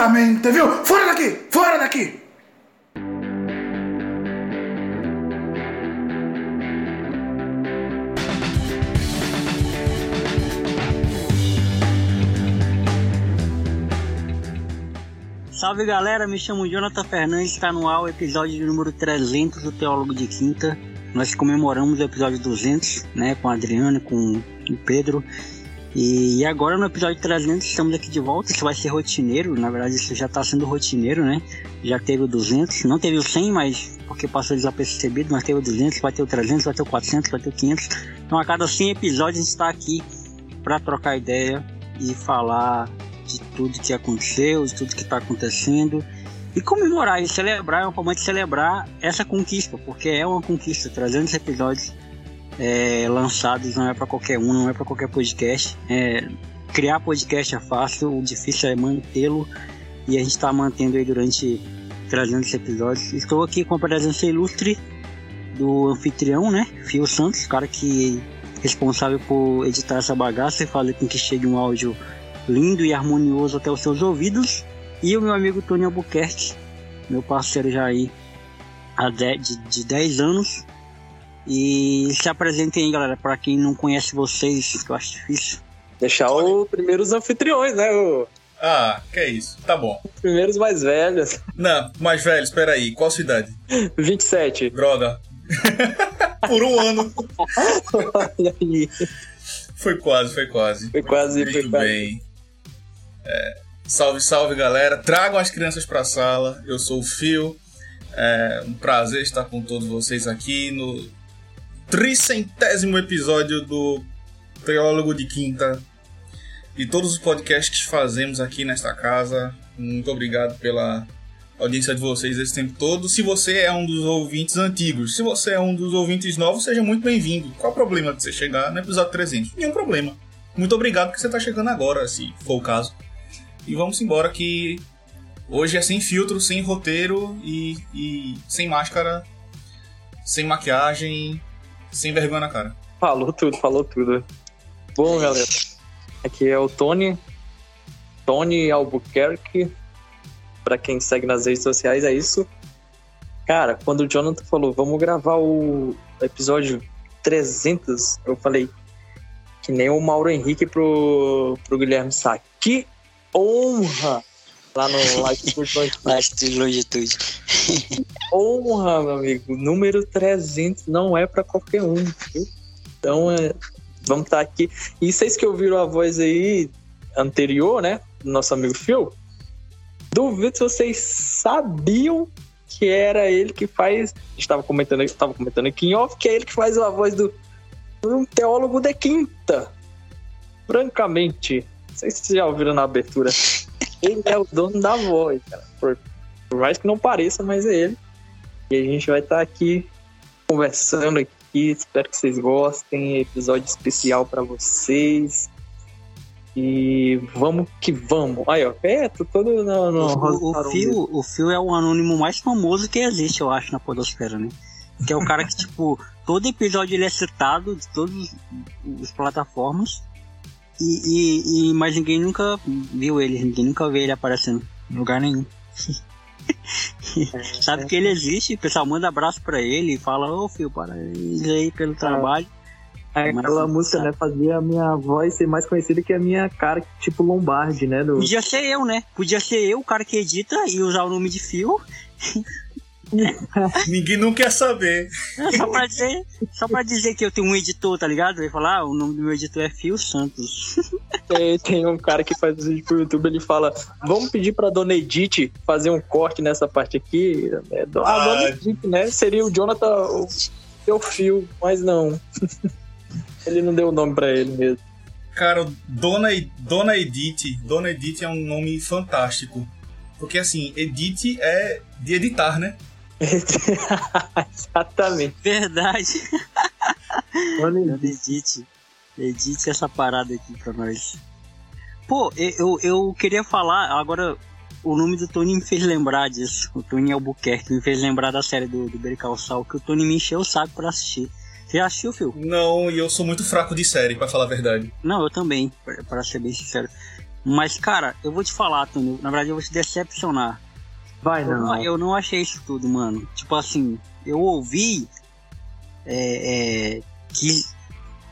Exatamente, viu? Fora daqui! Fora daqui! Salve galera, me chamo Jonathan Fernandes, está no ar o episódio número 300 do Teólogo de Quinta. Nós comemoramos o episódio 200, né, com a Adriana, com o Pedro. E agora no episódio 300 estamos aqui de volta, isso vai ser rotineiro, na verdade isso já está sendo rotineiro, né? Já teve o 200, não teve o 100, mas porque passou desapercebido, mas teve o 200, vai ter o 300, vai ter o 400, vai ter o 500. Então a cada 100 episódios a gente está aqui para trocar ideia e falar de tudo que aconteceu, de tudo que está acontecendo e comemorar e celebrar, é uma forma de celebrar essa conquista, porque é uma conquista, 300 episódios é, lançados não é para qualquer um, não é para qualquer podcast. É, criar podcast é fácil, o difícil é mantê-lo e a gente está mantendo aí durante 300 episódios. Estou aqui com a presença ilustre do anfitrião, né, Fio Santos, cara que é responsável por editar essa bagaça e fazer com que chegue um áudio lindo e harmonioso até os seus ouvidos. E o meu amigo Tony Albuquerque, meu parceiro já aí há de, de, de 10 anos. E se apresentem aí, galera, para quem não conhece vocês, que eu acho difícil. Deixar os primeiros anfitriões, né? O... Ah, que é isso. Tá bom. Os primeiros mais velhos. Não, mais velhos, espera aí. Qual a sua idade? 27. Droga. Por um ano. Olha aí. Foi quase, foi quase. Foi quase, Muito foi quase. bem. É, salve, salve, galera. Tragam as crianças pra sala. Eu sou o Fio. É um prazer estar com todos vocês aqui no tricentésimo episódio do Teólogo de Quinta. E todos os podcasts que fazemos aqui nesta casa. Muito obrigado pela audiência de vocês esse tempo todo. Se você é um dos ouvintes antigos, se você é um dos ouvintes novos, seja muito bem-vindo. Qual o problema de você chegar no episódio 300? Nenhum problema. Muito obrigado que você está chegando agora, se for o caso. E vamos embora que hoje é sem filtro, sem roteiro e, e sem máscara, sem maquiagem, sem vergonha na cara. Falou tudo, falou tudo. Bom, galera, aqui é o Tony. Tony Albuquerque. Pra quem segue nas redes sociais, é isso. Cara, quando o Jonathan falou, vamos gravar o episódio 300, eu falei que nem o Mauro Henrique pro, pro Guilherme Sá. Que honra! Lá no Latitude Latitude Longitude. honra, meu amigo. Número 300 não é pra qualquer um, viu? Então, é, vamos estar aqui. E vocês que ouviram a voz aí anterior, né? Do nosso amigo Phil, duvido se vocês sabiam que era ele que faz. Estava comentando, estava comentando aqui em off, que é ele que faz a voz do um teólogo de quinta. Francamente, não sei se vocês já ouviram na abertura. Ele é o dono da voz, cara. Por, por mais que não pareça, mas é ele. E a gente vai estar aqui conversando aqui. Espero que vocês gostem. Episódio especial para vocês. E vamos que vamos. Aí, ó. É, tô todo no. no O, o, Phil, o Phil é o anônimo mais famoso que existe, eu acho, na Podosfera, né? Que é o cara que, tipo, todo episódio ele é citado de todas as plataformas. E, e, e- mas ninguém nunca viu ele, ninguém nunca vê ele aparecendo em lugar nenhum. Sabe que ele existe, o pessoal manda abraço pra ele e fala, ô Phil, parabéns aí pelo trabalho. Aquela Mas- música, né, fazia a minha voz ser mais conhecida que a minha cara, tipo Lombardi, né? Do... Podia ser eu, né? Podia ser eu, o cara que edita e usar o nome de Phil. Ninguém não quer saber. Só pra dizer, só pra dizer que eu tenho um editor, tá ligado? Eu ia falar, ah, o nome do meu editor é Fio Santos. Tem, tem um cara que faz vídeo pro YouTube, ele fala: Vamos pedir pra dona Edith fazer um corte nessa parte aqui. É, do- a Ah. dona Edith, né? Seria o Jonathan, o seu fio, mas não. ele não deu o nome pra ele mesmo. Cara, Dona, Dona Edith. Dona Edith é um nome fantástico. Porque assim, Edith é de editar, né? Exatamente. Verdade. Aí. Edite. Edite essa parada aqui pra nós. Pô, eu, eu, eu queria falar, agora o nome do Tony me fez lembrar disso. O Tony Albuquerque me fez lembrar da série do, do Berical Sal, que o Tony me encheu o saco pra assistir. Você já assistiu, Phil? Não, e eu sou muito fraco de série, pra falar a verdade. Não, eu também, pra, pra ser bem sincero. Mas, cara, eu vou te falar, Tony, na verdade eu vou te decepcionar. Vai Eu não. não, eu não achei isso tudo, mano. Tipo assim, eu ouvi é, é, que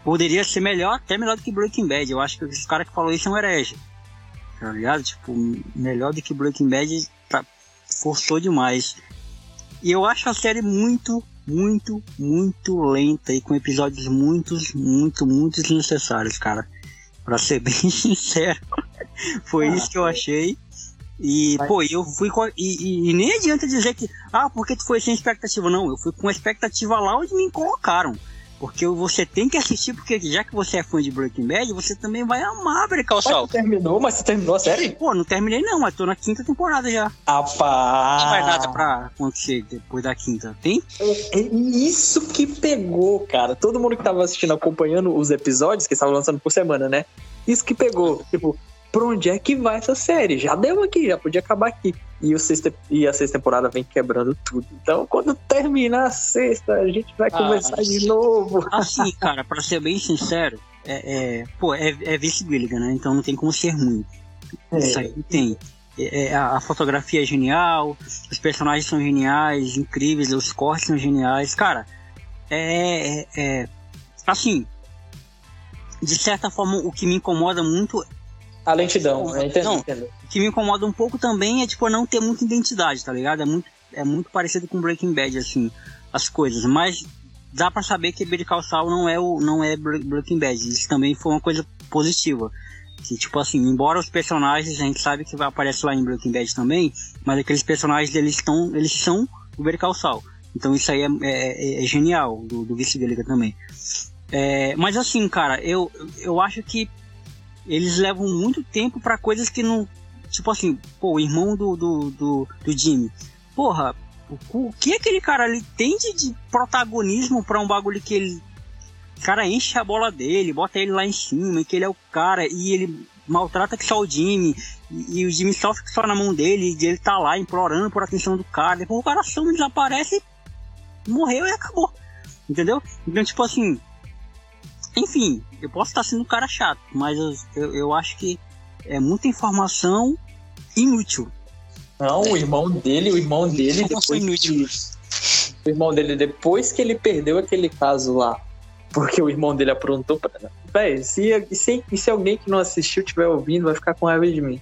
poderia ser melhor, até melhor do que Breaking Bad. Eu acho que os caras que falou isso é um herege. Tá ligado? Tipo, melhor do que Breaking Bad tá, forçou demais. E eu acho a série muito, muito, muito lenta e com episódios muito, muito, muito desnecessários, cara. Pra ser bem sincero, foi isso que eu achei. E, Mas- pô, eu fui com. a- E, e- nem adianta dizer que, ah, porque tu foi sem expectativa. Não, eu fui com a expectativa lá onde me colocaram. Porque você tem que assistir, porque já que você é fã de Breaking Bad, você também vai amar Breaking Mas Bad. tu terminou, mas você terminou a série? Pô, não terminei não, mas tô na quinta temporada já. Rapaz. Não vai nada pra acontecer depois da quinta. Tem? É isso que pegou, cara. Todo mundo que tava assistindo, acompanhando os episódios, que estavam lançando por semana, né? Isso que pegou. Tipo, pra onde é que vai essa série? Já deu aqui, já podia acabar aqui. E, o sexta, e a sexta temporada vem quebrando tudo. Então, quando terminar a sexta, a gente vai Ah, começar de novo. Assim, cara, pra ser bem sincero, é, é- pô, é, é Vice Gilligan, né? Então não tem como ser ruim. Isso aí tem. É, é, a, a fotografia é genial, os personagens são geniais, incríveis, os cortes são geniais. Cara, é, é, é- Assim, de certa forma, o que me incomoda muito A lentidão, né? Entendeu? Não. O que me incomoda um pouco também é, tipo, não ter muita identidade, tá ligado? É muito, é muito parecido com Breaking Bad, assim, as coisas. Mas dá pra saber que Better Saul não é, o, não é Bre- Breaking Bad. Isso também foi uma coisa positiva. Que, tipo assim, embora os personagens, a gente sabe que vai aparecer lá em Breaking Bad também, mas aqueles personagens, eles, estão, eles são o Better Saul. Então isso aí é, é- é genial, do, do Vice Gallagher também. É, mas assim, cara, eu, eu acho que eles levam muito tempo pra coisas que não. Tipo assim, pô, o irmão do, do, do, do Jimmy. Porra, o, que aquele cara ali tem de, de protagonismo pra um bagulho que ele. O cara enche a bola dele, bota ele lá em cima, e que ele é o cara, e ele maltrata que só o Jimmy, e, e o Jimmy sofre que só na mão dele, e ele tá lá implorando por atenção do cara, depois o cara some, desaparece, morreu e acabou. Entendeu? Então, tipo assim, enfim, eu posso estar sendo um cara chato, mas eu, eu, eu acho que é muita informação inútil. Não, o irmão dele, o irmão dele, Informação depois inútil. que, o irmão dele, depois que ele perdeu aquele caso lá, porque o irmão dele aprontou pra. Véi, se, se, se alguém que não assistiu estiver ouvindo, vai ficar com raiva de mim.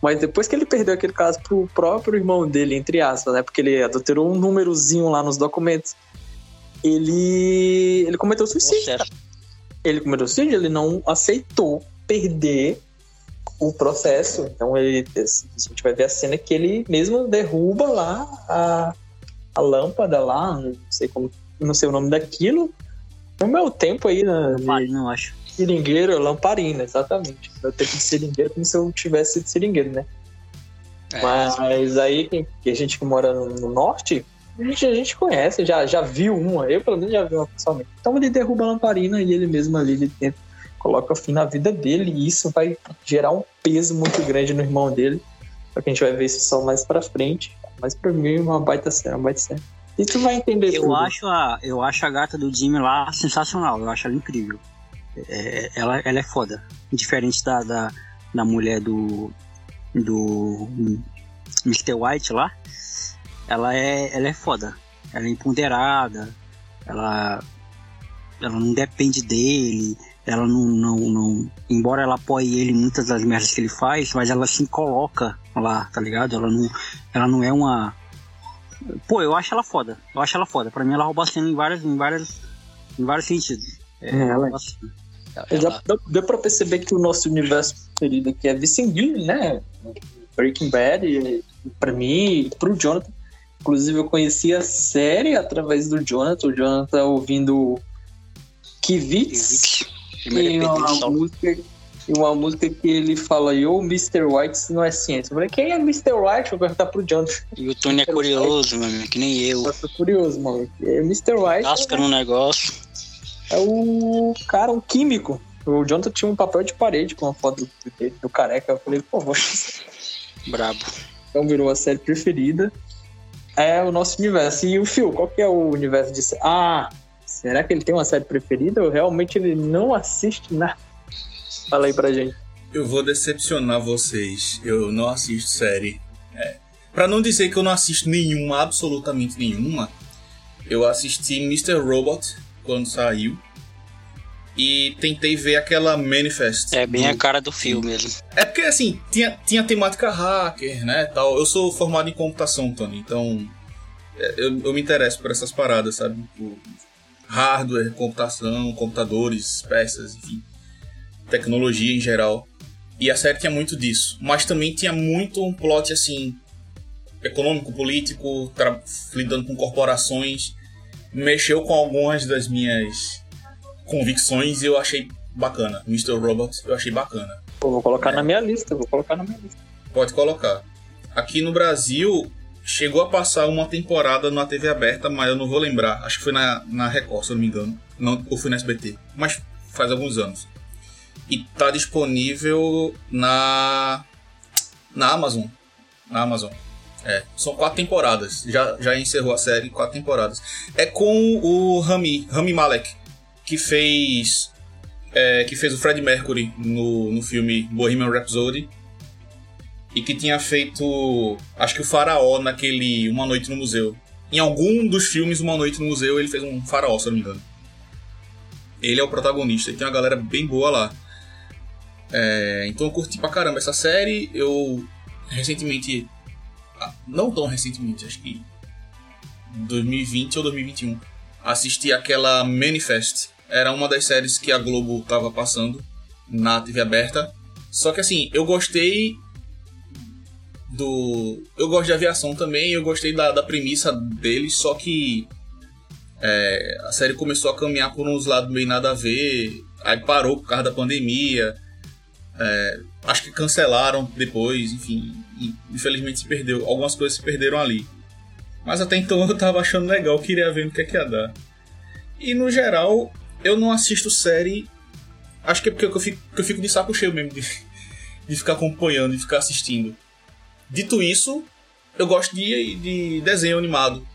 Mas depois que ele perdeu aquele caso pro próprio irmão dele, entre aspas, né? Porque ele adulterou um númerozinho lá nos documentos. Ele. Ele cometeu suicídio. Ele cometeu suicídio, ele não aceitou perder o processo. Então ele. A gente vai ver a cena que ele mesmo derruba lá a, a lâmpada lá, não sei como. Não sei o nome daquilo. No meu tempo aí, de Vale, não acho. seringueiro, lamparina, exatamente. Meu tempo de seringueiro, como se eu tivesse sido seringueiro, né? É. Mas aí, que a gente que mora no norte, a gente, a gente conhece, já, já viu uma. Eu, pelo menos, já vi uma pessoalmente. Então, ele derruba a lamparina e ele mesmo ali, ele tenta, coloca fim na vida dele. E isso vai gerar um peso muito grande no irmão dele. Só que a gente vai ver isso só mais pra frente. Mas pra mim, é uma baita cena, uma baita cena. E tu vai entender Eu tudo. acho, a, eu acho a gata do Jimmy lá sensacional, eu acho ela incrível. É, ela, ela é foda. Diferente da, da, da mulher do. do. Mr. White lá. Ela é, ela é foda. Ela é empoderada. Ela. Ela não depende dele. Ela não, não, não. Embora ela apoie ele em muitas das merdas que ele faz, mas ela se coloca lá, tá ligado? Ela não, ela não é uma. Pô, eu acho ela foda. Eu acho ela foda. Pra mim ela rouba a cena em várias, em várias, em vários sentidos. É, É, ela- rouba a cena. Já deu, deu pra perceber que o nosso universo preferido aqui é Vicengil, né? Breaking Bad, pra mim pro Jonathan. Inclusive, eu conheci a série através do Jonathan. O Jonathan ouvindo Kivitz. E é uma música, e uma música que ele fala, Yo, Mr. White, isso não é ciência. Eu falei, quem é Mr. White? Vou perguntar pro Jonathan. E o Tony é curioso, meu amigo, que nem eu. Eu tô curioso, mano. É, Mr. White Casca no negócio. é o cara, um químico. O Jonathan tinha um papel de parede com uma foto dele, do careca. Eu falei, pô, vou Brabo. Então virou a série preferida. É o nosso universo. E o Phil, qual que é o universo de Ah, será que ele tem uma série preferida ou realmente ele não assiste nada? Fala aí pra gente. Eu vou decepcionar vocês. Eu não assisto série. É. Pra não dizer que eu não assisto nenhuma, absolutamente nenhuma, eu assisti Mr. Robot quando saiu. E tentei ver aquela Manifest. É bem do- a cara do filme mesmo. É porque assim, tinha, tinha temática hacker, né? Tal. Eu sou formado em computação, Tony, então é, eu, eu me interesso por essas paradas, sabe? Por hardware, computação, computadores, peças, enfim. Tecnologia em geral. E a série tinha muito disso. Mas também tinha muito um plot assim. Econômico, político, lidando com corporações. Mexeu com algumas das minhas convicções e eu achei bacana. Mr. Robot, eu achei bacana. Pô, vou colocar na minha lista, vou colocar na minha lista. Pode colocar. Aqui no Brasil, chegou a passar uma temporada na TV aberta, mas eu não vou lembrar. Acho que foi na, na Record, se eu não me engano. Não, ou foi na SBT. Mas faz alguns anos. E tá disponível na. Na Amazon. Na Amazon. É, são quatro temporadas. Já, já encerrou a série, quatro temporadas. É com o Rami, Rami Malek, que fez. é, que fez o Fred Mercury no, no filme Bohemian Rhapsody e que tinha feito, acho que o faraó naquele Uma Noite no Museu. Em algum dos filmes Uma Noite no Museu ele fez um faraó, se eu não me engano. Ele é o protagonista e tem uma galera bem boa lá. É, então eu curti pra caramba essa série. Eu recentemente, ah, não tão recentemente, acho que 2020 ou 2021, assisti aquela Manifest. Era uma das séries que a Globo tava passando na TV aberta. Só que assim, eu gostei do. Eu gosto de aviação também, eu gostei da, da premissa dele, só que é, a série começou a caminhar por uns lados meio nada a ver, aí parou por causa da pandemia. é, acho que cancelaram depois, enfim. infelizmente se perdeu. Algumas coisas se perderam ali. Mas até então eu tava achando legal, queria ver no que é que ia dar. E no geral, eu não assisto série. Acho que é porque eu fico, eu fico de saco cheio mesmo de, de ficar acompanhando, de ficar assistindo. Dito isso, eu gosto de, de desenho animado.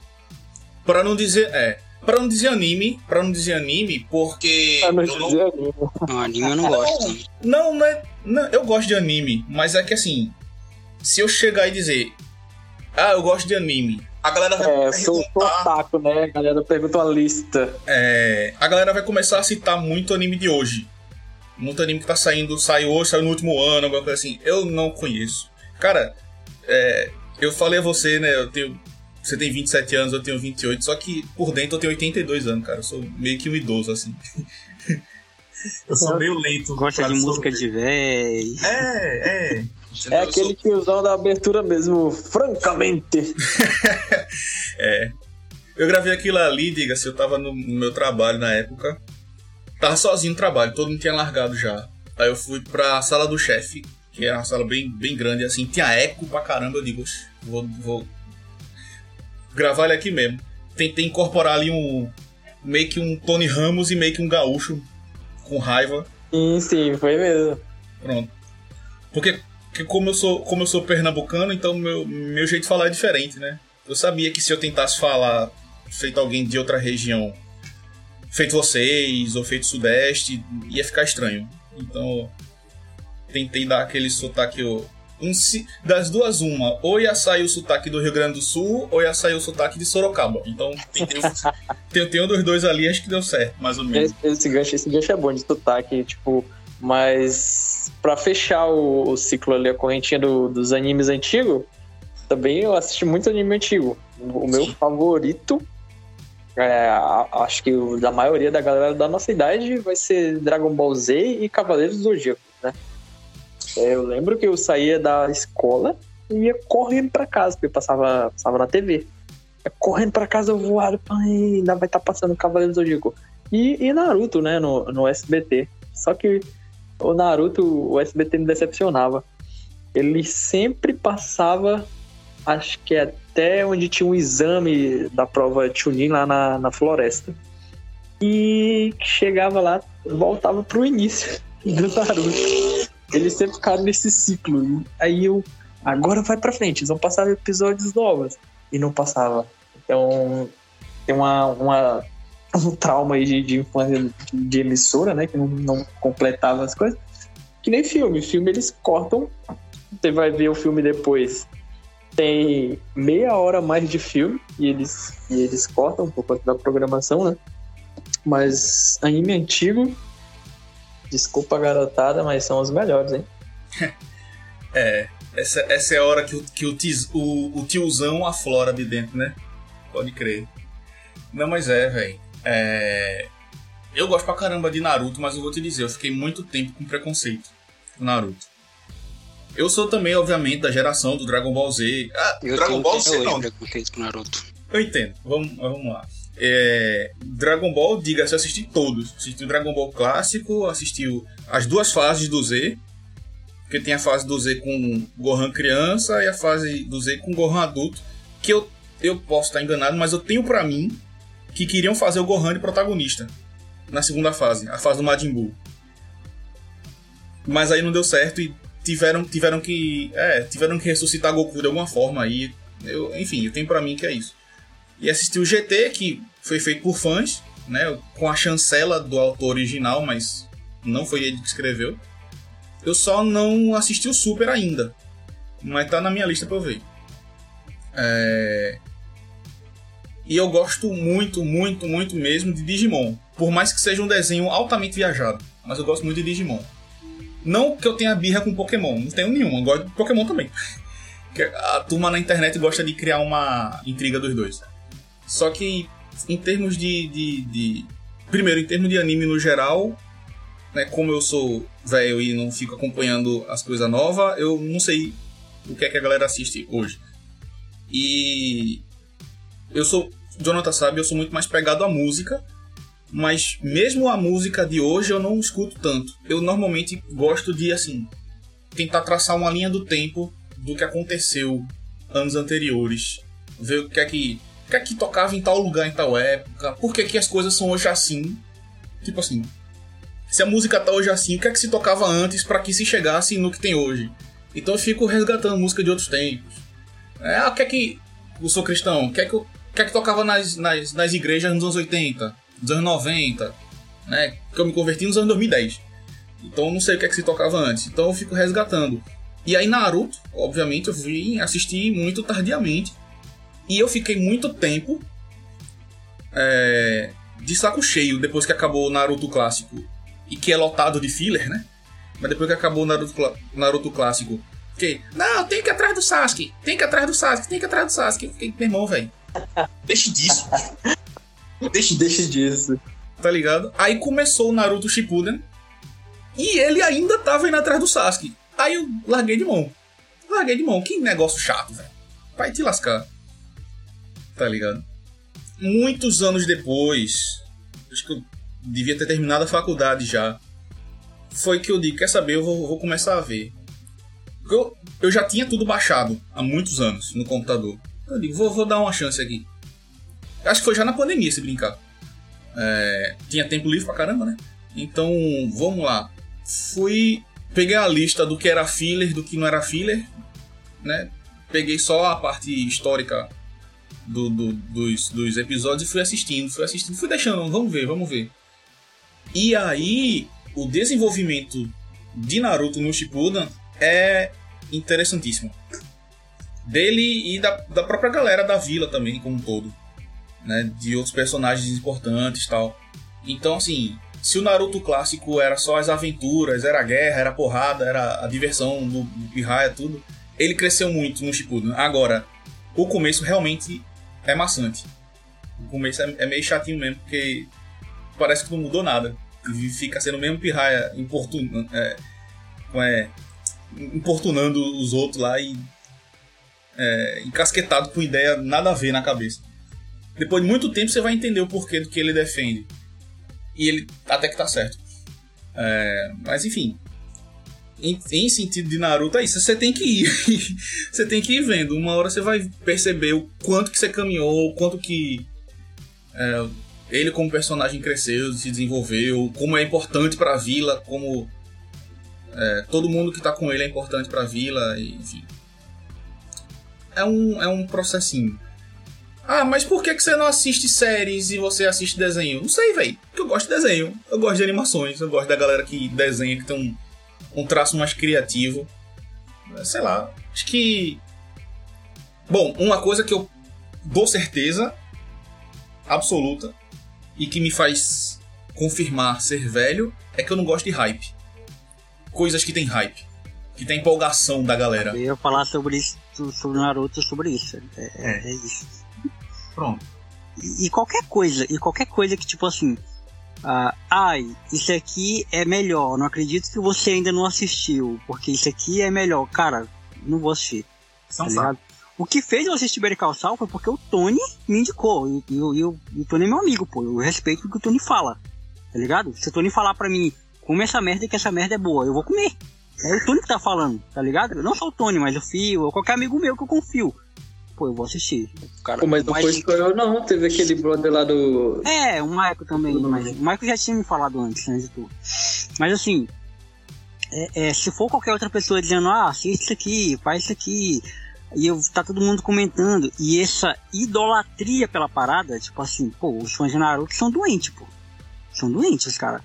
Pra não dizer. É. Pra não dizer anime. Pra não dizer anime, porque. Ah, não eu não- dizer anime. Não, anime eu não gosto. não, não é. Não, eu gosto de anime, mas é que assim. Se eu chegar e dizer. Ah, eu gosto de anime. A galera vai É, sou, perguntar. né? A galera pergunta uma lista. é, a galera vai começar a citar muito anime de hoje. Muito anime que tá saindo, saiu hoje, saiu no último ano, alguma coisa assim. Eu não conheço. Cara, é, eu falei a você, né? Eu tenho. Você tem 27 anos, eu tenho 28, só que por dentro eu tenho 82 anos, cara. Eu sou meio que um idoso, assim. eu sou meio lento. Gosta de música de véi. É, é. É aquele tiozão da abertura mesmo, francamente. É. Eu gravei aquilo ali, diga-se, eu tava no, meu trabalho na época. Tava sozinho no trabalho, todo mundo tinha largado já. Aí eu fui pra sala do chefe, que era uma sala bem, bem grande, assim, tinha eco pra caramba. Eu digo, "Oxe, vou, vou gravar ele aqui mesmo. Tentei incorporar ali um. meio que um Tony Ramos e meio que um gaúcho com raiva. Sim, sim, foi mesmo. Pronto. Porque, porque como, eu sou, como eu sou pernambucano, então meu, meu jeito de falar é diferente, né? Eu sabia que se eu tentasse falar feito alguém de outra região, feito vocês, ou feito Sudeste, ia ficar estranho. Então, tentei dar aquele sotaque. Um, das duas, uma. Ou ia sair o sotaque do Rio Grande do Sul, ou ia sair o sotaque de Sorocaba. Então, tentei, tem, tem um dos dois ali, acho que deu certo, mais ou menos. Esse, esse gancho, esse gancho é bom de sotaque, tipo, mas pra fechar o, o ciclo ali, a correntinha do- dos animes antigos, também eu assisti muito anime antigo. O, meu favorito, é, acho que o da maioria da galera da nossa idade, vai ser Dragon Ball Z e Cavaleiros do Zodíaco, né? É, eu lembro que eu saía da escola e ia correndo pra casa, porque passava, passava na TV. Ia correndo pra casa, eu voava, ainda vai estar passando Cavaleiros do Zodíaco. E, e Naruto, né, no, no SBT. Só que o Naruto, o SBT me decepcionava. Ele sempre passava, acho que até onde tinha um exame da prova Chunin lá na, na floresta. E chegava lá, voltava pro início do Naruto. Eles sempre ficaram nesse ciclo. Aí eu, agora vai pra frente, eles vão passar episódios novos. E não passava. Então, tem uma, uma, um trauma aí de, de infância de, emissora, né? Que não, não completava as coisas. que nem filme. Filme eles cortam. Você vai ver o filme depois. Tem meia hora mais de filme e eles, e eles cortam por conta da programação, né? Mas anime antigo, desculpa garotada, mas são os melhores, hein? É, essa, essa é a hora que, o, que o, tiz, o, o tiozão aflora de dentro, né? Pode crer. Não, mas é, velho. É... Eu gosto pra caramba de Naruto, mas eu vou te dizer, eu fiquei muito tempo com preconceito com Naruto. Eu sou também, obviamente, da geração do Dragon Ball Z. Ah, Eu Dragon tenho Ball Z não. preconceito com Naruto. Eu entendo. Vamos, vamos lá. É, Dragon Ball, diga-se, eu assisti todos. Assisti o Dragon Ball clássico, assisti as duas fases do Z. Porque tem a fase do Z com Gohan criança e a fase do Z com Gohan adulto. Que eu, eu posso estar enganado, mas eu tenho pra mim que queriam fazer o Gohan de protagonista. Na segunda fase, a fase do Majin Buu. Mas aí não deu certo e tiveram, tiveram que. É, tiveram que ressuscitar Goku de alguma forma aí. Eu, enfim, eu tenho pra mim que é isso e assisti o GT, que foi feito por fãs, né, com a chancela do autor original, mas não foi ele que escreveu. Eu só não assisti o Super ainda, mas tá na minha lista pra eu ver. É... E eu gosto muito, muito, muito mesmo de Digimon. Por mais que seja um desenho altamente viajado, mas eu gosto muito de Digimon. Não que eu tenha birra com Pokémon, não tenho nenhuma, eu gosto de Pokémon também. A turma na internet gosta de criar uma intriga dos dois. Só que em termos de, de, de- Primeiro, em termos de anime no geral, né, como eu sou velho e não fico acompanhando as coisas novas, eu não sei o que é que a galera assiste hoje. E eu sou. Jonathan sabe, eu sou muito mais pegado à música. Mas mesmo a música de hoje eu não escuto tanto. Eu normalmente gosto de assim tentar traçar uma linha do tempo do que aconteceu anos anteriores. Ver o que é que, o que, é que tocava em tal lugar, em tal época. Por que, que as coisas são hoje assim. Tipo assim. Se a música tá hoje assim, o que é que se tocava antes para que se chegasse no que tem hoje? Então eu fico resgatando música de outros tempos. É, ah, o que é que. Eu sou cristão, o que é que, eu- que, é que tocava nas, nas, nas igrejas nos anos 80, nos anos 90, né? Que eu me converti nos anos 2010. Então eu não sei o que é que se tocava antes. Então eu fico resgatando. E aí Naruto, obviamente, eu vim assistir muito tardiamente. E eu fiquei muito tempo é, de saco cheio depois que acabou o Naruto clássico. E que é lotado de filler, né? Mas depois que acabou o Naruto, Naruto clássico. Fiquei, não, tem que ir atrás do Sasuke. Tem que ir atrás do Sasuke, tem que ir atrás do Sasuke. Eu fiquei, meu irmão, velho. Deixe disso. Deixe disso Deixa disso. tá ligado? Aí começou o Naruto Shippuden e ele ainda tava indo atrás do Sasuke. Aí eu larguei de mão. Larguei de mão. Que negócio chato, velho. Vai te lascar. Tá ligado? Muitos anos depois, acho que eu devia ter terminado a faculdade já. Foi que eu digo, quer saber, eu vou, vou começar a ver. Eu, eu já tinha tudo baixado há muitos anos no computador. Eu digo, vou, vou dar uma chance aqui. Acho que foi já na pandemia se brincar. É, tinha tempo livre pra caramba, né? Então, vamos lá. Fui. Peguei a lista do que era filler, do que não era filler, né? Peguei só a parte histórica do- do- dos, dos episódios e fui assistindo, fui assistindo, fui deixando, vamos ver, vamos ver. E aí, o desenvolvimento de Naruto no Shippuden é interessantíssimo. Dele e da, da própria galera da vila também, como um todo né, de outros personagens importantes tal. Então, assim, se o Naruto clássico era só as aventuras, era a guerra, era a porrada, era a diversão do, do Pirraia, tudo, ele cresceu muito no Shippuden. Agora, o começo realmente é maçante. O começo é, é meio chatinho mesmo, porque parece que não mudou nada. E fica sendo o mesmo Pirraia importun, é, é, importunando os outros lá e é, encasquetado com ideia nada a ver na cabeça depois de muito tempo você vai entender o porquê do que ele defende. E ele até que tá certo. É, mas enfim. Em, em sentido de Naruto é isso. Você tem que ir. você tem que ir vendo. Uma hora você vai perceber o quanto que você caminhou, o quanto que é, ele como personagem cresceu, se desenvolveu, como é importante pra vila, como é, todo mundo que tá com ele é importante pra vila, e, enfim. É um, é um processinho. Ah, mas por que, que você não assiste séries e você assiste desenho? Não sei, velho. Porque eu gosto de desenho. Eu gosto de animações. Eu gosto da galera que desenha, que tem um, um traço mais criativo. Sei lá, acho que. Bom, uma coisa que eu dou certeza absoluta e que me faz confirmar ser velho é que eu não gosto de hype. Coisas que tem hype, que tem empolgação da galera. Eu ia falar sobre isso, sobre Naruto, sobre isso. É, é. é isso. Pronto. E, e, qualquer coisa, e qualquer coisa que tipo assim, ah, ai, isso aqui é melhor. Não acredito que você ainda não assistiu, porque isso aqui é melhor. Cara, não vou assistir. São tá O que fez eu assistir Better Sal foi porque o Tony me indicou. E, e, e, o Tony é meu amigo, pô. Eu respeito o que o Tony fala. Tá ligado? Se o Tony falar pra mim, come essa merda e que essa merda é boa, eu vou comer. É o Tony que tá falando, tá ligado? Não só o Tony, mas o Fio, ou qualquer amigo meu que eu confio. Pô, eu vou assistir. Cara, Pô, mas não foi eu não, teve aquele brother lá do. É, o Michael também, mas o Michael já tinha me falado antes, antes de tudo. Mas assim, é, é, se for qualquer outra pessoa dizendo, ah, assiste isso aqui, faz isso aqui, e eu, tá todo mundo comentando, e essa idolatria pela parada, tipo assim, pô, os fãs de Naruto são doentes, pô. São doentes, cara.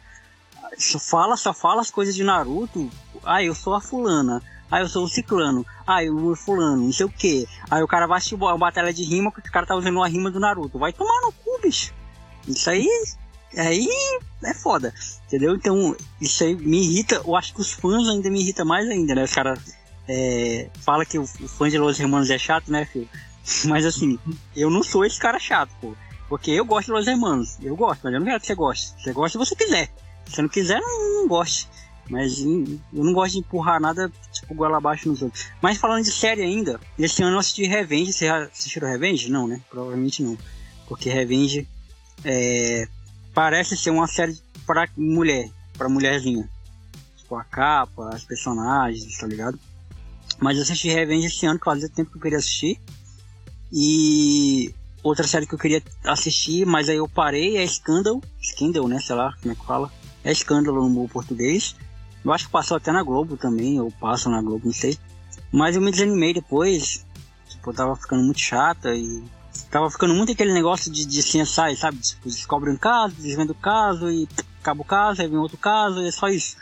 Só fala, só fala as coisas de Naruto. Ah, eu sou a fulana. Ah, eu sou o ciclano. Ah, eu o fulano, não sei o que. Aí o cara vai assistir uma batalha de rima porque o cara tá usando uma rima do Naruto. Vai tomar no cu, bicho. Isso aí. Aí é foda. Entendeu? Então, isso aí me irrita. Eu acho que os fãs ainda me irrita mais ainda, né? Os caras é, fala que o, o fã de Los Hermanos é chato, né, filho? Mas assim, eu não sou esse cara chato, pô. Porque eu gosto de Los Hermanos. Eu gosto, mas eu não quero que você goste. Você gosta se você quiser. Se não quiser, não, não goste. Mas eu não gosto de empurrar nada, tipo, goela abaixo nos outros. Mas falando de série ainda, esse ano eu assisti Revenge. Você já assistiu Revenge? Não, né? Provavelmente não. Porque Revenge é, parece ser uma série para mulher, para mulherzinha. Tipo, a capa, as personagens, tá ligado? Mas eu assisti Revenge esse ano, que fazia tempo que eu queria assistir. E outra série que eu queria assistir, mas aí eu parei, é Scandal. Scandal, né? Sei lá como é que fala. É Escândalo no português. Eu acho que passou até na Globo também, ou passa na Globo, não sei. Mas eu me desanimei depois. Tipo, tava ficando muito chata e. Tava ficando muito aquele negócio de, de CSI, sabe? Tipo, descobre um caso, desvenda o caso e acaba o caso, aí vem outro caso, e é só isso.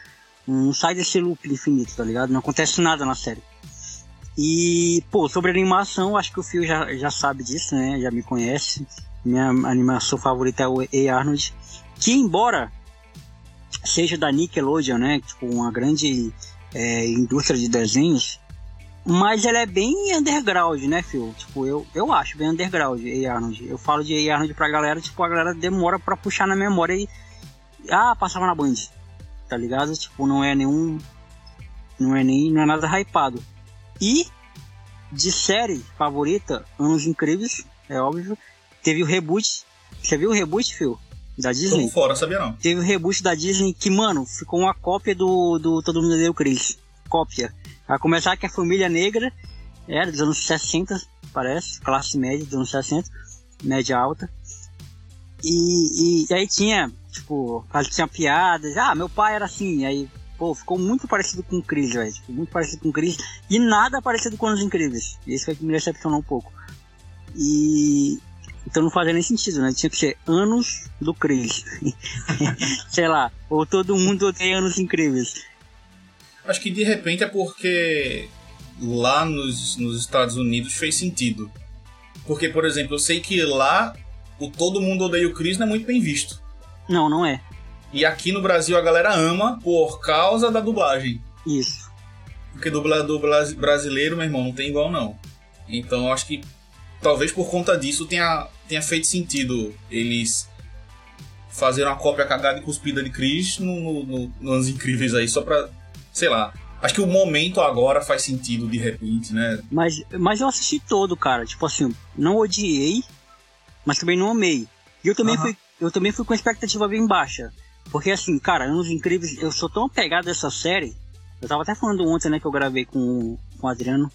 Não sai desse loop infinito, tá ligado? Não acontece nada na série. E, pô, sobre animação, acho que o Phil já, já sabe disso, né? Já me conhece. Minha animação favorita é o A. Arnold. Que, embora seja da Nickelodeon, né? Tipo, uma grande é, indústria de desenhos. Mas ela é bem underground, né, Phil? Tipo, eu, eu acho bem underground, A. Arnold. Eu falo de A. Arnold pra galera, tipo, a galera demora pra puxar na memória e... Ah, passava na Band. Tá ligado? Tipo, não é nenhum... Não é nem... Não é nada hypado. E de série favorita, Anos Incríveis, é óbvio. Teve o reboot. Você viu o reboot, Phil? Da Disney? Tô fora, sabia não. Teve o reboot da Disney que, mano, ficou uma cópia do, do Todo Mundo Deu Chris. Cópia. A começar que a família negra era dos anos 60, parece, classe média dos anos 60, média alta. E, e, e aí tinha, tipo, tinha piadas, ah, meu pai era assim, aí Pô, ficou muito parecido com o Chris, velho. Muito parecido com o Chris. E nada parecido com os Incríveis. Isso foi que me decepcionou um pouco. E. Então não fazia nem sentido, né? Tinha que ser anos do Chris. Sei lá. Ou todo mundo tem anos incríveis. Acho que de repente é porque lá nos, nos Estados Unidos fez sentido. Porque, por exemplo, eu sei que lá o Todo Mundo Odeia o Chris não é muito bem visto. Não, não é. E aqui no Brasil a galera ama por causa da dublagem. Isso. Porque dublador brasileiro, meu irmão, não tem igual não. Então acho que talvez por conta disso tenha, tenha feito sentido eles fazer uma cópia cagada e cuspida de Chris no, no, no Anos Incríveis aí, só pra, sei lá. Acho que o momento agora faz sentido de repente, né? Mas, mas eu assisti todo, cara. Tipo assim, não odiei, mas também não amei. E eu também, fui, eu também fui com expectativa bem baixa. Porque assim, cara, Anos Incríveis, eu sou tão apegado a essa série. Eu tava até falando ontem, né, que eu gravei com, com o Adriano.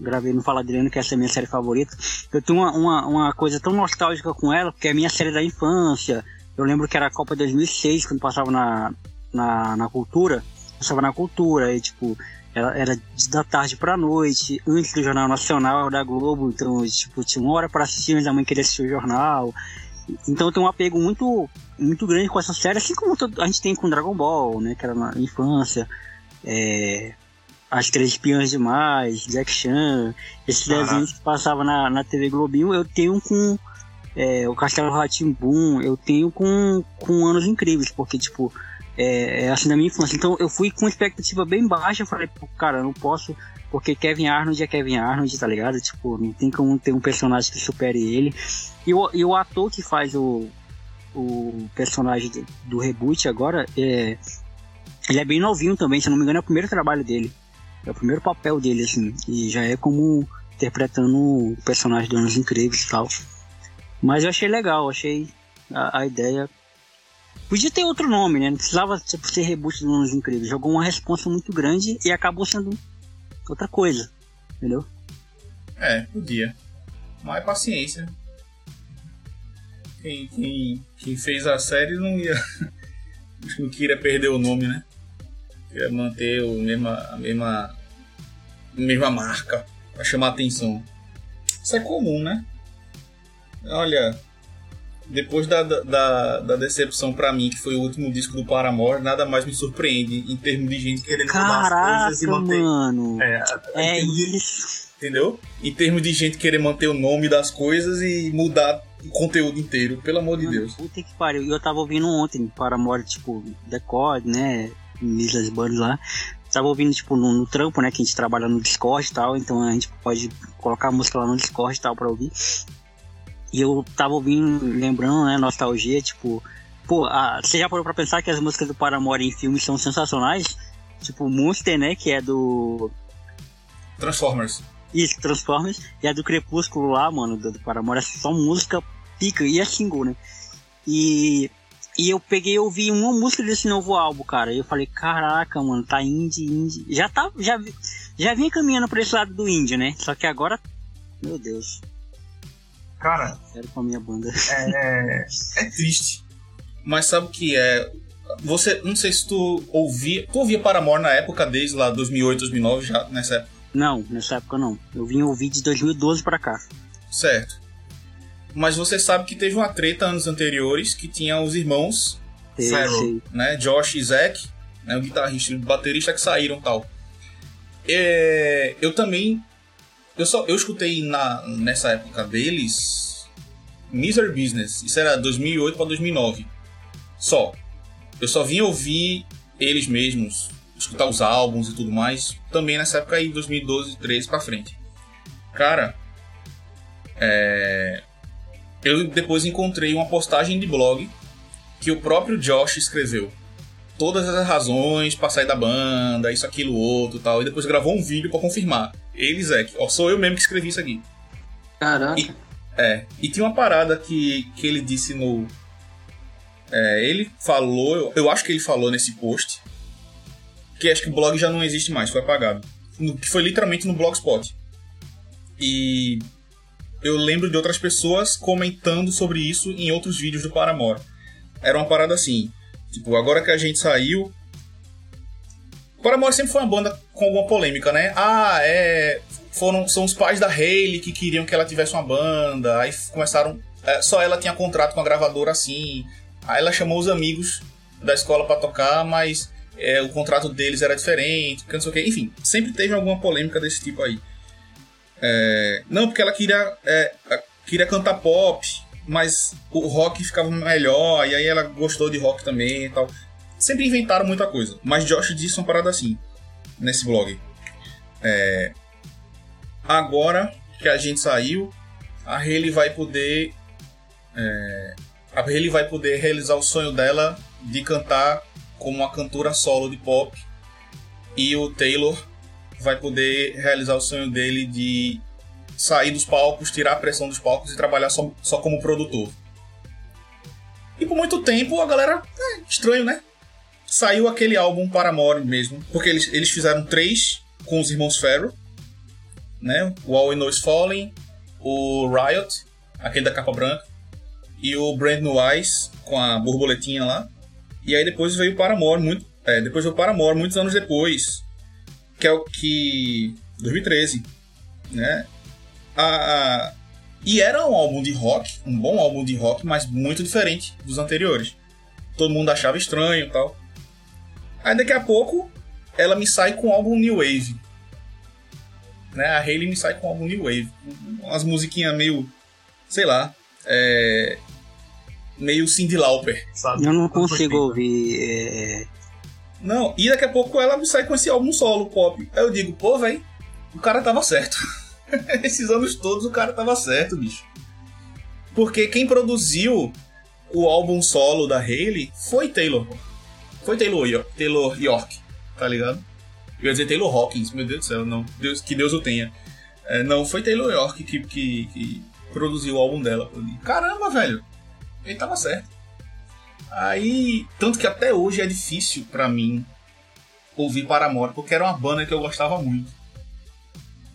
Gravei no Fala Adriano, que essa é a minha série favorita. Eu tenho uma, uma, uma coisa tão nostálgica com ela, porque é a minha série da infância. Eu lembro que era a Copa 2006, quando passava na, na, na Cultura. Passava na Cultura, e tipo, era, era da tarde pra noite, antes do Jornal Nacional da Globo. Então, tipo, tinha uma hora para assistir, mas a mãe queria assistir o jornal. Então eu tenho um apego muito, muito grande com essa série, assim como a gente tem com Dragon Ball, né? Que era na infância. é, As Três Espiãs Demais, Jack Chan, esses Caraca. desenhos que passavam na, na TV Globinho, eu tenho com é, o Castelo Ratimbum, eu tenho com, com Anos Incríveis, porque, tipo, é, é assim da minha infância. Então eu fui com expectativa bem baixa, eu falei, cara, eu não posso, porque Kevin Arnold é Kevin Arnold, tá ligado? Tipo, não tem como ter um personagem que supere ele. E o, e o ator que faz o, o personagem do, reboot agora, é, ele é bem novinho também, se não me engano é o primeiro trabalho dele. É o primeiro papel dele, assim, e já é como interpretando o personagem do Anos Incríveis e tal. Mas eu achei legal, achei a, a ideia. Podia ter outro nome, né? Não precisava ser reboot do Anos Incríveis. Jogou uma responsa muito grande e acabou sendo outra coisa, entendeu? É, podia. Mas paciência. Quem, quem, quem fez a série não ia. Acho que não queria perder o nome, né? Queria manter o mesma, a mesma. A mesma marca. Pra chamar atenção. Isso é comum, né? Olha. Depois da, da, da decepção pra mim, que foi o último disco do Paramore, nada mais me surpreende em termos de gente querendo mudar as Caraca, coisas e manter. mano. É, É isso. Entendeu? Em termos de gente querer manter o nome das coisas e mudar o conteúdo inteiro, pelo amor de Deus. Puta que pariu. E eu tava ouvindo ontem Paramore, tipo, Decode, né? Mislas Bands lá. Tava ouvindo, tipo, no, no trampo, né? Que a gente trabalha no Discord e tal. Então a gente pode colocar a música lá no Discord e tal pra ouvir. E eu tava ouvindo, lembrando, né? Nostalgia, tipo. Pô, a, você já parou pra pensar que as músicas do Paramore em filmes são sensacionais? Tipo, Monster, né? Que é do. Transformers. Isso, Transformers. E a do Crepúsculo lá, mano, do, do Paramore. É só música pica. E é single, né? E. E eu peguei e ouvi uma música desse novo álbum, cara. E eu falei, caraca, mano, tá indie, indie. Já tá. Já, já vinha caminhando pra esse lado do indie, né? Só que agora. Meu Deus. Cara, Sério com a minha banda. é, É triste. Mas sabe o que é? Você, não sei se tu ouvia. Tu ouvia Paramore na época, desde lá 2008, 2009, já nessa época. Não, nessa época não. Eu vim ouvir de 2012 pra cá. Certo. Mas você sabe que teve uma treta anos anteriores que tinha os irmãos, Farrell. né? Josh e Zack, né, o guitarrista e o baterista que saíram tal. É, eu também. Eu só eu escutei na, nessa época deles Misery Business. Isso era 2008 para 2009. Só. Eu só vim ouvir eles mesmos, escutar os álbuns e tudo mais, também nessa época aí, 2012, 13 pra frente. Cara, é, eu depois encontrei uma postagem de blog que o próprio Josh escreveu. Todas as razões pra sair da banda, isso, aquilo, outro tal. E depois gravou um vídeo pra confirmar. Ele, Zack, ó, sou eu mesmo que escrevi isso aqui. Caraca. E- É, e tinha uma parada que, que ele disse no. É, ele falou, eu, eu acho que ele falou nesse post, que acho que o blog já não existe mais, foi apagado. No- que foi literalmente no Blogspot. E eu lembro de outras pessoas comentando sobre isso em outros vídeos do Paramore. Era uma parada assim, tipo, agora que a gente saiu. O Paramore sempre foi uma banda com alguma polêmica, né? Ah, é foram são os pais da Hayley que queriam que ela tivesse uma banda. Aí começaram. é, só ela tinha contrato com a gravadora assim. Aí ela chamou os amigos da escola pra tocar, mas é, o contrato deles era diferente, não sei o. Enfim, sempre teve alguma polêmica desse tipo aí. É, não, porque ela queria, é, queria cantar pop, mas o rock ficava melhor, e aí ela gostou de rock também e tal. Sempre inventaram muita coisa. Mas Josh disse uma parada assim, nesse blog. É, agora que a gente saiu, a Hayley vai poder. é, a Hayley vai poder realizar o sonho dela de cantar como uma cantora solo de pop. E o Taylor vai poder realizar o sonho dele de sair dos palcos, tirar a pressão dos palcos e trabalhar só, só como produtor. E por muito tempo a galera. É, estranho, né? Saiu aquele álbum Paramore mesmo. Porque eles, eles fizeram três com os irmãos Farrell né? O All We Know Is Falling, o Riot, aquele da capa branca, e o Brand New Eyes, com a borboletinha lá. E aí depois veio o Paramore, muito, é, depois veio o Paramore, muitos anos depois, que é o que... 2013, né? A, a- e era um álbum de rock, um bom álbum de rock, mas muito diferente dos anteriores. Todo mundo achava estranho e tal. Aí daqui a pouco ela me sai com um álbum New Wave. Né? A Hayley me sai com um álbum New Wave. Umas musiquinhas meio. sei lá. É, meio Cindy Lauper. Sabe? Eu não consigo ouvir. é, Não, e daqui a pouco ela sai com esse álbum solo pop. Aí eu digo, pô, velho, o cara tava certo. Esses anos todos o cara tava certo, bicho. Porque quem produziu o álbum solo da Hayley foi Taylor. Foi Taylor York, Taylor York tá ligado? Eu ia dizer Taylor Hawkins, meu Deus do céu, não. Deus, que Deus o tenha. É, não, foi Taylor York que, que, que produziu o álbum dela. Caramba, velho. Ele tava certo. Aí, tanto que até hoje é difícil pra mim ouvir Paramore, porque era uma banda que eu gostava muito.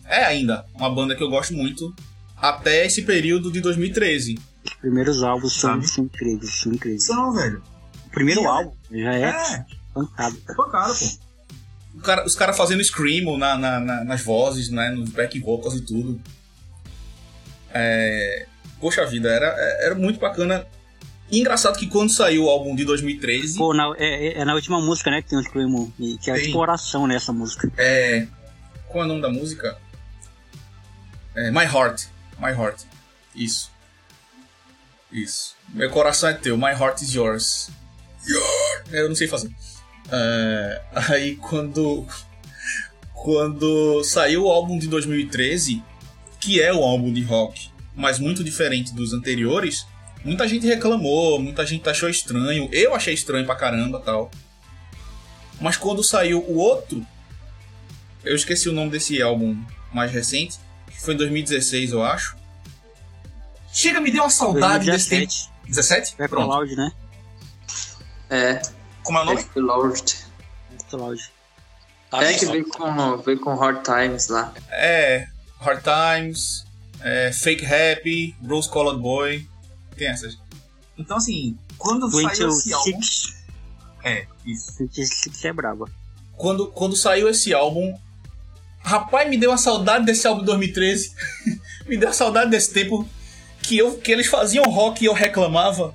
É ainda uma banda que eu gosto muito até esse período de 2013. Os primeiros álbuns são, são incríveis, são incríveis. São, velho. O primeiro E é- álbum já é, É, pancado. é pancada, pô. Cara- os caras fazendo screamo na, na- na- nas vozes, né, nos back vocals e tudo. É, Poxa vida, era, era muito bacana. E engraçado que quando saiu o álbum de 2013, Pô, na, é, é- é na última música, né, que tem o Screamo, que é Tem. tipo oração nessa música. É. Qual é o nome da música? É, My Heart. My Heart. Isso. Isso. Meu coração é teu, My Heart is yours. Your- Eu não sei fazer. É, aí quando. Quando saiu o álbum de 2013, que é o álbum de rock, mas muito diferente dos anteriores, muita gente reclamou, muita gente achou estranho. Eu achei estranho pra caramba tal. Mas quando saiu o outro, eu esqueci o nome desse álbum mais recente, que foi em 2016, eu acho. Chega, me deu uma saudade desse tempo. 2017, 17? Purple Pronto. Loud, né? É, Como é o nome? Purple Loud. É que veio com, veio com Hard Times lá. É. Hard Times, é, Fake Happy, Rose Colored Boy. Tem essas. Então, assim, quando saiu esse álbum. 26, É, isso. 26 é braba. Quando, quando saiu esse álbum. Rapaz, me deu uma saudade desse álbum de 2013. me deu uma saudade desse tempo que, eu, que eles faziam rock e eu reclamava,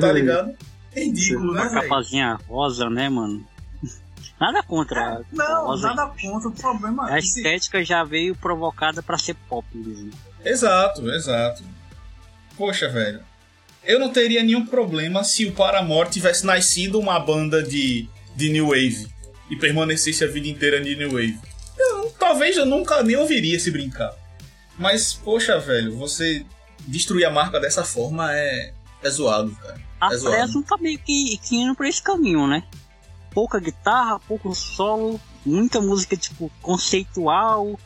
tá ligado? É ridículo, né, A velho? capazinha rosa, né, mano? Nada contra. a Não, rosa. nada contra o problema. A estética já veio provocada pra ser pop mesmo. Exato, exato. Poxa, velho. Eu não teria nenhum problema se o Paramore tivesse nascido uma banda de, de New Wave e permanecesse a vida inteira de New Wave. Eu, talvez eu nunca nem ouviria se brincar. Mas, poxa, velho, você destruir a marca dessa forma é, é zoado, cara. A É. Fresno tá meio que, que indo pra esse caminho, né? Pouca guitarra, pouco solo, muita música, tipo, conceitual.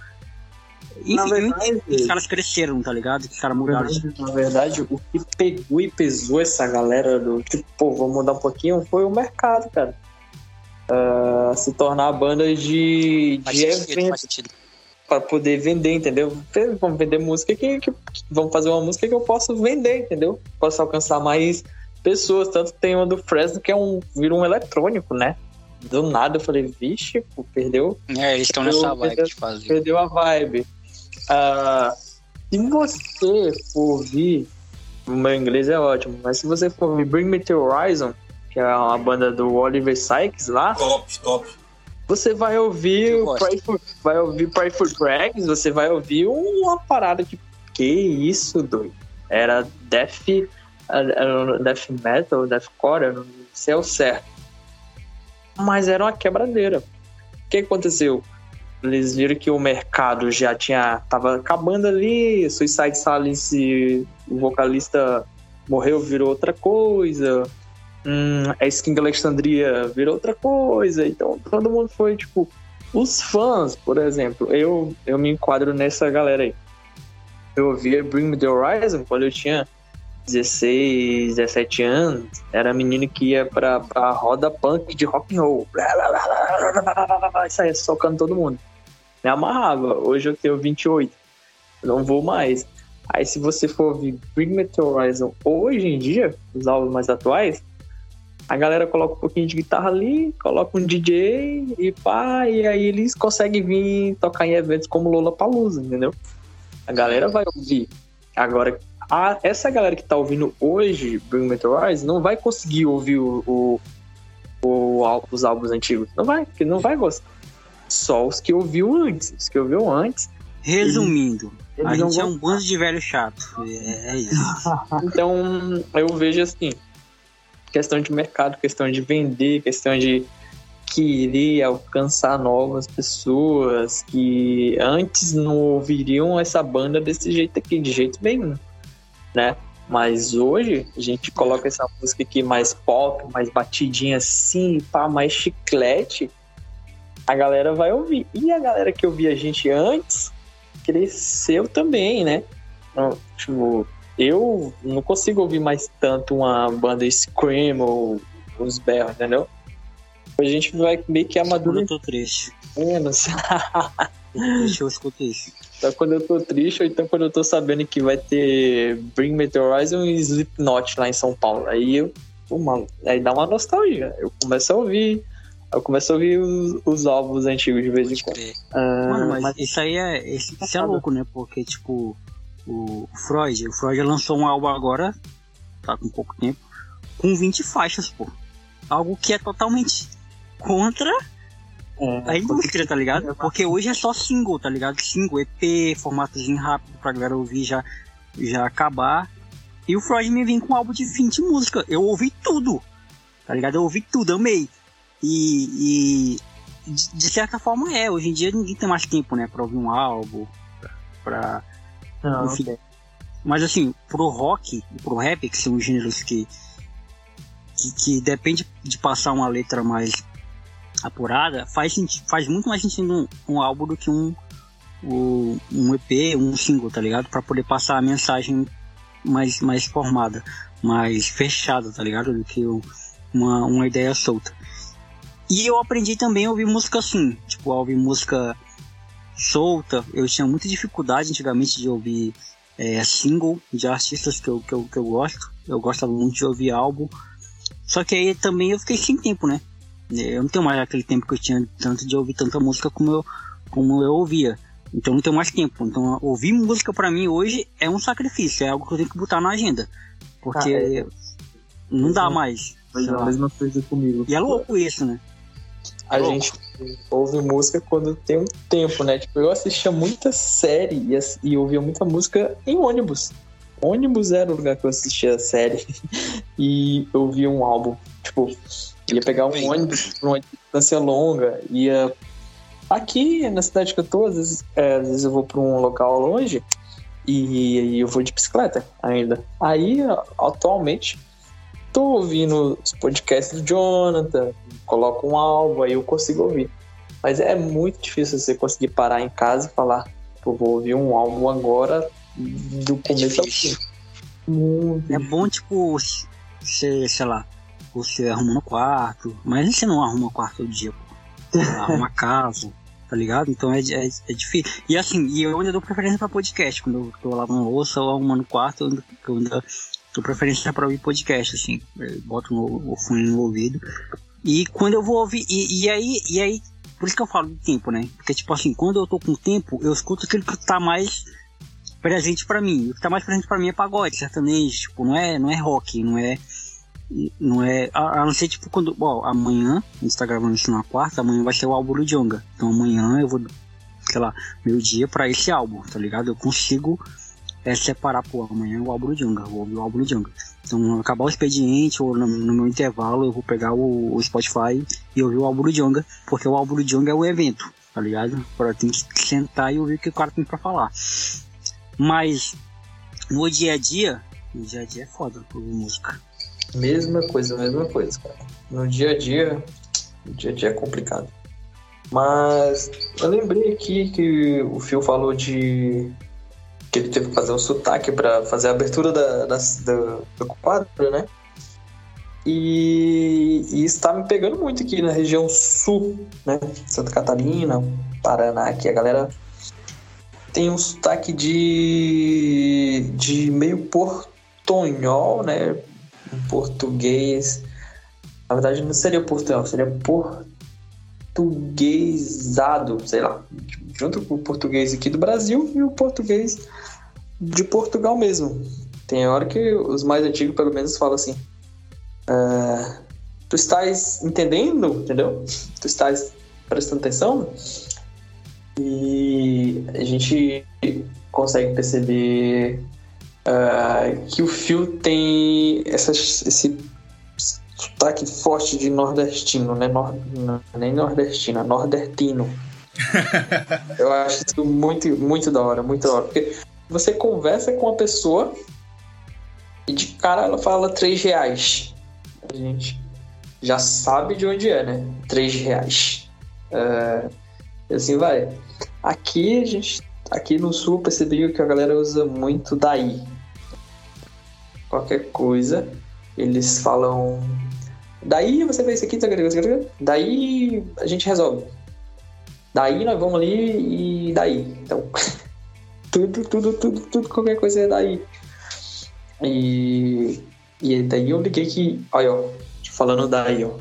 Na Enfim, verdade, os caras cresceram, tá ligado? Os caras mudaram. Na verdade, o que pegou e pesou essa galera do tipo, pô, vamos mudar um pouquinho, foi o mercado, cara. Ah, se tornar banda de, Faz de sentido, sentido. para poder vender, entendeu? Vamos vender música que, que, vamos fazer uma música que eu posso vender, entendeu? Posso alcançar mais pessoas, tanto tem uma do Fresno que é um vira um eletrônico, né? Do nada eu falei, vixe, pô, perdeu É, eles estão nessa vibe de fazer. perdeu a vibe. Ah, se você for ouvir, o meu inglês é ótimo, mas se você for ouvir Bring Me to Horizon, que é uma banda do Oliver Sykes lá, Top, top. você vai ouvir. Pray for, vai ouvir Pray for Drags, você vai ouvir uma parada de que isso, doido. Era death, death metal, deathcore, não sei o certo. Mas era uma quebradeira. O que aconteceu? Eles viram que o mercado já tinha tava acabando ali, Suicide Silence, o vocalista morreu, virou outra coisa. Hum, a Skin Alexandria virou outra coisa. Então todo mundo foi tipo. Os fãs, por exemplo, eu, eu me enquadro nessa galera aí. Eu ouvia Bring Me the Horizon quando eu tinha 16, 17 anos. Era menino que ia pra, pra roda punk de rock and roll. E saía socando todo mundo. Me amarrava. Hoje eu tenho 28. Não vou mais. Aí se você for ouvir Bring Me Horizon hoje em dia, os álbuns mais atuais, a galera coloca um pouquinho de guitarra ali, coloca um DJ e pá, e aí eles conseguem vir tocar em eventos como Lola Palusa, entendeu? A galera vai ouvir. Agora, a- essa galera que tá ouvindo hoje Bring Me the Horizon não vai conseguir ouvir o, o, o, os álbuns antigos. Não vai, porque não vai gostar. Só os que ouviu antes. Os que ouviu antes. Resumindo, a gente é um bando de velho chato. É, é isso. Então, eu vejo assim, questão de mercado, questão de vender, questão de querer alcançar novas pessoas que antes não ouviriam essa banda desse jeito aqui, de jeito nenhum, né? Mas hoje a gente coloca essa música aqui mais pop, mais batidinha assim, pá, mais chiclete, a galera vai ouvir. E a galera que ouvia a gente antes cresceu também, né? Então, Tipo, eu não consigo ouvir mais tanto uma banda Scream ou os berros, entendeu? A gente vai meio que Quando eu tô triste. Então, Deixa eu escutar isso. quando eu tô triste, ou então quando eu tô sabendo que vai ter Bring Me The Horizon e Slipknot lá em São Paulo. Aí eu, mano, aí dá uma nostalgia. Eu começo a ouvir, eu começo a ouvir os, os álbuns antigos de vez em quando. Ah, Mano, mas, mas isso aí é. Isso, isso é louco, né? Porque, tipo, o Freud, o Freud lançou um álbum agora, tá com pouco tempo, com 20 faixas, pô. Algo que é totalmente contra é, a indústria, tá ligado? Porque hoje é só single, tá ligado? Single, EP, formatozinho rápido pra galera ouvir já, já acabar. E o Freud me vem com um álbum de 20 músicas. Eu ouvi tudo, tá ligado? Eu ouvi tudo, amei. E, e de, de certa forma é, hoje em dia ninguém tem mais tempo, né, pra ouvir um álbum, pra... não, enfim. ok. Mas assim, pro rock e pro rap, que são gêneros que, que, que depende de passar uma letra mais apurada, faz, faz muito mais sentido um, um álbum do que um, o- um EP, um single, tá ligado? Pra poder passar a mensagem mais, mais formada, mais fechada, tá ligado? Do que uma, uma ideia solta. E eu aprendi também a ouvir música assim, tipo, a ouvir música solta. Eu tinha muita dificuldade antigamente de ouvir é, single de artistas que eu, que, eu, que eu gosto. Eu gostava muito de ouvir álbum. Só que aí também eu fiquei sem tempo, né? Eu não tenho mais aquele tempo que eu tinha tanto de ouvir tanta música como eu, como eu ouvia. Então eu não tenho mais tempo. Então ouvir música pra mim hoje é um sacrifício, é algo que eu tenho que botar na agenda. Porque Ah, é. não dá Exato. mais. Mas é a mesma coisa comigo. E é louco isso, né? A gente ouve música quando tem um tempo, né? Tipo, eu assistia muita série e, e ouvia muita música em ônibus. Ônibus era o lugar que eu assistia a série e eu ouvia um álbum. Tipo, ia pegar um ônibus por uma distância longa, ia. Aqui na cidade que eu tô, às vezes, é, às vezes eu vou pra um local longe e, e eu vou de bicicleta ainda. Aí, atualmente, tô ouvindo os podcasts do Jonathan, coloco um álbum, aí eu consigo ouvir. Mas é muito difícil você conseguir parar em casa e falar, pô, vou ouvir um álbum agora do começo ao fim. Muito É bom, tipo, você, sei lá, você arruma no quarto, mas você não arruma quarto todo dia, pô. Arruma casa, tá ligado? Então é, é, é difícil. E assim, e eu ainda dou preferência pra podcast. Quando eu tô lavando louça ou arrumando quarto, eu ainda, eu dou preferência pra ouvir podcast, assim. Eu boto o fone no ouvido. E quando eu vou ouvir, e, e aí, e aí, por isso que eu falo do tempo, né? Porque, tipo assim, quando eu tô com tempo, eu escuto aquilo que tá mais presente pra mim. O que tá mais presente pra mim é pagode, sertanejo, tipo, não é, não é rock, não é. Não é. A, a não ser, tipo, quando. Bom, amanhã, a gente tá gravando isso na quarta, amanhã vai ser o álbum do Jonga. Então amanhã eu vou, sei lá, meu dia pra esse álbum, tá ligado? Eu consigo é, separar, pô, amanhã é o álbum do Jonga, vou ouvir o álbum do Jonga. Então, acabar o expediente ou no, no meu intervalo, eu vou pegar o, o Spotify e ouvir o álbum do Jonga, porque o álbum do Jonga é o evento, tá ligado? Pra tem que sentar e ouvir o que o cara tem pra falar. Mas no dia a dia, no dia a dia é foda ouvir música. Mesma coisa, mesma coisa, cara. No dia a dia, no dia a dia é complicado. Mas eu lembrei aqui que o Phil falou de que ele teve que fazer um sotaque pra fazer a abertura da, da, do quadro, né? E, e isso tá me pegando muito aqui na região sul, né? Santa Catarina, Paraná, aqui a galera tem um sotaque de, de meio portonhol, né? um português. Na verdade, não seria portunhol, seria portuguesado, sei lá. Junto com o português aqui do Brasil e o português de Portugal mesmo. Tem hora que os mais antigos, pelo menos, falam assim. "Ah, tu estás entendendo, entendeu? Tu estás prestando atenção e a gente consegue perceber uh, que o fio tem essas, esse sotaque forte de nordestino, né? Nor, não, nem nordestino, é nordestino. Eu acho isso muito, muito da hora, muito da hora. Porque você conversa com a pessoa e de cara ela fala três reais. A gente já sabe de onde é, né? Três reais. É, assim vai. Aqui a gente. Aqui no sul percebi que a galera usa muito daí. Qualquer coisa. Eles falam. Daí você vê isso aqui, daí a gente resolve. Daí nós vamos ali e daí. Então, tudo, tudo, tudo, tudo, qualquer coisa é daí. E, e daí eu liguei que, olha, ó, falando daí, ó.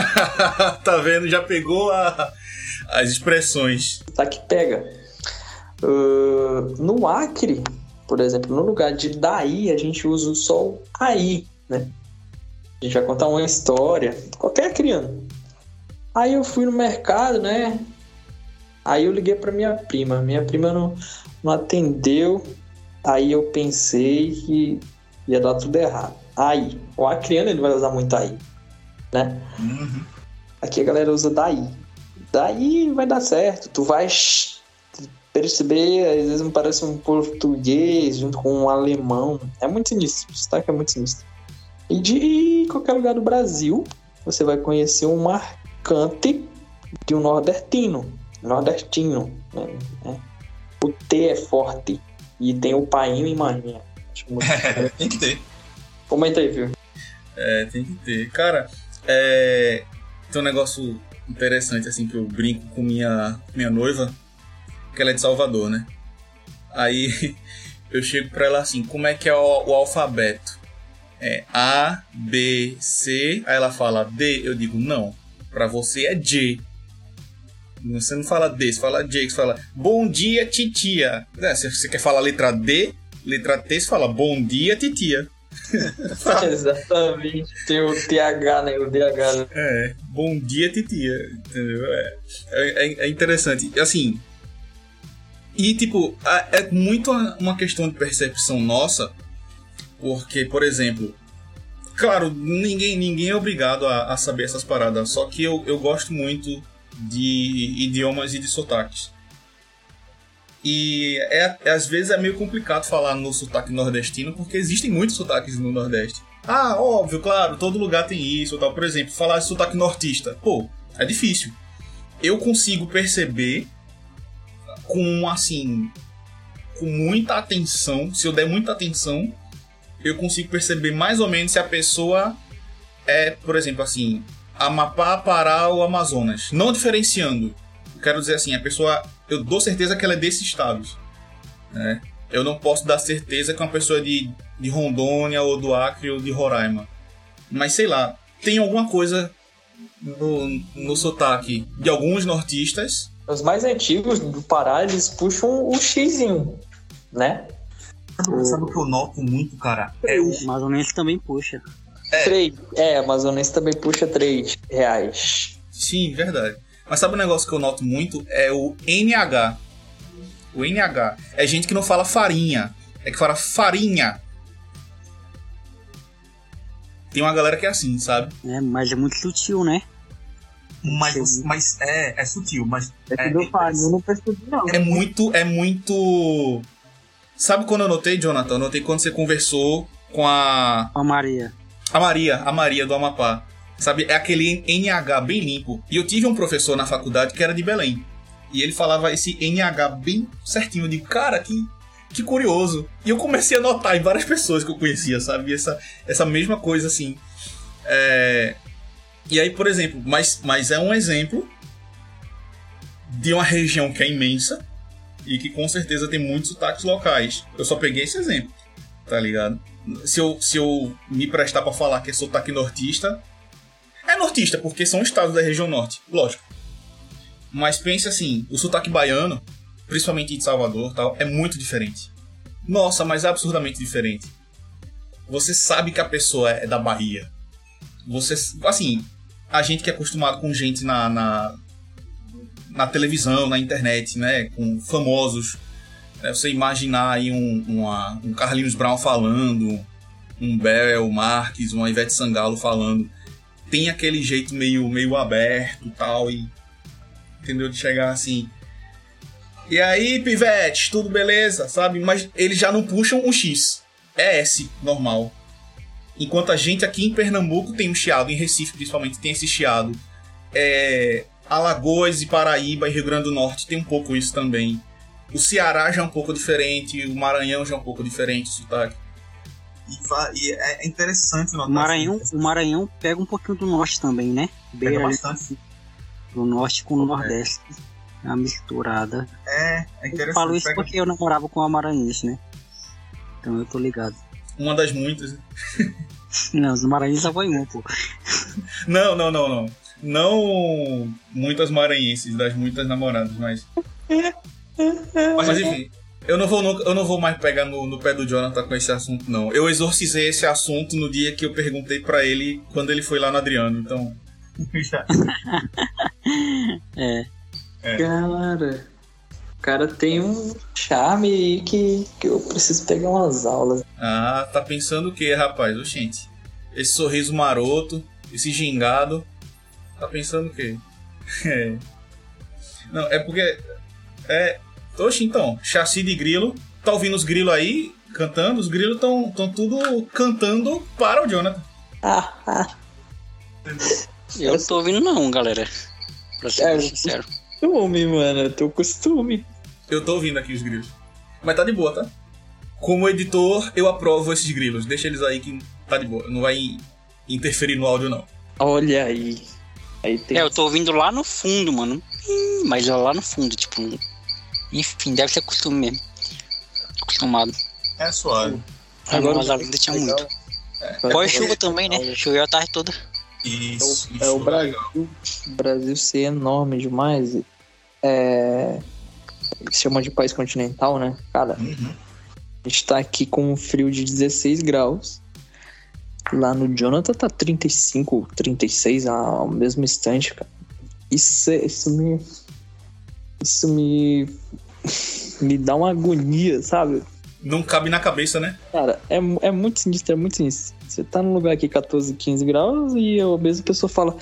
tá vendo? Já pegou a, as expressões. Tá que pega. Uh, no Acre, por exemplo, no lugar de daí, a gente usa só o aí, né? A gente vai contar uma história, qualquer criança. Aí eu fui no mercado, né? Aí eu liguei para minha prima. Minha prima não, não atendeu. Aí eu pensei que ia dar tudo errado. Aí, o acriano ele vai usar muito aí, né? Uhum. Aqui a galera usa daí. Daí vai dar certo. Tu vai perceber, às vezes me parece um português junto com um alemão. É muito sinistro. O sotaque é muito sinistro. E de qualquer lugar do Brasil, você vai conhecer um marcante de um nordestino. Nordestino. Né? O T é forte. E tem o painho e maninha. É, tem que ter. Comenta aí, viu? É, tem que ter. Cara, é... tem um negócio interessante, assim, que eu brinco com minha, minha noiva, que ela é de Salvador, né? Aí eu chego pra ela assim, como é que é o, o alfabeto? É A, B, C, aí ela fala D, eu digo, não, pra você é J. Você não fala D, você fala J, você fala bom dia, titia. É, se você quer falar letra D, letra T, você fala bom dia, titia. Exatamente. Tem o TH, né? O DH. Né? É, bom dia, titia. Entendeu? É, é, é interessante. Assim. E, tipo, é muito uma questão de percepção nossa, porque, por exemplo, claro, ninguém, ninguém é obrigado a, a saber essas paradas, só que eu, eu gosto muito de idiomas e de sotaques. E é, é, às vezes é meio complicado falar no sotaque nordestino, porque existem muitos sotaques no Nordeste. Ah, óbvio, claro, todo lugar tem isso. Tal. Por exemplo, falar sotaque nortista. Pô, é difícil. Eu consigo perceber com, assim, com muita atenção, se eu der muita atenção, eu consigo perceber mais ou menos se a pessoa é, por exemplo, assim, Amapá, Pará ou Amazonas. Não diferenciando. Quero dizer assim, a pessoa eu dou certeza que ela é desses estados. Né? Eu não posso dar certeza que uma pessoa é de, de Rondônia ou do Acre ou de Roraima. Mas sei lá, tem alguma coisa no, no sotaque de alguns nortistas. Os mais antigos do Pará, eles puxam o xizinho, né? Sabe o que eu noto muito, cara? É o amazonense também puxa. É. Três. É, amazonense também puxa três reais. Sim, verdade. Mas sabe um negócio que eu noto muito? É o NH. O NH. É gente que não fala farinha. É que fala farinha. Tem uma galera que é assim, sabe? É, mas é muito sutil, né? Mas, mas é, é sutil, mas. É, é, eu, eu não percebi, não. É muito, é muito. Sabe quando eu notei, Jonathan? Eu notei quando você conversou com a. A Maria. A Maria, a Maria do Amapá. Sabe, é aquele NH bem limpo. E eu tive um professor na faculdade que era de Belém. E ele falava esse NH bem certinho. Digo, cara, que, que curioso. E eu comecei a notar em várias pessoas que eu conhecia, sabe? Essa, essa mesma coisa assim. É... E aí, por exemplo, mas, mas é um exemplo de uma região que é imensa e que com certeza tem muitos sotaques locais. Eu só peguei esse exemplo, tá ligado? Se eu, se eu me prestar para falar que é sotaque nortista, é nortista, porque são estados da região norte, lógico. Mas pense assim, o sotaque baiano, principalmente de Salvador tal, é muito diferente. Nossa, mas é absurdamente diferente. Você sabe que a pessoa é da Bahia. você, assim, a gente que é acostumado com gente na, na, na televisão, na internet, né, com famosos, né, você imaginar aí um, uma, um Carlinhos Brown falando, um Bel Marques, uma Ivete Sangalo falando, tem aquele jeito meio, meio aberto tal, e entendeu? De chegar assim. E aí, pivete, tudo beleza, sabe? Mas eles já não puxam um X. É S, normal. Enquanto a gente aqui em Pernambuco tem um chiado, em Recife principalmente tem esse chiado. É, Alagoas e Paraíba e Rio Grande do Norte tem um pouco isso também. O Ceará já é um pouco diferente, o Maranhão já é um pouco diferente o sotaque. E, e é interessante notar O Maranhão, o Maranhão pega um pouquinho do norte também, né? Pega Beira ali bastante. do norte com o nordeste. É uma misturada. É, é Eu interessante. falo isso Pega- porque eu namorava com a maranhense, né? Então eu tô ligado. Uma das muitas. né? Não, os maranhenses só foi um, pô. Não, não, não, não. Não muitas maranhenses, das muitas namoradas, mas. Mas enfim, eu não vou, nunca- eu não vou mais pegar no, no pé do Jonathan com esse assunto, não. Eu exorcizei esse assunto no dia que eu perguntei pra ele quando ele foi lá no Adriano, então. Já. É. Cara, o cara tem um charme aí que, que eu preciso pegar umas aulas. Ah, tá pensando o que, rapaz? Oxente. Esse sorriso maroto, esse gingado. Tá pensando o quê? É. Não, é porque. É. Oxe, então, chassi de grilo. Tá ouvindo os grilos aí cantando? Os grilos estão tão tudo cantando para o Jonathan. Ah, ah, Eu não tô ouvindo não, galera. Pra ser É, sincero. costume, mano. Teu costume. Eu tô ouvindo aqui os grilos. Mas tá de boa, tá? Como editor, eu aprovo esses grilos. Deixa eles aí que tá de boa. Não vai interferir no áudio, não. Olha aí. Aí tem. É, eu tô ouvindo lá no fundo, mano. Mas é lá no fundo, tipo. Enfim, deve ser costume mesmo. Acostumado. É suave. Agora mas ainda tinha muito. Pós-chuva também, né? Choveu a tarde toda. Isso. É o isso, Brasil. O Brasil ser enorme demais. É. Se chama de país continental, né? Cara, Uhum. a gente tá aqui com um frio de 16 graus. Lá no Jonathan tá 35, 36 ao mesmo instante, cara. Isso, é- isso me. Isso me. Me dá uma agonia, sabe? Não cabe na cabeça, né? Cara, é, é muito sinistro, é muito sinistro. Você tá num lugar aqui 14, 15 graus e a mesma pessoa fala: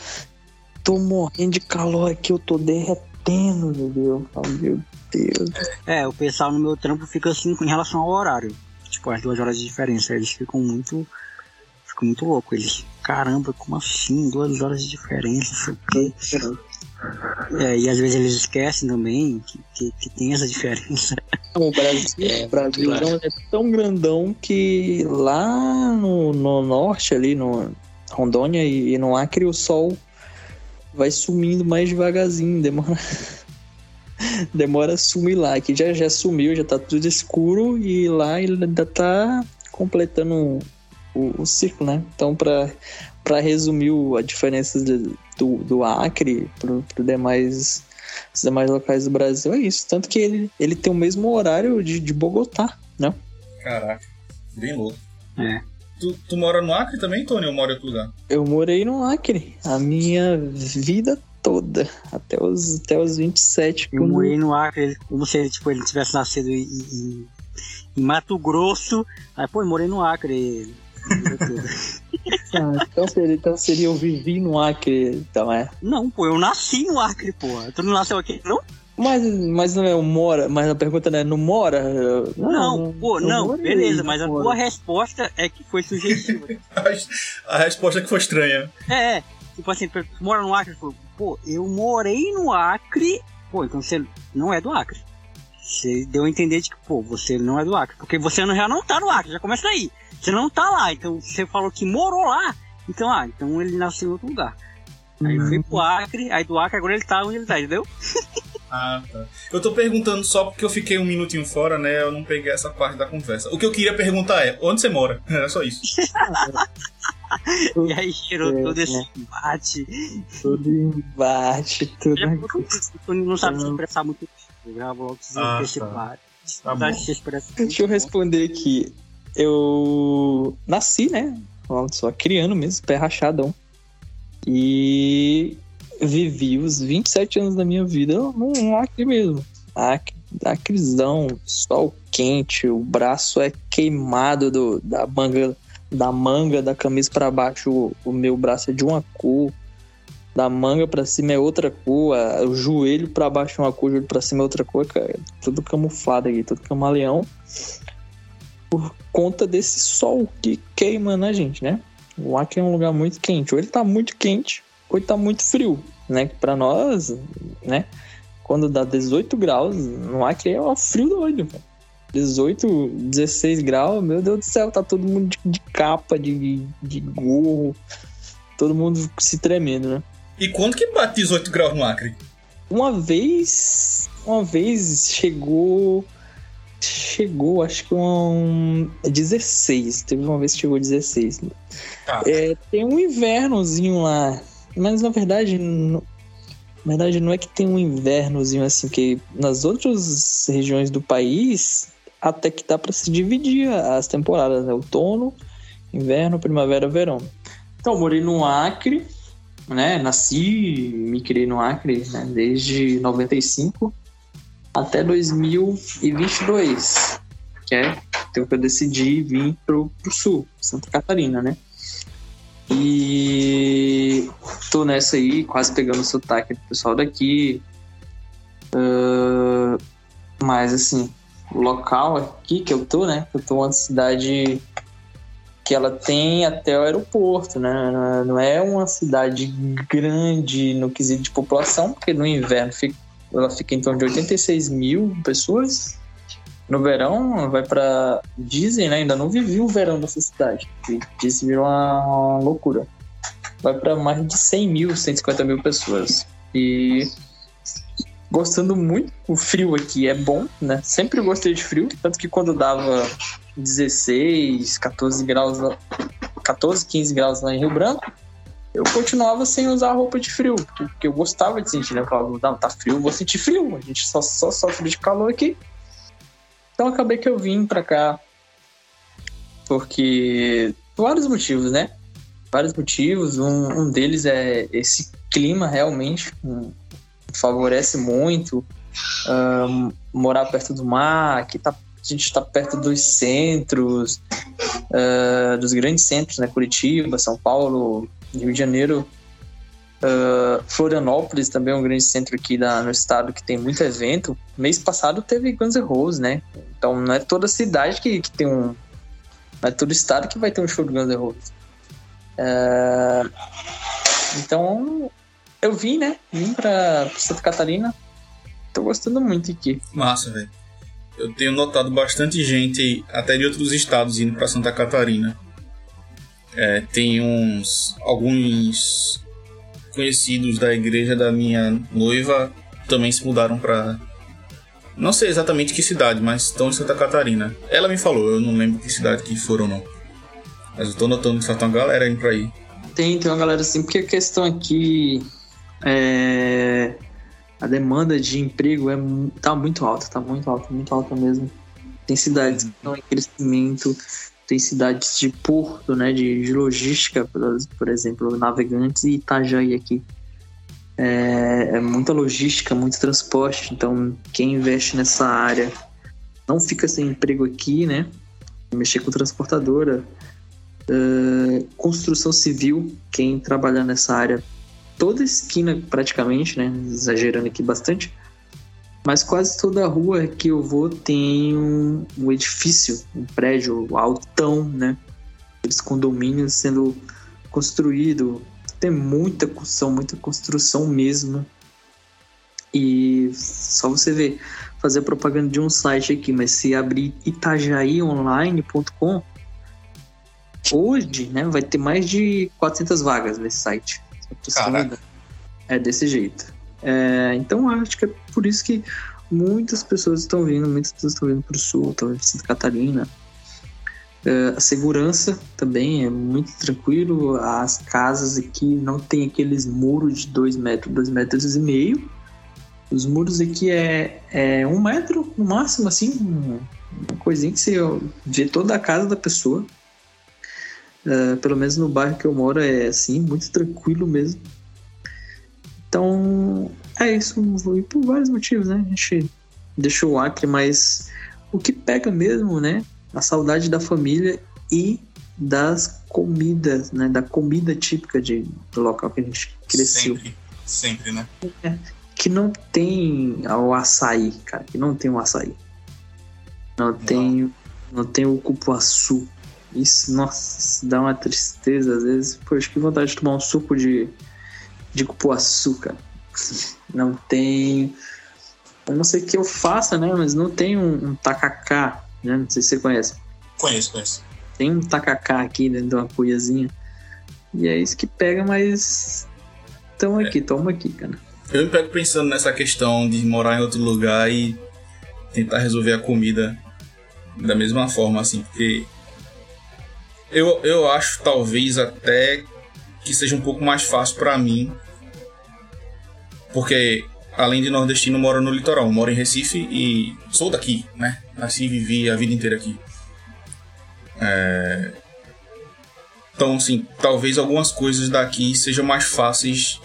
tô morrendo de calor aqui, eu tô derretendo, meu Deus. Eu falo, Meu Deus. É, o pessoal no meu trampo fica assim em relação ao horário. Tipo, as duas horas de diferença. Eles ficam muito. Ficam muito loucos. Eles, caramba, como assim? Duas horas de diferença, sei o quê. É, e às vezes eles esquecem também que, que, que tem essa diferença. O Brasil, É, o Brasil claro. é tão grandão que lá no, no norte, ali no Rondônia e, e no Acre, o sol vai sumindo mais devagarzinho, demora. demora a sumir lá, que já, já sumiu, já tá tudo escuro e lá ele ainda tá completando o, o ciclo, né? Então, pra, pra resumir o- a diferença de- do, do Acre pro demais os demais locais do Brasil é isso. Tanto que ele, ele tem o mesmo horário de, de Bogotá, né? Caraca, bem louco. É. Tu, tu mora no Acre também, Tony, ou mora em outro lugar? Eu morei no Acre a minha vida toda, até os, até os 27. Eu morei no Acre, ele- como se ele, tipo, ele tivesse nascido em, em- em Mato Grosso. Aí, pô, eu morei no Acre. Ah, então, seria, então seria eu vivi no Acre, então é. Não, pô, eu nasci no Acre, pô. Tu não nasceu aqui, não? Mas, mas não é o mora, mas a pergunta não é, não mora? Não, pô, eu não, morei, beleza, mas a tua resposta é que foi sugestiva. A, resposta que foi estranha. é, é, tipo assim, tu mora no Acre? Pô, eu morei no Acre. Pô, então você não é do Acre. Você deu a entender de que, pô, você não é do Acre. Porque você não- já não tá no Acre, já começa daí. Você não tá lá, então você falou que morou lá. Então, ah, então ele nasceu em outro lugar. Aí Uhum. foi pro Acre, aí do Acre agora ele tá onde ele tá, entendeu? Ah, tá. Eu tô perguntando só porque eu fiquei um minutinho fora, né? Eu não peguei essa parte da conversa. O que eu queria perguntar é, onde você mora? Era só isso. E aí gerou É, todo esse né? embate. Tudo embate, tudo. É não sabe se expressar muito bem. Vou logo dizer Ah, tá. Tá Tá Deixa eu responder aqui. Eu nasci, né? Só criando mesmo, pé rachadão. E vivi os 27 anos da minha vida num Acre mesmo. Acre, Acrezão, sol quente, o braço é queimado do, da manga da manga da camisa para baixo, o, o meu braço é de uma cor da manga para cima é outra cor, o joelho para baixo é uma cor, o joelho para cima é outra cor, cara, tudo camuflado aqui, tudo camaleão. Por conta desse sol que queima na gente, né? O Acre é um lugar muito quente. Ou ele tá muito quente, ou ele tá muito frio, né? Pra nós, né? Quando dá 18 graus, no Acre é um frio doido, cara. 18, 16 graus, meu Deus do céu, tá todo mundo de, de capa, de, de gorro, todo mundo se tremendo, né? E quanto que bate 18 graus no Acre? Uma vez, uma vez chegou, chegou, acho que um 16, teve uma vez que chegou 16. Tá. É, tem um invernozinho lá, mas na verdade, no- na verdade não é que tem um invernozinho assim, que nas outras regiões do país até que dá para se dividir as temporadas, né? outono, inverno, primavera, verão. Então, eu morei no Acre, né? Nasci, me criei no Acre, né? Desde 95 até 2022, que é então que eu decidi vir pro, pro sul, Santa Catarina, né? E tô nessa aí, quase pegando o sotaque do pessoal daqui. Ah, mas assim, o local aqui que eu tô, né? Eu tô numa cidade que ela tem até o aeroporto, né? Não é uma cidade grande no quesito de população, porque no inverno fica- ela fica em torno de 86 mil pessoas. No verão vai para dizem, né? Ainda não vivi o verão dessa cidade. Dizem virou uma loucura. Vai para mais de 100 mil, 150 mil pessoas. E gostando muito. O frio aqui é bom, né? Sempre gostei de frio, tanto que quando dava 16, 14 graus, lá- 14, 15 graus lá em Rio Branco, eu continuava sem usar roupa de frio, porque eu gostava de sentir, né? Eu falava, não, tá frio, vou sentir frio, a gente só, só sofre de calor aqui. Então acabei que eu vim pra cá porque por vários motivos, né? Vários motivos. Um, um deles é esse clima realmente hum, favorece muito. Morar perto do mar, aqui tá, a gente está perto dos centros, ah, dos grandes centros, né? Curitiba, São Paulo, Rio de Janeiro. Ah, Florianópolis também é um grande centro aqui da, no estado que tem muito evento. Mês passado teve Guns N' Roses, né? Então não é toda cidade que, que tem um. Não é todo estado que vai ter um show do Guns N' Roses. Ah, então eu vim, né? Vim pra, pra Santa Catarina. Tô gostando muito aqui. Massa, velho. Eu tenho notado bastante gente, até de outros estados, indo pra Santa Catarina. É, tem uns. alguns conhecidos da igreja da minha noiva também se mudaram pra. Não sei exatamente que cidade, mas estão em Santa Catarina. Ela me falou, eu não lembro que cidade que foram, não. Mas eu tô notando que só tem uma galera indo pra aí. Tem, tem uma galera assim, porque a questão aqui é. A demanda de emprego é, tá muito alta, tá muito alta, muito alta mesmo. Tem cidades que estão em crescimento, tem cidades de porto, né, de, de logística, por, exemplo, Navegantes e Itajaí aqui. É, é muita logística, muito transporte, então quem investe nessa área não fica sem emprego aqui, né? Mexer com transportadora, é, construção civil, quem trabalhar nessa área, toda esquina praticamente, né? Exagerando aqui bastante, mas quase toda rua que eu vou tem um, um edifício, um prédio altão, né? Aqueles condomínios sendo construído. Tem muita construção, muita construção mesmo. E só você ver, fazer propaganda de um site aqui, mas se abrir itajaíonline.com, hoje, né, vai ter mais de 400 vagas nesse site. É desse jeito. É, então acho que é por isso que muitas pessoas estão vindo, muitas pessoas estão vindo para o sul, estão vindo para Santa Catarina. É, a segurança também é muito tranquilo. As casas aqui não tem aqueles muros de 2 metros, 2 metros e meio. Os muros aqui é, é um metro no máximo, assim, um- uma coisinha que você vê toda a casa da pessoa. É, pelo menos no bairro que eu moro é assim, muito tranquilo mesmo. Então, é isso. E por vários motivos, né? A gente deixou o Acre, mas o que pega mesmo, né? A saudade da família e das comidas, né? Da comida típica de, do local que a gente cresceu. Sempre, sempre, né? Que não tem o açaí, cara. Que não tem o açaí. Não, tem, não tem o cupuaçu. Isso, nossa, dá uma tristeza às vezes. Poxa, que vontade de tomar um suco de, de cupuaçu, cara. Não tem. Eu não sei o que eu faça, né? Mas não tem um, um tacacá, né? Não sei se você conhece. Conheço, conheço. Tem um tacacá aqui dentro de uma cuiazinha. E é isso que pega, mas. Tamo aqui, toma aqui, cara. Eu me pego pensando nessa questão de morar em outro lugar e tentar resolver a comida da mesma forma, assim, porque eu, eu acho talvez até que seja um pouco mais fácil para mim, porque além de nordestino, moro no litoral, moro em Recife e sou daqui, né? Nasci e vivi a vida inteira aqui. É... Então, assim, talvez algumas coisas daqui sejam mais fáceis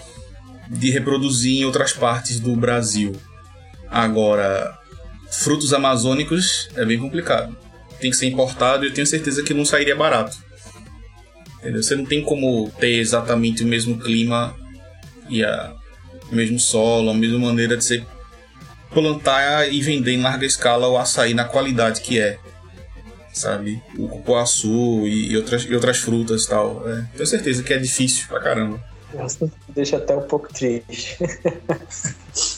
de reproduzir em outras partes do Brasil. Agora, frutos amazônicos é bem complicado. Tem que ser importado e eu tenho certeza que não sairia barato. Entendeu? Você não tem como ter exatamente o mesmo clima e a, o mesmo solo, a mesma maneira de você plantar e vender em larga escala o açaí na qualidade que é. Sabe? O cupuaçu e, e outras, e outras frutas e tal. É, tenho certeza que é difícil pra caramba. Nossa, deixa até um pouco triste.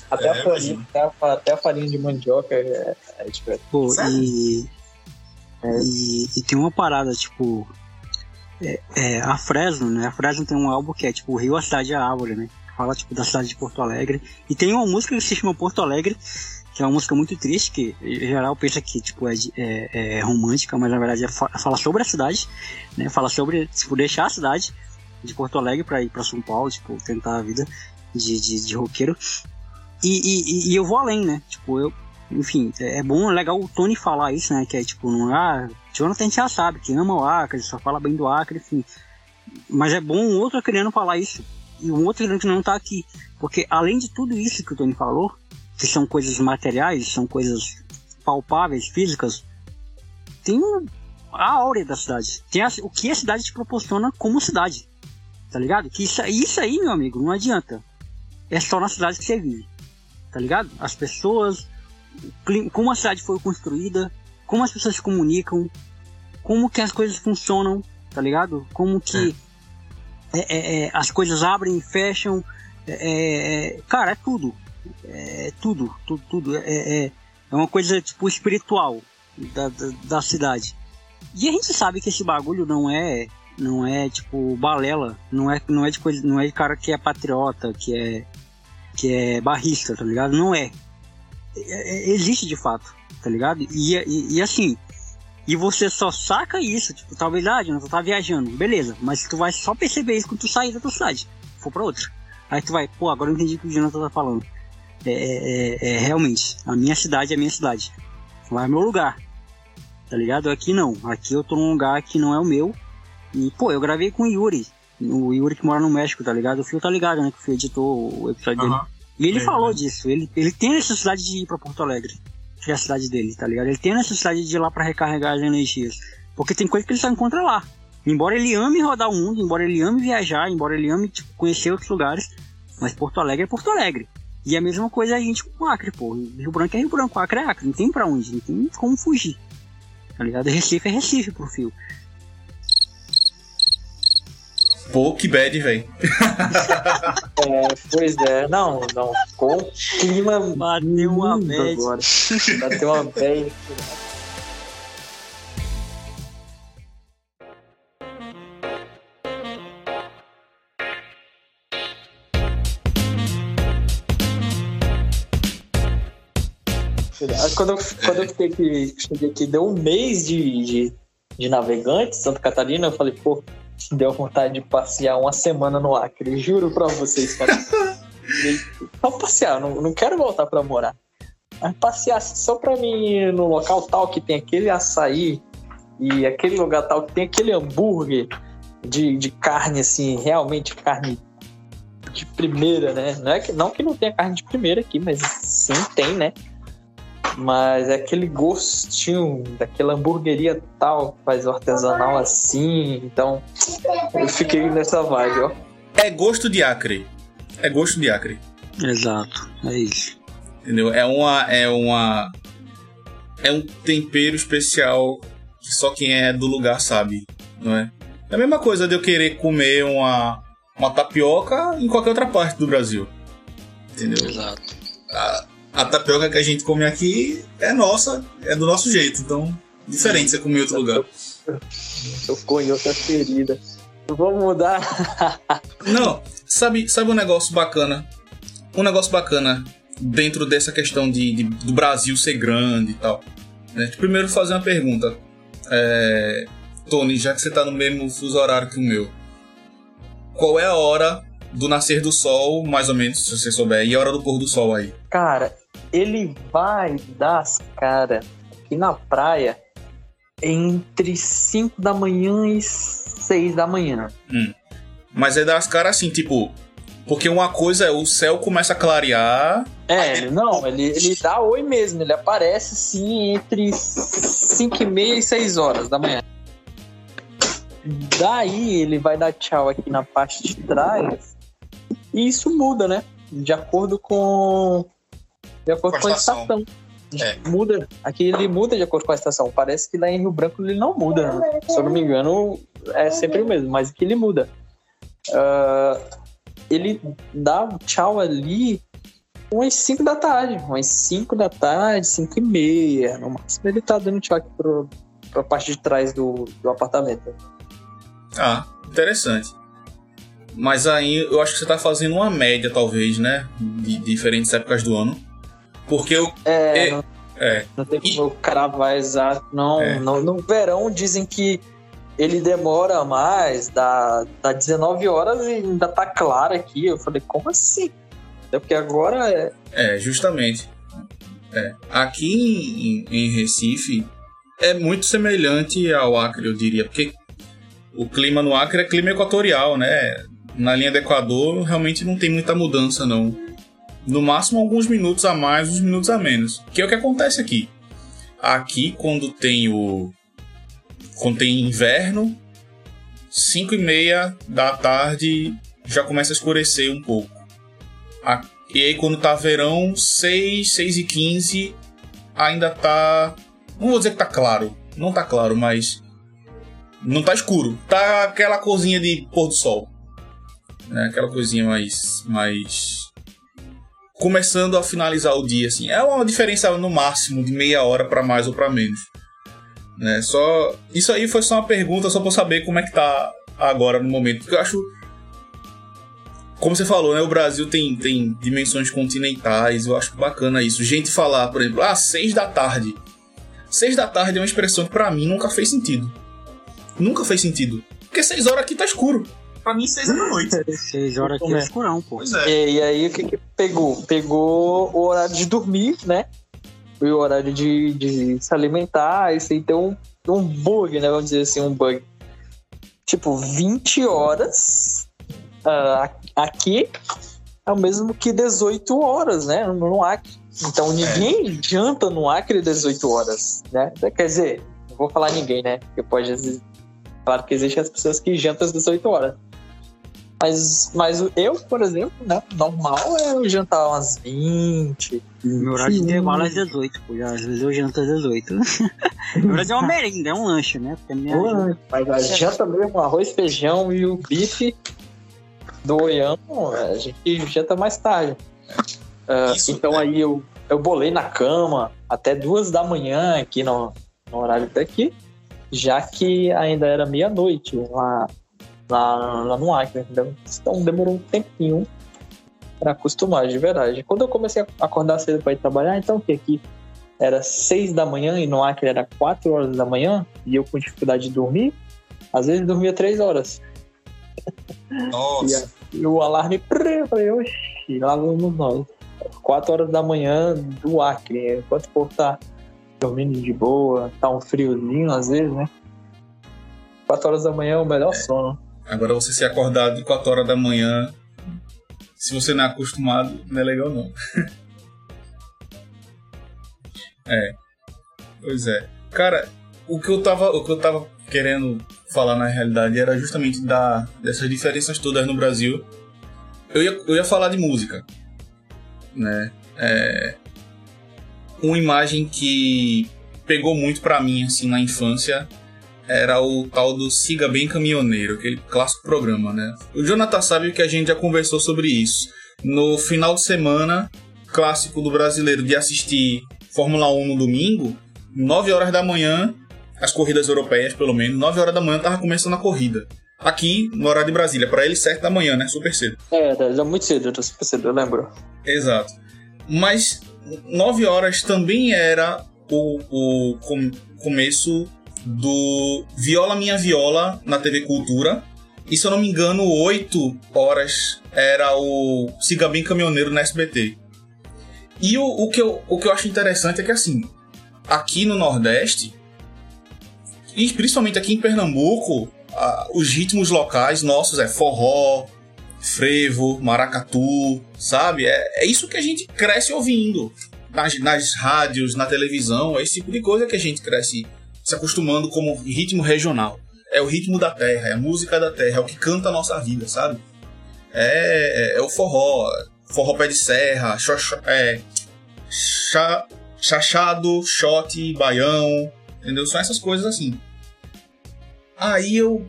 até, É, a farinha, até, a, até a farinha de mandioca é, é diferente. Pô, Sério? E, e. E tem uma parada, tipo. É, é, a Fresno, né? A Fresno tem um álbum que é tipo Rio, a cidade e a árvore, né? Fala tipo da cidade de Porto Alegre. E tem uma música que se chama Porto Alegre, que é uma música muito triste, que em geral pensa que tipo, é, é, é romântica, mas na verdade é fa- fala sobre a cidade, né? Fala sobre tipo, deixar a cidade de Porto Alegre pra ir pra São Paulo, tipo, tentar a vida de, de, de roqueiro. E, e, e eu vou além, né? Tipo, eu, enfim, é é bom, é legal o Tony falar isso, né? Que é tipo, não ah, Jonathan a gente já sabe que ama o Acre, só fala bem do Acre, enfim. Mas é bom um outro acreano falar isso. E um outro que não tá aqui. Porque além de tudo isso que o Tony falou, que são coisas materiais, são coisas palpáveis, físicas, tem a áurea da cidade. Tem a- o que a cidade te proporciona como cidade. Tá ligado? Que isso, isso aí, meu amigo, não adianta. É só na cidade que você vive. Tá ligado? As pessoas, como a cidade foi construída, como as pessoas se comunicam, como que as coisas funcionam, tá ligado? Como que é, é, é, as coisas abrem e fecham. É, é, é, cara, é tudo. É tudo, tudo, tudo. É, é, é uma coisa tipo espiritual da, da, da cidade. E a gente sabe que esse bagulho não é não é tipo balela, não é não é de coisa, não é de cara que é patriota, que é que é barrista, tá ligado? Não é. É- é- existe de fato, tá ligado? E, e, e assim, e você só saca isso, tipo, talvez, ah, Jonathan, tá viajando, beleza, mas tu vai só perceber isso quando tu sair da tua cidade, for pra outra. Aí tu vai, pô, agora eu entendi o que o Jonathan tá falando. É, é, é, é realmente, a minha cidade é a minha cidade. Lá é meu lugar. Tá ligado? Aqui não. Aqui eu tô num lugar que não é o meu. E, pô, eu gravei com o Yuri. O Yuri que mora no México, tá ligado? O Fio tá ligado, né? Que o Fio editou o episódio dele. E ele É, falou né? disso. Ele, ele tem a necessidade de ir pra Porto Alegre. Que é a cidade dele, tá ligado? Ele tem a necessidade de ir lá pra recarregar as energias. Porque tem coisa que ele só encontra lá. Embora ele ame rodar o mundo, embora ele ame viajar, embora ele ame tipo, conhecer outros lugares, mas Porto Alegre é Porto Alegre. E a mesma coisa a gente com o Acre, pô. Rio Branco é Rio Branco, Acre é Acre, não tem pra onde, não tem como fugir. Tá ligado? Recife é Recife pro fio. Pô, que bad, velho. É, pois é, não, não. Com um clima Bateu uma bad. agora. Bateu uma bad. Quando eu, quando eu fiquei aqui, cheguei aqui, deu um mês de, de, de navegante, Santa Catarina, eu falei, pô, deu vontade de passear uma semana no Acre, juro pra vocês, cara. Só passear, não, não quero voltar pra morar. Mas passear só pra mim no local tal que tem aquele açaí e aquele lugar tal que tem aquele hambúrguer de, de carne, assim, realmente carne de primeira, né? Não, é que, não que não tenha carne de primeira aqui, mas sim tem, né? Mas é aquele gostinho daquela hamburgueria tal, faz o artesanal assim. Então, eu fiquei nessa vibe, ó. É gosto de acre. É gosto de acre. Exato, é isso. Entendeu? É uma. É uma. É um tempero especial que só quem é do lugar sabe, não é? É a mesma coisa de eu querer comer uma, uma tapioca em qualquer outra parte do Brasil. Entendeu? Exato. A, a tapioca que a gente come aqui é nossa, é do nosso jeito. Então, diferente você comer em outro lugar. Tocou em outra ferida. Vamos mudar. Não, sabe, sabe um negócio bacana? Um negócio bacana dentro dessa questão de, de- do Brasil ser grande e tal. Né? Primeiro fazer uma pergunta. É, Tony, já que você tá no mesmo fuso horário que o meu, qual é a hora do nascer do sol, mais ou menos, se você souber, e a hora do pôr do sol aí? Cara, ele vai dar as caras aqui na praia entre 5 da manhã e 6 da manhã. Mas é das caras assim, tipo. Porque uma coisa é o céu começa a clarear. É, ele- não, ele, ele dá oi mesmo, ele aparece sim entre 5 e meia e 6 horas da manhã. Daí ele vai dar tchau aqui na parte de trás e isso muda, né? De acordo com. De acordo Com com a estação. É. Muda. Aqui ele muda de acordo com a estação. Parece que lá em Rio Branco ele não muda. né? Se eu não me engano, é sempre o mesmo, mas aqui ele muda. Ah, ele dá um tchau ali umas 5 da tarde. Umas 5 da tarde, 5 e meia. No máximo ele tá dando tchau aqui pro, pra parte de trás do, do apartamento. Ah, interessante. Mas aí eu acho que você tá fazendo uma média, talvez, né? De diferentes épocas do ano. Porque eu. É, É, não, É. não tem como o cara vai exato. Não, É. não, no verão dizem que ele demora mais, dá, dá 19 horas e ainda tá claro aqui. Eu falei, como assim? É porque agora é. É, justamente. É. Aqui em, em Recife é muito semelhante ao Acre, eu diria, porque o clima no Acre é clima equatorial, né? Na linha do Equador realmente não tem muita mudança, não. No máximo alguns minutos a mais, uns minutos a menos. Que é o que acontece aqui. Aqui, quando tem o. Quando tem inverno, 5 e meia da tarde já começa a escurecer um pouco. E aí quando tá verão, 6, 6 e 15 ainda tá. Não vou dizer que tá claro. Não tá claro, mas. Não tá escuro. Tá aquela corzinha de pôr do sol. Né? Aquela coisinha mais. mais. Começando a finalizar o dia, assim. É uma diferença no máximo de meia hora pra mais ou pra menos. Né? Só. Isso aí foi só uma pergunta, só eu saber como é que tá agora no momento. Porque eu acho como você falou, né? O Brasil tem, tem dimensões continentais, eu acho bacana isso. Gente falar, por exemplo, ah, seis da tarde. Seis da tarde é uma expressão que pra mim nunca fez sentido. Nunca fez sentido. Porque seis horas aqui tá escuro. Pra mim, seis é da noite. Seis horas aqui é é? escurão, pô. Pois é. E, e aí o que, que pegou? Pegou o horário de dormir, né? E o horário de, de se alimentar. Isso aí tem um, um bug, né? Vamos dizer assim, um bug. Tipo, 20 horas ah, aqui é o mesmo que 18 horas, né? No Acre. Então ninguém janta no Acre 18 horas, né? Quer dizer, não vou falar ninguém, né? Porque pode. às vezes- Claro que existem as pessoas que jantam às 18 horas. Mas, mas eu, por exemplo, né? Normal é eu jantar umas 20. Meu horário de 21. intervalo é às 18, pô. Às vezes eu janto às 18. Na verdade é uma merenda, é um lanche, né? Porque minha... Ué, Mas a janta mesmo, arroz, feijão e o bife do Oião, a gente janta mais tarde. Ah, Isso, então né? aí eu, eu bolei na cama até duas da manhã aqui no, no horário daqui, já que ainda era meia-noite lá, lá, lá no Acre, entendeu? Então demorou um tempinho para acostumar, de verdade. Quando eu comecei a acordar cedo para ir trabalhar, então que aqui era seis da manhã e no Acre era quatro horas da manhã e eu com dificuldade de dormir, às vezes dormia três horas. Nossa. E o alarme, eu falei, oxi, lá vamos nós. Quatro horas da manhã do Acre, enquanto o povo tá dormindo de boa, tá um friozinho às vezes, né? Quatro horas da manhã é o melhor sono. Agora você ser acordado de 4 horas da manhã, se você não é acostumado, não é legal não. é. Pois é. Cara, o que eu tava, o que eu tava querendo falar na realidade era justamente da, dessas diferenças todas no Brasil. Eu ia, eu ia falar de música, né? É, uma imagem que pegou muito para mim assim na infância era o tal do Siga Bem Caminhoneiro, aquele clássico programa, né? O Jonathan sabe que a gente já conversou sobre isso. No final de semana, clássico do brasileiro de assistir Fórmula 1 no domingo, 9 horas da manhã, as corridas europeias, pelo menos, 9 horas da manhã tava começando a corrida. Aqui, no horário de Brasília, para ele 7 da manhã, né? Super cedo. É, era muito cedo, era super cedo, eu lembro. Exato. Mas 9 horas também era o, o com, começo do Viola Minha Viola na TV Cultura. E se eu não me engano, 8 horas era o Siga Bem Caminhoneiro na SBT. E o, o, que eu, o que eu acho interessante é que, assim, aqui no Nordeste, e principalmente aqui em Pernambuco, os ritmos locais nossos é forró, frevo, maracatu, sabe? É, é isso que a gente cresce ouvindo nas, nas rádios, na televisão, é esse tipo de coisa que a gente cresce se acostumando como ritmo regional. É o ritmo da terra, é a música da terra, é o que canta a nossa vida, sabe? É, é, é o forró, forró pé de serra, xoxo, é, cha, chachado, shot, baião, entendeu? São essas coisas assim. Aí eu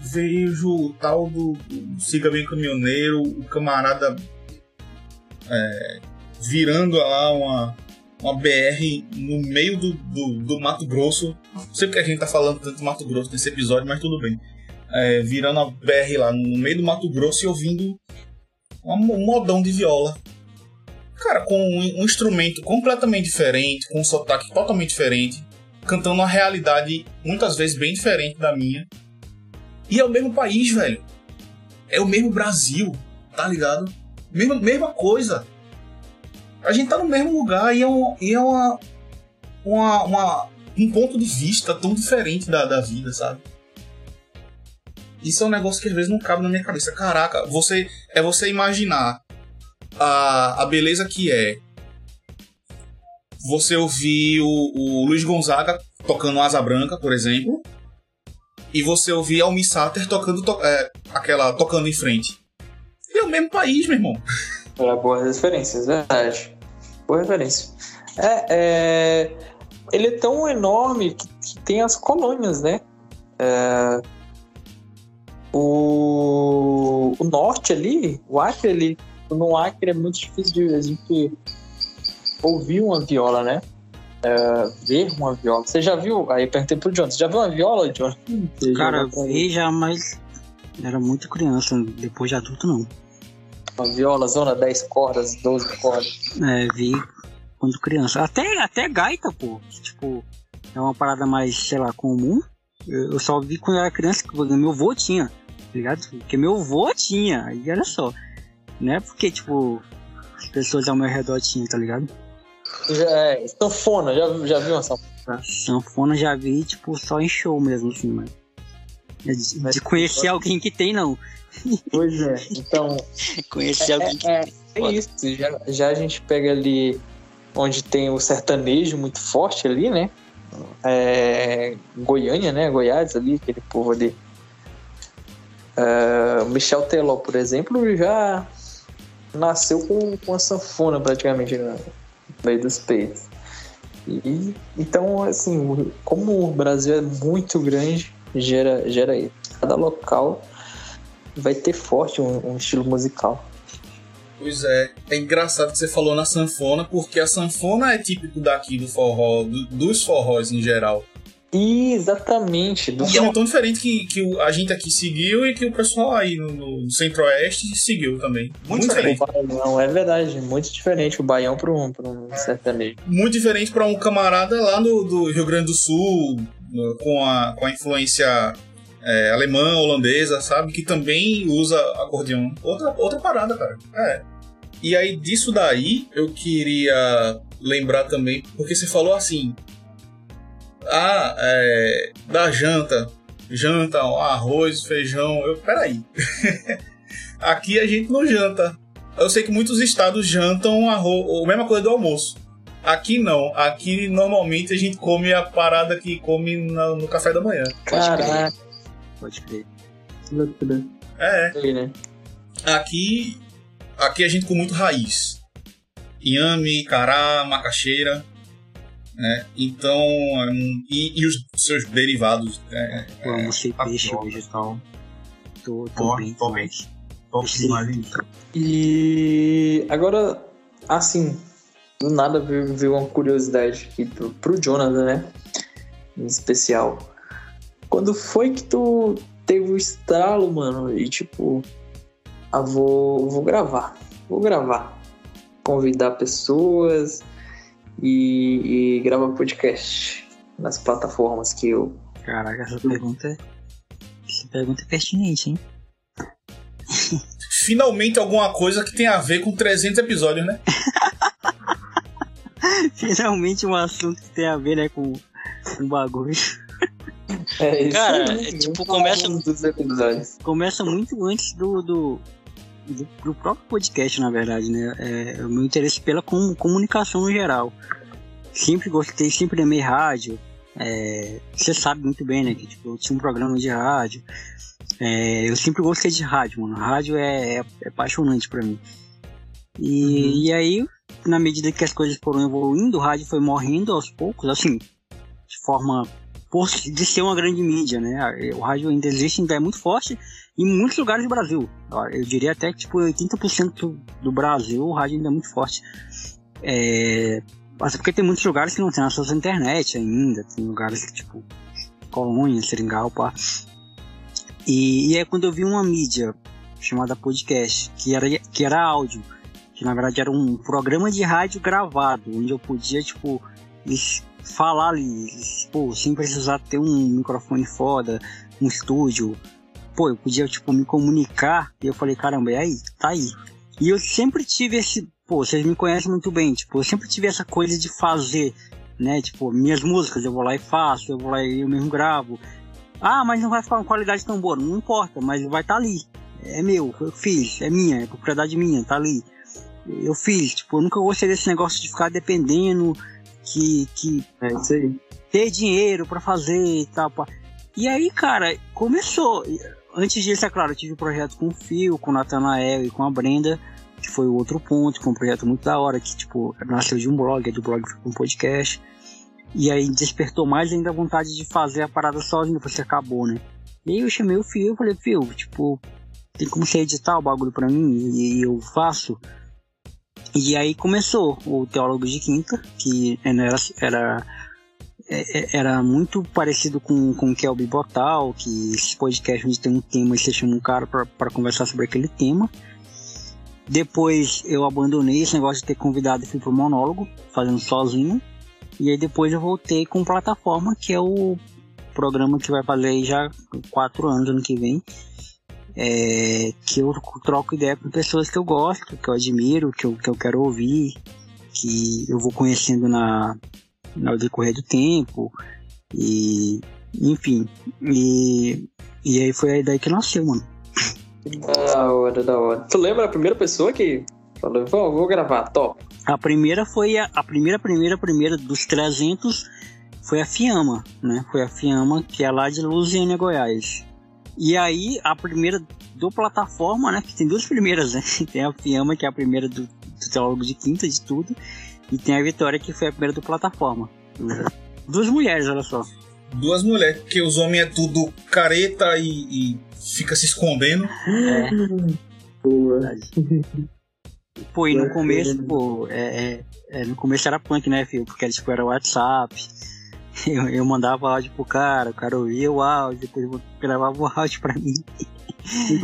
vejo o tal do, do Siga Bem Caminhoneiro, o camarada é, virando lá uma, uma BR no meio do, do, do, Mato Grosso. Não sei porque a gente tá falando tanto do Mato Grosso nesse episódio, mas tudo bem. É, virando a BR lá no meio do Mato Grosso e ouvindo um modão de viola. Cara, com um, um instrumento completamente diferente, com um sotaque totalmente diferente, cantando uma realidade muitas vezes bem diferente da minha. E é o mesmo país, velho. É o mesmo Brasil, tá ligado? Mesma, mesma coisa a gente tá no mesmo lugar e é, um, e é uma, uma, uma, um ponto de vista tão diferente da, da vida, sabe? Isso é um negócio que às vezes não cabe na minha cabeça. Caraca, você é você imaginar a, a beleza que é você ouvir o, o Luiz Gonzaga tocando Asa Branca, por exemplo, e você ouvir Almi Sater tocando to, é, aquela tocando em frente. É o mesmo país, meu irmão. É boas referências, verdade. Boa referência. É, é, ele é tão enorme que, que tem as colônias, né? É, o, o norte ali, o Acre ali, no Acre é muito difícil de a gente ouvir uma viola, né? É, ver uma viola. Você já viu? Aí eu perguntei pro John, você já viu uma viola, John? Cara, vi já, mas era muito criança, depois de adulto não. Uma viola, zona 10 cordas, 12 cordas. É, vi quando criança. Até, até gaita, pô. Tipo, é uma parada mais, sei lá, comum. Eu, eu só vi quando eu era criança, que meu avô tinha, tá ligado? Porque meu avô tinha, aí olha só. Não é porque, tipo, as pessoas ao meu redor tinham, tá ligado? É, sanfona, já, já viu uma sanfona? Sanfona já vi, tipo, só em show mesmo, assim, mano. De, de conhecer alguém que tem, não. Pois é, então. Conhecer é, alguém que é, é isso. Já, já a gente pega ali onde tem o sertanejo muito forte ali, né? É, Goiânia, né? Goiás ali, aquele povo ali. Uh, Michel Teló, por exemplo, já nasceu com, com a sanfona praticamente no meio dos peitos. E, então, assim, como o Brasil é muito grande, gera, gera isso. Cada local vai ter forte um, um, estilo musical. Pois é, é engraçado que você falou na sanfona, porque a sanfona é típico daqui do forró, do, dos forrós em geral. Exatamente. Do e é tão diferente que, que a gente aqui seguiu e que o pessoal aí no, no centro-oeste seguiu também. Muito, muito diferente. Não, é verdade. Muito diferente o baião para um, um sertanejo. Muito diferente para um camarada lá no, do Rio Grande do Sul, com a, com a influência é, alemã, holandesa, sabe? Que também usa acordeão. Outra, outra parada, cara. É. E aí, disso daí, eu queria lembrar também, porque você falou assim. Ah, é, da janta, jantam arroz, feijão. Eu, peraí. Aqui a gente não janta. Eu sei que muitos estados jantam arroz, a mesma coisa do almoço. Aqui não. Aqui normalmente a gente come a parada que come no, no café da manhã. Caraca, Pode crer. que loucura. É, Aí, né? aqui aqui a gente com muito raiz. Inhame, cará, macaxeira, né? Então, hum, e, e os seus derivados, né? Eu almocei peixe hoje. e tal. Tô, tô bem. tô bem. Top demais, hein? E agora, assim, do nada veio, veio uma curiosidade aqui pro, pro Jonathan, né? Em especial. Quando foi que tu teve o estralo, mano? E tipo, ah, vou, vou gravar. Vou gravar. Convidar pessoas e, e gravar podcast nas plataformas que eu. Caraca, essa pergunta é. Essa pergunta é pertinente, hein? Finalmente alguma coisa que tem a ver com 300 episódios, né? Finalmente um assunto que tem a ver, né, com o bagulho. É isso Cara, é tipo, vamos falar começa-. Começa muito antes do, do, do, do próprio podcast, na verdade, né? É, o meu interesse pela com, comunicação no geral. Sempre gostei, sempre amei rádio. É, você sabe muito bem, né? Que tipo, eu tinha um programa de rádio. É, eu sempre gostei de rádio, mano. Rádio é, é, é apaixonante pra mim. E, e aí, na medida que as coisas foram evoluindo, o rádio foi morrendo aos poucos, assim, de forma por de ser uma grande mídia, né? O rádio ainda existe, ainda é muito forte em muitos lugares do Brasil. Eu diria até que tipo 80% do Brasil o rádio ainda é muito forte. É, mas porque tem muitos lugares que não tem acesso à internet ainda, tem lugares que tipo Colônia, Seringal, pá. E, e é quando eu vi uma mídia chamada podcast, que era, que era áudio, que na verdade era um programa de rádio gravado, onde eu podia, tipo, falar ali, pô, sem precisar ter um microfone foda, um estúdio. Pô, eu podia, tipo, me comunicar, e eu falei, caramba, e aí? Tá aí. E eu sempre tive esse, pô, vocês me conhecem muito bem, tipo, eu sempre tive essa coisa de fazer, né, tipo, minhas músicas, eu vou lá e faço, eu vou lá e eu mesmo gravo. Ah, mas não vai ficar uma qualidade tão boa, não importa, mas vai estar tá ali. É meu, eu fiz, é minha, é propriedade minha, tá ali. Eu fiz, tipo, eu nunca gostei desse negócio de ficar dependendo que, que É isso aí. ter dinheiro pra fazer e tal. pá. E aí, cara, começou. Antes disso, é claro, eu tive um projeto com o Fio, com o Natanael e com a Brenda, que foi o outro ponto, foi um projeto muito da hora, que, tipo, nasceu de um blog, do blog foi um podcast. E aí despertou mais ainda a vontade de fazer a parada sozinho, depois que acabou, né? E aí eu chamei o Fio e falei, Fio, tipo, tem como você editar o bagulho pra mim? E eu faço. E aí começou o Teólogo de Quinta, que era, era, é- era muito parecido com, com o que é o Bibotal, que esse podcast onde tem um tema e você chama um cara pra conversar sobre aquele tema. Depois eu abandonei esse negócio de ter convidado e fui pro monólogo, fazendo sozinho. E aí depois eu voltei com plataforma, que é o programa que vai fazer já quatro anos ano que vem. É, que eu troco ideia com pessoas que eu gosto, que eu admiro, que eu, que eu quero ouvir, que eu vou conhecendo na, no decorrer do tempo. E enfim. E, e aí foi aí daí que nasceu, mano. Da hora, da hora. Tu lembra a primeira pessoa que falou, vou, vou gravar, top. A primeira foi a, a primeira, primeira, primeira dos 300 foi a Fiamma, né? Foi a Fiamma, que é lá de Lusiânia, Goiás. E aí, a primeira do plataforma, né? Que tem duas primeiras, né? Tem a Fiamma, que é a primeira do, do Teólogo de Quinta, de tudo. E tem a Vitória, que foi a primeira do plataforma. Duas mulheres, olha só. Duas mulheres, porque os homens é tudo careta e, e fica se escondendo. É. Pô, e no Bacana. começo, pô, é, é- é, no começo era punk, né, filho? Porque tipo, era WhatsApp. Eu, eu mandava áudio pro cara, o cara ouvia o áudio, depois eu gravava o áudio pra mim.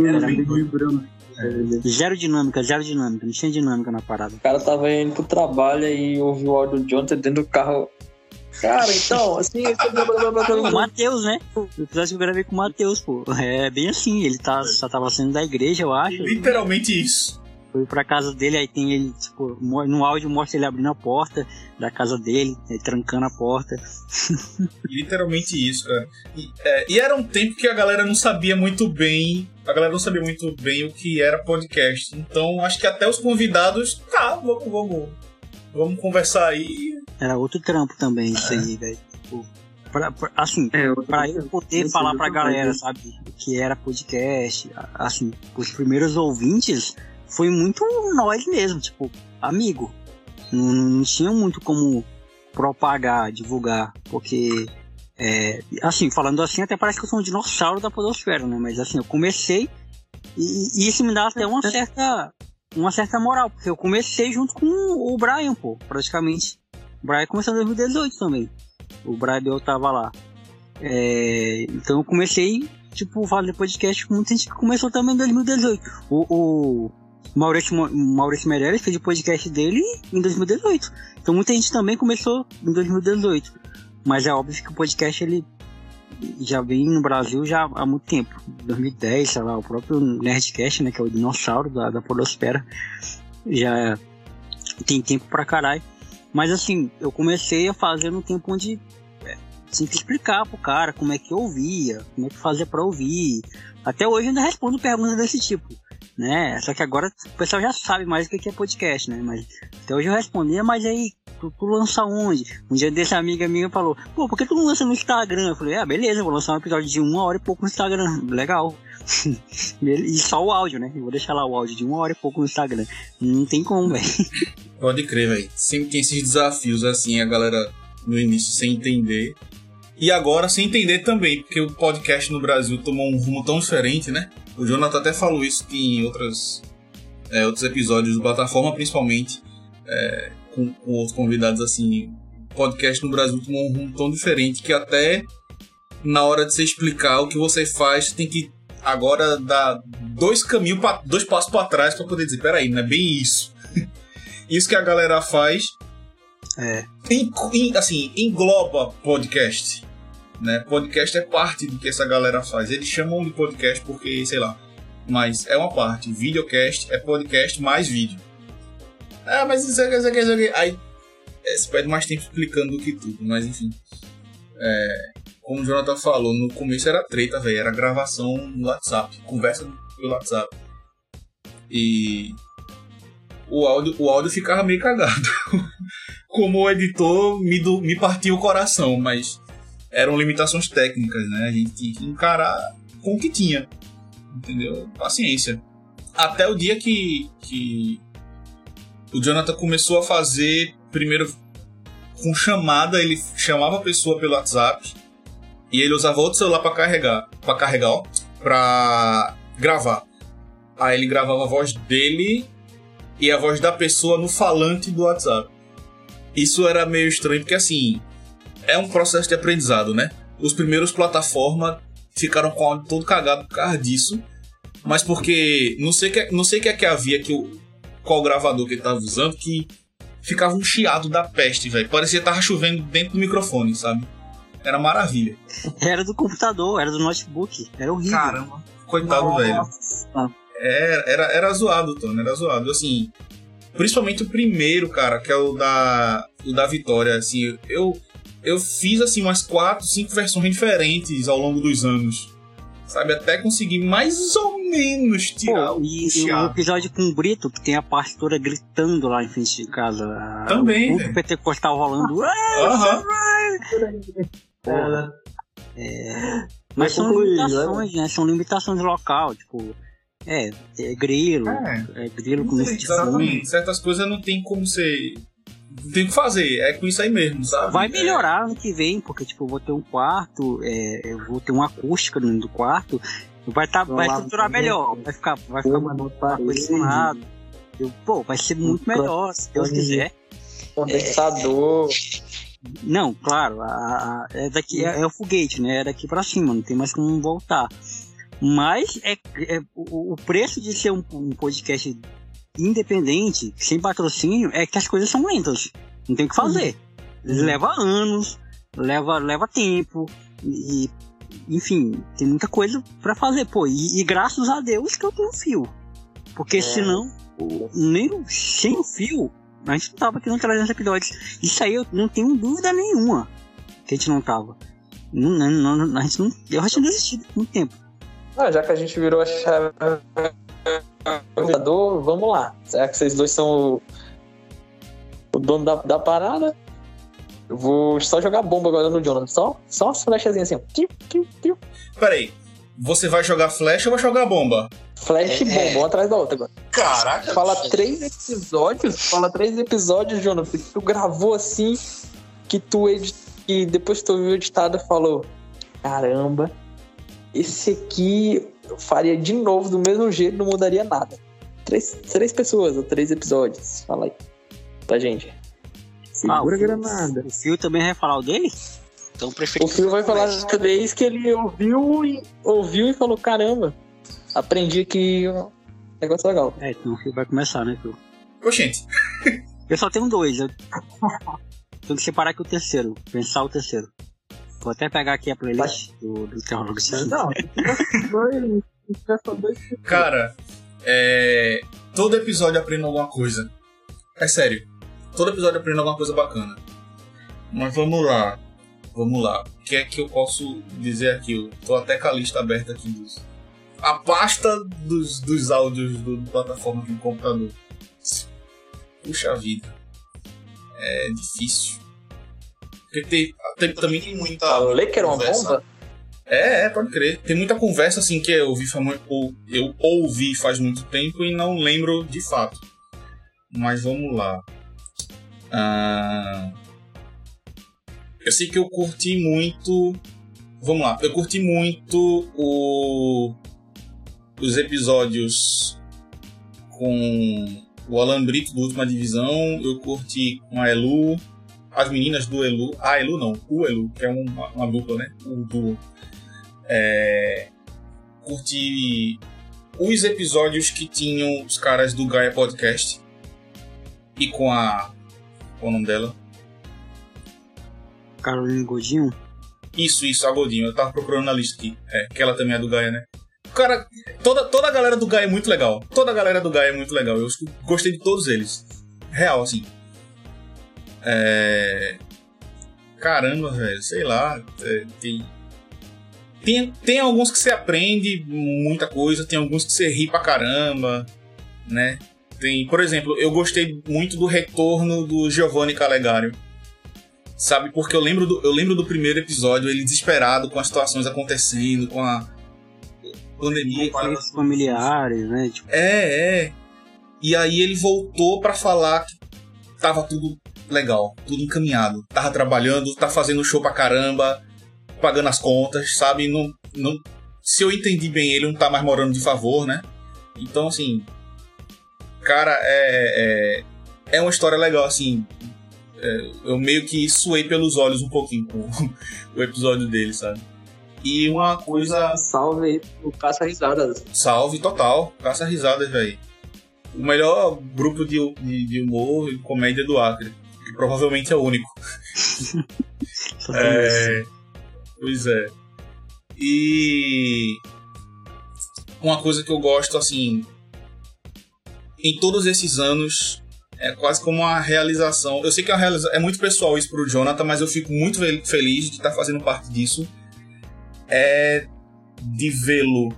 Era bem doido. Zero dinâmica, zero dinâmica, não tinha dinâmica na parada. O cara tava indo pro trabalho e ouviu o áudio do Jonathan dentro do carro. Cara, então, assim. O Matheus, né? O episódio que eu gravei com o Matheus, pô. É bem assim, ele tá, só tava saindo da igreja, eu acho. Literalmente isso. Fui pra casa dele, aí tem ele, tipo, no áudio mostra ele abrindo a porta da casa dele, trancando a porta. Literalmente isso, cara. E, é, e era um tempo que a galera não sabia muito bem. A galera não sabia muito bem o que era podcast. Então acho que até os convidados. Tá, vamos, vamos. Vamos conversar aí. Era outro trampo também, isso aí, velho. Tipo, pra- pra- assim, É, eu- pra eu poder falar pra galera, sabe, o que era podcast, assim, os primeiros ouvintes foi muito nós mesmo, tipo, amigo. Não, não tinha muito como propagar, divulgar, porque, é, assim, falando assim, até parece que eu sou um dinossauro da podosfera, né? Mas assim, eu comecei e, e isso me dá até uma certa, uma certa moral, porque eu comecei junto com o Brian, pô, praticamente. O Brian começou em 2018 também. O Brian eu tava lá. É, então eu comecei, tipo, fazer podcast com muita gente que começou também em 2018. O, o Maurício, Maurício Meirelles fez o podcast dele em 2018. Então muita gente também começou em 2018. Mas é óbvio que o podcast ele já vem no Brasil já há muito tempo. 2010, sei lá, o próprio Nerdcast, né, que é o dinossauro da, da já tem tempo pra caralho. Mas assim, eu comecei a fazer no tempo onde é, tinha que explicar pro cara como é que eu ouvia, como é que fazia pra ouvir. Até hoje eu ainda respondo perguntas desse tipo, né? Só que agora o pessoal já sabe mais o que é podcast, né? Mas até hoje eu respondia, mas aí tu, tu lança onde? Um dia desse amiga minha falou, pô, por que tu não lança no Instagram? Eu falei, ah, beleza, vou lançar um episódio de uma hora e pouco no Instagram, legal. e só o áudio, né? Eu vou deixar lá o áudio de uma hora e pouco no Instagram. Não tem como, velho. Pode crer, velho. Sempre tem esses desafios assim, a galera no início sem entender. E agora sem entender também, porque o podcast no Brasil tomou um rumo tão diferente, né? O Jonathan até falou isso em outras, é, outros episódios do Plataforma, principalmente, é, com, com outros convidados assim. O podcast no Brasil tomou um rumo tão diferente que até na hora de você explicar o que você faz, tem que agora dar dois caminhos, pra, dois passos para trás para poder dizer, peraí, não é bem isso. isso que a galera faz É. em- assim, engloba podcast. Né? Podcast é parte do que essa galera faz. Eles chamam de podcast porque, sei lá, mas é uma parte. Videocast é podcast mais vídeo. Ah, mas isso aqui, isso aqui, isso aqui. Aí é, você perde mais tempo explicando do que tudo, mas enfim. É, como o Jonathan falou, no começo era treta, velho. Era gravação no WhatsApp, conversa pelo WhatsApp. E o áudio, o áudio ficava meio cagado. Como editor, me, do, me partiu o coração, mas eram limitações técnicas, né? A gente tinha que encarar com o que tinha. Entendeu? Paciência. Até o dia que, que o Jonathan começou a fazer, primeiro com chamada, ele chamava a pessoa pelo WhatsApp e ele usava outro celular para carregar, para carregar, ó, gravar. Aí ele gravava a voz dele e a voz da pessoa no falante do WhatsApp. Isso era meio estranho porque assim, é um processo de aprendizado, né? Os primeiros plataformas ficaram com o áudio todo cagado por causa disso, mas porque não sei que não sei o que é que havia que o qual gravador que ele tava usando que ficava um chiado da peste, velho. Parecia que tava chovendo dentro do microfone, sabe? Era maravilha. Era do computador, era do notebook, era horrível. Caramba. Coitado, velho. Nossa. Era, era, era zoado, Tony, era zoado. Assim, principalmente o primeiro, cara, que é o da, o da Vitória. Assim, eu, eu fiz assim umas quatro, cinco versões diferentes ao longo dos anos. Sabe, até conseguir mais ou menos tirar Pô, o e, e episódio com o Brito, que tem a parte toda gritando lá em frente de casa. Também, O velho. pentecostal rolando. "Ah, Aham. Cara, Mas são concluir, limitações, né? São limitações local, tipo. É, é grilo, É. é grilo com esse tipo Exatamente. Certas coisas não tem como ser. Não tem o que fazer. É com isso aí mesmo, sabe? Vai É, melhorar ano que vem, porque tipo, eu vou ter um quarto, é, eu vou ter uma acústica dentro do quarto, vai, tá, vai Lá estruturar também. melhor, vai ficar, vai ficar parede, condicionado. Eu, pô, vai ser muito Um melhor, se Deus quiser. Condensador. Não, claro, a, a- é daqui é, é o foguete, né? É daqui pra cima, não tem mais como voltar. Mas é, é- o, o preço de ser um, um podcast independente, sem patrocínio, é que as coisas são lentas. Não tem o que fazer. Leva anos, leva, leva tempo, e enfim, tem muita coisa pra fazer, pô. E, e graças a Deus que eu tenho fio. Porque É. senão, nem sem o fio, a gente não tava aqui no 300 episódios. Isso aí eu não tenho dúvida nenhuma que a gente não tava. Não, não, não, a gente não, eu acho que não existia há muito tempo. Ah, já que a gente virou a chave jogador, vamos lá. Será que vocês dois são o, o dono da, da parada? Eu vou só jogar bomba agora no Jonathan. Só, só umas flechazinhas assim, ó. Tiu, tiu, tiu. Peraí, você vai jogar flecha ou vai jogar bomba? Flash e bomba, uma atrás da outra agora. Caraca. Fala três episódios, fala três episódios, Jonathan, que tu gravou assim, que tu edi- que depois que tu viu editado falou, caramba, esse aqui eu faria de novo do mesmo jeito, não mudaria nada. Três, três pessoas, ou três episódios. Fala aí pra gente. Ah, Segura o a granada. O Fio também vai falar o dele? Então prefiro O Phil vai falar dessa vez que ele ouviu e, ouviu e falou, caramba, aprendi aqui um negócio legal. É, então o Fio vai começar, né, Fio? Oxente, Eu só tenho dois. Eu... Tenho que separar aqui o terceiro. Pensar o terceiro. Vou até pegar aqui a playlist do, do Teólogo Não, dois, dois cara, é... todo episódio aprendo alguma coisa. É sério, todo episódio aprendo alguma coisa bacana. Mas vamos lá, vamos lá. O que é que eu posso dizer aqui? Eu tô até com a lista aberta aqui dos. A pasta dos, dos áudios do, do plataforma do computador. Puxa vida. É difícil. Porque tem, tem- também tem muita. Falei que era uma conversa. bomba? É, é, pode crer. Tem muita conversa assim que eu ouvi, ou eu ouvi faz muito tempo e não lembro de fato. Mas vamos lá. Ah, eu sei que eu curti muito. Vamos lá, eu curti muito o... os episódios com o Alan Brito do Última Divisão. Eu curti com a Elu, as meninas do Elu. Ah, Elu não, o Elu, que é uma, uma dupla, né? O duo. É, curti os episódios que tinham os caras do Gaia Podcast e com a. Qual é o nome dela? Carolina Godinho. Isso, isso, a Godinho. Eu tava procurando na lista aqui. É, que ela também é do Gaia, né? Cara, toda, toda a galera do Gaia é muito legal. Toda a galera do Gaia é muito legal. Eu gostei de todos eles. Real, assim. É. Caramba, velho. Sei lá. é, tem. Tem, tem alguns que você aprende muita coisa, tem alguns que você ri pra caramba, né? Tem, por exemplo, eu gostei muito do retorno do Giovanni Calegário. Sabe, porque eu lembro, do, eu lembro do primeiro episódio, ele desesperado com as situações acontecendo, com a pandemia. Conflitos familiares, né? Tipo, É, é. E aí ele voltou pra falar que tava tudo legal, tudo encaminhado. Tava trabalhando, tá fazendo show pra caramba, pagando as contas, sabe? Não, não, se eu entendi bem, ele não tá mais morando de favor, né? Então, assim. Cara, é. É, é uma história legal, assim. É, eu meio que suei pelos olhos um pouquinho com o episódio dele, sabe? E uma coisa. Salve pro Caça Risadas. Salve total, caça risadas, velho. O melhor grupo de, de, de humor e comédia do Acre, provavelmente é o único. É, pois é. E uma coisa que eu gosto, assim, em todos esses anos, é quase como uma realização. Eu sei que é, uma realiza- é muito pessoal isso pro Jonathan, mas eu fico muito fel- feliz de estar fazendo parte disso. É de vê-lo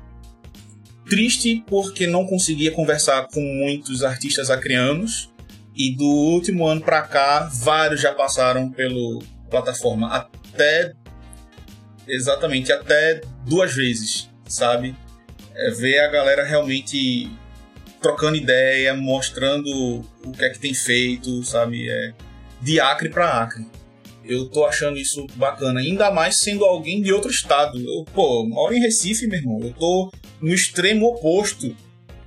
triste porque não conseguia conversar com muitos artistas acrianos. E do último ano pra cá, vários já passaram pelo plataforma. Até. Exatamente, até duas vezes, sabe? É, ver a galera realmente trocando ideia, mostrando o que é que tem feito, sabe? É, de Acre pra Acre. Eu tô achando isso bacana, ainda mais sendo alguém de outro estado. Eu, pô, moro em Recife, meu irmão. Eu tô no extremo oposto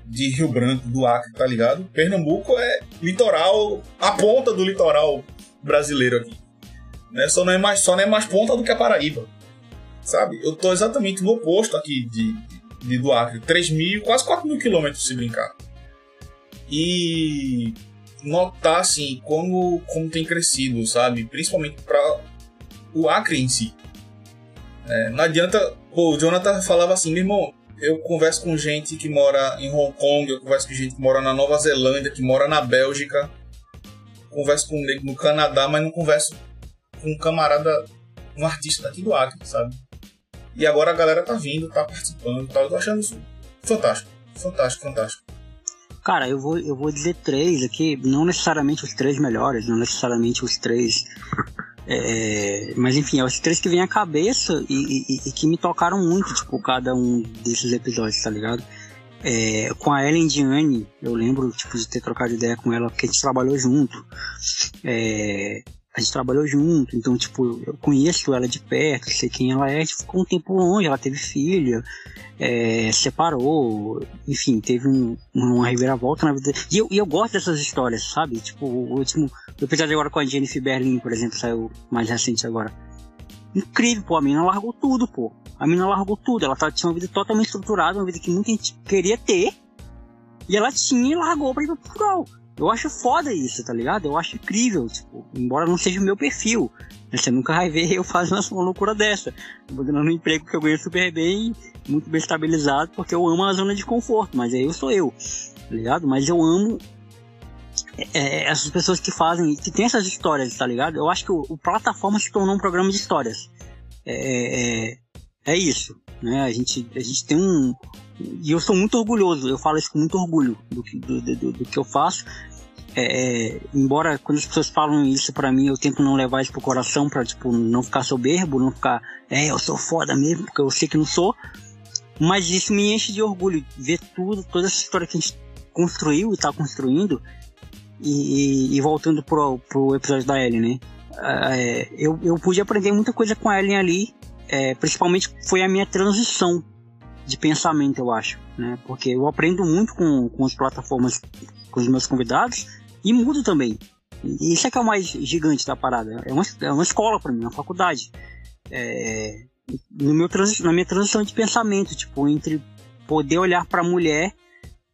de Rio Branco, do Acre, tá ligado? Pernambuco é litoral, a ponta do litoral brasileiro aqui. Né? Só, não é mais, só não é mais ponta do que a Paraíba. Sabe? Eu tô exatamente no oposto aqui de, de do Acre. 3 mil, quase 4 mil quilômetros se brincar. E notar, assim, como, como tem crescido, sabe? Principalmente para o Acre em si. É, não adianta. Pô, o Jonathan falava assim, meu irmão, eu converso com gente que mora em Hong Kong, eu converso com gente que mora na Nova Zelândia, que mora na Bélgica, converso com no Canadá, mas não converso com um camarada, um artista daqui do Acre, sabe? E agora a galera tá vindo, tá participando, tá, eu tô achando isso fantástico, fantástico, fantástico. Cara, eu vou, eu vou dizer três aqui, não necessariamente os três melhores, não necessariamente os três. É, mas enfim, é os três que vêm à cabeça e, e, e, que me tocaram muito, tipo, cada um desses episódios, tá ligado? É, com a Ellen Diane, eu lembro tipo, de ter trocado ideia com ela, porque a gente trabalhou junto. É, a gente trabalhou junto, então, tipo, eu conheço ela de perto, sei quem ela é, tipo, ficou um tempo longe, ela teve filha, é, separou, enfim, teve um, uma reviravolta na vida. E eu, e eu gosto dessas histórias, sabe? Tipo, o último o episódio agora com a Jennifer Berlin, por exemplo, saiu mais recente agora. Incrível, pô, a menina largou tudo, pô. A menina largou tudo, ela tá, tinha uma vida totalmente estruturada, uma vida que muita gente queria ter, e ela tinha e largou pra ir pra Portugal. Eu acho foda isso, tá ligado? Eu acho incrível, tipo, embora não seja o meu perfil. Você nunca vai ver eu fazendo uma loucura dessa. Abandonando um emprego que eu ganho super bem, muito bem estabilizado, porque eu amo a zona de conforto, mas aí eu sou eu, tá ligado? Mas eu amo é, essas pessoas que fazem, que tem essas histórias, tá ligado? Eu acho que o, o plataforma se tornou um programa de histórias. É, é, é isso, né? A gente, a gente tem um, e eu sou muito orgulhoso, eu falo isso com muito orgulho do que, do, do, do que eu faço. É, é, embora quando as pessoas falam isso para mim, eu tento não levar isso pro coração pra, tipo, não ficar soberbo, não ficar, é, eu sou foda mesmo, porque eu sei que não sou. Mas isso me enche de orgulho, ver tudo, toda essa história que a gente construiu e tá construindo. E, e, e voltando pro, pro episódio da Ellen, né? É, eu, eu pude aprender muita coisa com a Ellen ali, é, principalmente foi a minha transição de pensamento, eu acho, né? Porque eu aprendo muito com, com as plataformas, com os meus convidados e mudo também. Isso é que é o mais gigante da parada. É uma, é uma escola para mim, uma faculdade. É, no meu na minha transição de pensamento, tipo, entre poder olhar para a mulher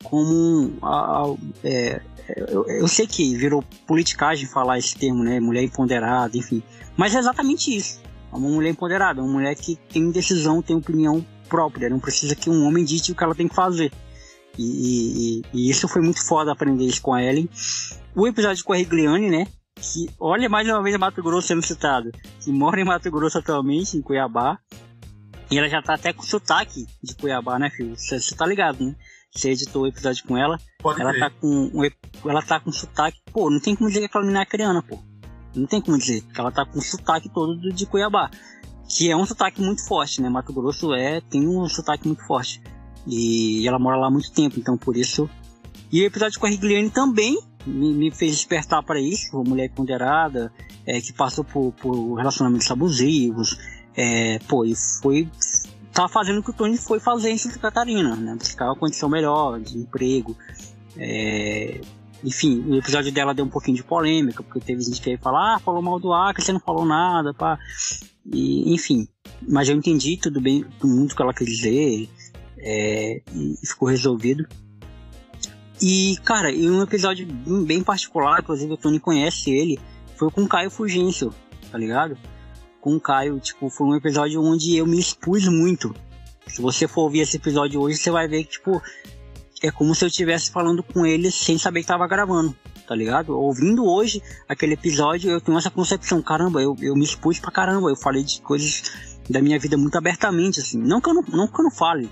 como a, a, é, eu, eu, sei que virou politicagem falar esse termo, né? Mulher empoderada, enfim. Mas é exatamente isso. É uma mulher empoderada, uma mulher que tem decisão, tem opinião própria, não precisa que um homem dite o que ela tem que fazer. E, e, e isso foi muito foda aprender isso com a Ellen. O episódio com a Rigliane, né? Que, olha mais uma vez Mato Grosso sendo citado, que mora em Mato Grosso atualmente, em Cuiabá. E ela já tá até com sotaque de Cuiabá, né, filho? Você tá ligado, né? Você editou o episódio com ela. Pode ela crer. tá com ela tá com sotaque. Pô, não tem como dizer que aquela menina é criana, pô. Não tem como dizer. Ela tá com sotaque todo de Cuiabá que é um sotaque muito forte, né? Mato Grosso é tem um sotaque muito forte. E ela mora lá há muito tempo, então por isso. E o episódio com a Rigliane também me, me fez despertar para isso, uma mulher ponderada, é, que passou por, por relacionamentos abusivos, é, pô, e foi. tá fazendo o que o Tony foi fazer em Santa Catarina, né? Buscar uma condição melhor de emprego. É, enfim, o episódio dela deu um pouquinho de polêmica, porque teve gente que ia falar, ah, falou mal do Acre, você não falou nada, pá. E, enfim, mas eu entendi tudo bem, muito que ela quer dizer, é, e ficou resolvido. E, cara, em um episódio bem particular, inclusive o Tony conhece ele, foi com o Caio Fugêncio, tá ligado? Com o Caio, tipo, foi um episódio onde eu me expus muito. Se você for ouvir esse episódio hoje, você vai ver que, tipo, é como se eu estivesse falando com ele sem saber que tava gravando, tá ligado? Ouvindo hoje aquele episódio, eu tenho essa concepção, caramba, eu, eu me expus pra caramba, eu falei de coisas da minha vida muito abertamente, assim. Não que eu não, não, que eu não fale,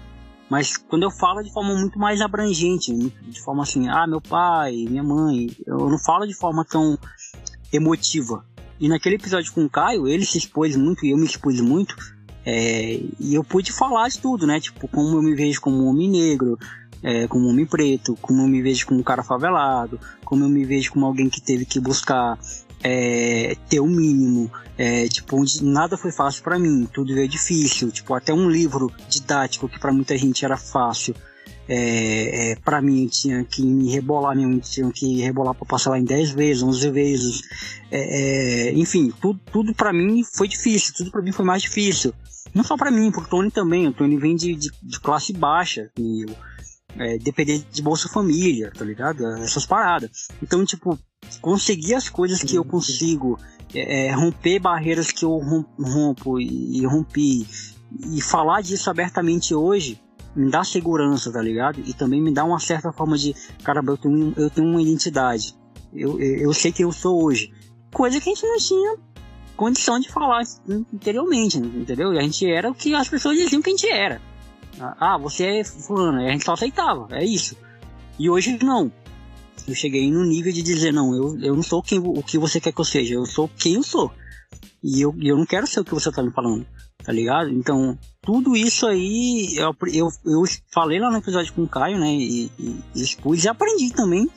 mas quando eu falo de forma muito mais abrangente, de forma assim, ah, meu pai, minha mãe, eu não falo de forma tão emotiva. E naquele episódio com o Caio, ele se expôs muito e eu me expus muito, é, e eu pude falar de tudo, né? Tipo, como eu me vejo como um homem negro, é, como um homem preto, como eu me vejo como um cara favelado, como eu me vejo como alguém que teve que buscar é, ter o um mínimo, é, tipo, onde nada foi fácil para mim, tudo veio difícil, tipo, até um livro didático que para muita gente era fácil, é, é, para mim tinha que me rebolar, minha mãe tinha que rebolar para passar lá em 10 vezes, 11 vezes, é, é, enfim, tudo, tudo para mim foi difícil, tudo para mim foi mais difícil. Não só para mim, porque o Tony também, o Tony vem de, de, de classe baixa, e eu, é, depender de Bolsa Família, tá ligado? Essas paradas. Então, tipo, conseguir as coisas que eu consigo, é, é romper barreiras que eu rompo e rompi, e falar disso abertamente hoje, me dá segurança, tá ligado? E também me dá uma certa forma de, caramba, eu tenho, eu tenho uma identidade. Eu, eu, eu sei quem eu sou hoje. Coisa que a gente não tinha condição de falar anteriormente, entendeu? E a gente era o que as pessoas diziam que a gente era. Ah, você é fulano, a gente só aceitava, é isso. E hoje não. Eu cheguei no nível de dizer, não, eu, eu não sou quem, o que você quer que eu seja, eu sou quem eu sou. E eu, eu não quero ser o que você tá me falando, tá ligado? Então, tudo isso aí, eu, eu, eu falei lá no episódio com o Caio, né, e, e, e expus e aprendi também.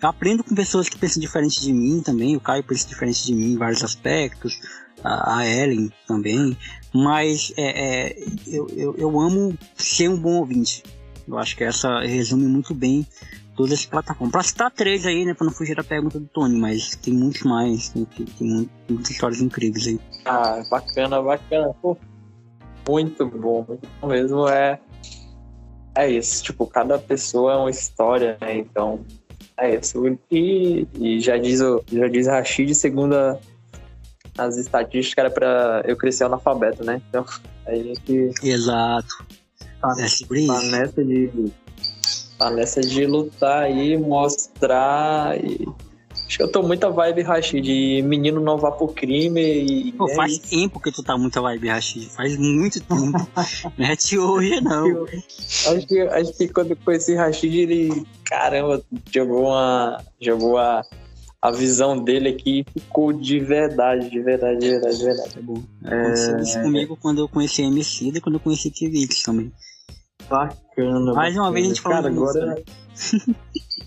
Eu aprendo com pessoas que pensam diferente de mim também, o Caio pensa diferente de mim em vários aspectos, a, Ellen também, mas é, é, eu, eu, eu amo ser um bom ouvinte. Eu acho que essa resume muito bem todas as plataformas. Pra citar três aí, né? Pra não fugir da pergunta do Tony, mas tem muitos mais, tem, tem, tem muitas histórias incríveis aí. Ah, bacana, bacana. Pô, muito bom, muito bom mesmo. É, é isso, tipo, cada pessoa é uma história, né? Então, é isso. E, e já diz o já diz Rashid, segundo as estatísticas, era pra eu crescer analfabeto, né? Então, a gente. Exato. Tá, É sobre tá isso. nessa de. Tá nessa de lutar aí, mostrar. E... Acho que eu tô muita vibe Rashid, de menino não vá pro crime e. Pô, é faz tempo que tu tá muito vibe, Rashid. Faz muito tempo. não é de hoje, não. Acho que, acho que quando eu conheci Rashid, ele, caramba, jogou uma. jogou a, a visão dele aqui ficou de verdade, de verdade, de verdade, de verdade. Tá bom. Aconteceu isso comigo quando eu conheci a MC e quando eu conheci Kivix também. Bacana. Mais uma vez a gente cara, falando disso, agora.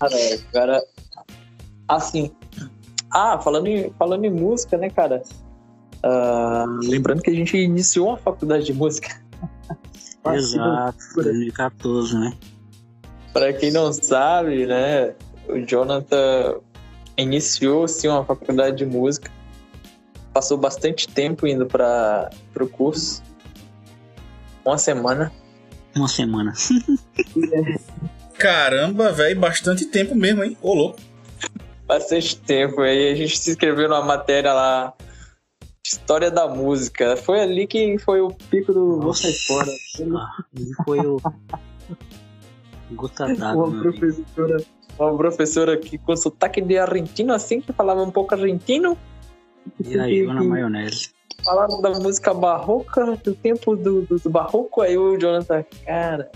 cara, agora. Assim. Ah, falando em, falando em música, né, cara? Ah, lembrando que a gente iniciou uma faculdade de música. Exato, 2014, né? Para quem não sabe, né, o Jonathan iniciou sim uma faculdade de música. Passou bastante tempo indo para o curso. Uma semana. Uma semana. Caramba, velho, bastante tempo mesmo, hein? Ô, louco. Bastante tempo. Aí a gente se inscreveu numa matéria lá. História da música. Foi ali que foi o pico do Vou Sair Fora. Foi o. Gota d'água, Uma meu amigo. Uma professora que com sotaque de argentino, assim, que falava um pouco argentino. E aí, eu na maionese. Falaram da música barroca, do tempo do, do, do barroco, aí o Jonathan, cara,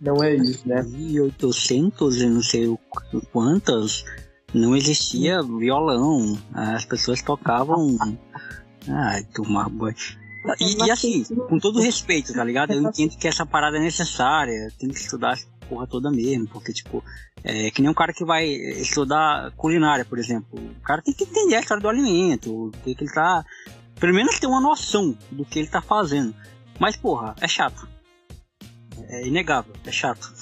não é isso, né? 1800 e não sei quantas, não existia violão. As pessoas tocavam. Ai, tomar banho. E, e assim, com todo respeito, tá ligado? Eu entendo que essa parada é necessária, tem que estudar porra toda mesmo, porque, tipo, é que nem um cara que vai estudar culinária, por exemplo. O cara tem que entender a história do alimento, o que, que ele tá. Pelo menos ter uma noção do que ele tá fazendo. Mas, porra, é chato. É inegável, é chato.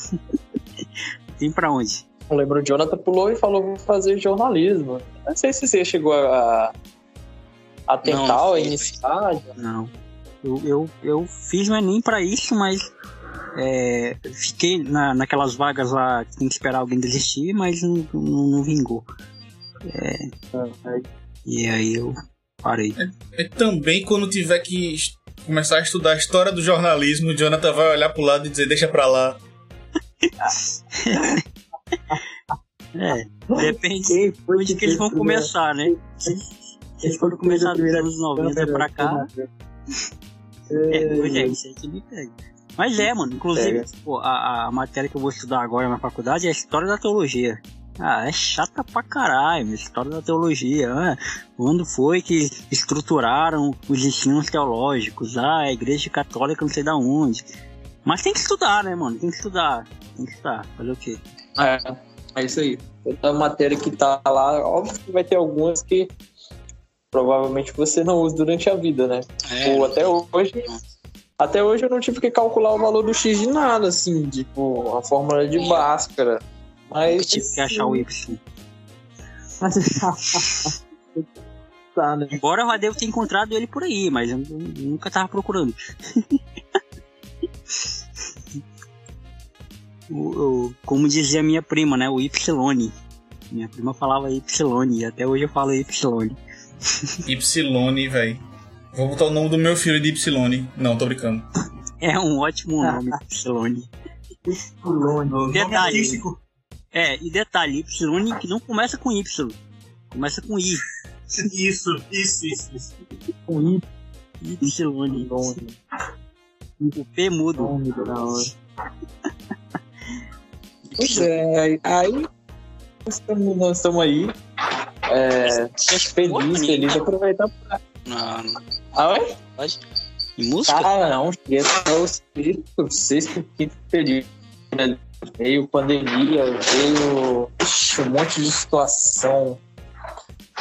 tem pra onde? Eu lembro o Jonathan pulou e falou, vou fazer jornalismo. Não sei se você chegou a, a tentar Não, ou iniciar. Não. Eu, eu, eu fiz o Enem pra isso, mas é, fiquei na, naquelas vagas lá que tem que esperar alguém desistir, mas não, não, não vingou. E aí eu parei. E também quando tiver que começar a estudar a história do jornalismo, o Jonathan vai olhar pro lado e dizer, deixa pra lá. É, depende de onde que eles vão começar, né? Se eles forem começar dos anos 90 pra cá, é, pois é, isso aí que me pega. Mas é, mano, inclusive, Pega. pô, a, a matéria que eu vou estudar agora na faculdade é a história da teologia. Ah, é chata pra caralho, história da teologia. Ah, quando foi que estruturaram os ensinos teológicos? Ah, a igreja católica não sei da onde. Mas tem que estudar, né, mano? Tem que estudar. Tem que estudar. Fazer o quê? É, é isso aí. Toda matéria que tá lá, óbvio que vai ter algumas que provavelmente você não usa durante a vida, né? É. Pô, até hoje. Até hoje eu não tive que calcular o valor do X de nada, assim, tipo, a fórmula de Bhaskara. Mas. Tive que achar o Y. tá, né? Embora eu já devo ter encontrado ele por aí, mas eu nunca tava procurando. O- o- como dizia minha prima, né? O Y. Minha prima falava Y, e até hoje eu falo Y. Y, velho. Vou botar o nome do meu filho de Y. Não, tô brincando. É um ótimo nome, Y. Nome Detalhe. artístico. É, e detalhe, Y que não começa com Y, começa com I. Isso, isso, isso, isso. Com I, Y. nome, O P mudo. nome da hora. Pois é, aí nós estamos, nós estamos aí. É, feliz, feliz, aproveitar pra. Na, Ah, é? em música? Ah, não, cheguei até o sexto, sexto, quinto período. Veio pandemia, veio ixi, um monte de situação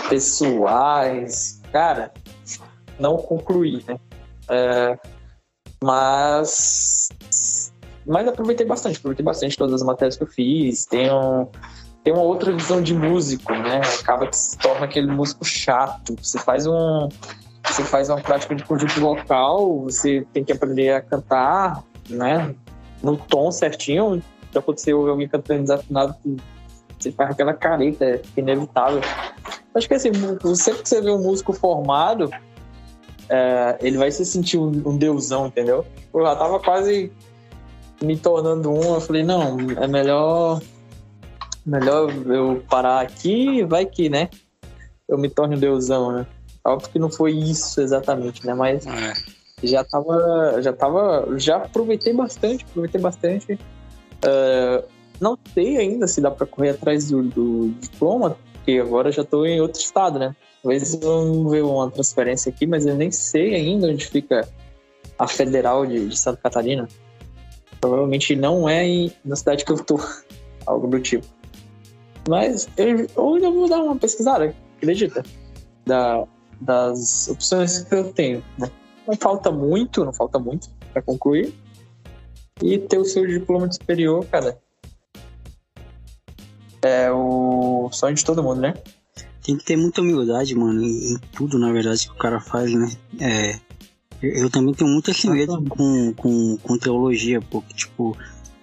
pessoais. Cara, não concluí, né? É, mas. Mas aproveitei bastante, aproveitei bastante todas as matérias que eu fiz. Tenho, tenho uma outra visão de músico, né? Acaba que se torna aquele músico chato. Você faz um você faz uma prática de conjunto vocal, você tem que aprender a cantar, né? No tom certinho. Já aconteceu ouvir alguém cantando desafinado, você faz aquela careta, é inevitável. Acho que assim, sempre que você vê um músico formado, é, ele vai se sentir um, um deusão, entendeu? Eu já tava quase me tornando um, eu falei, não, é melhor melhor eu parar aqui, vai que, né? Eu me torne um deusão, né? Óbvio que não foi isso exatamente, né? Mas É. já tava. Já tava. Já aproveitei bastante, aproveitei bastante. É, não sei ainda se dá pra correr atrás do, do diploma, porque agora já tô em outro estado, né? Talvez eu não ver uma transferência aqui, mas eu nem sei ainda onde fica a federal de, de Santa Catarina. Provavelmente não é em, na cidade que eu tô, algo do tipo. Mas eu, eu ainda vou dar uma pesquisada, acredita? Da, das opções que eu tenho. Né? Não falta muito, não falta muito para concluir. E ter o seu diploma de superior, cara, é o sonho de todo mundo, né? Tem que ter muita humildade, mano, em, em tudo, na verdade, que o cara faz, né? É. Eu, eu também tenho muito esse medo com, com, com teologia, porque, tipo,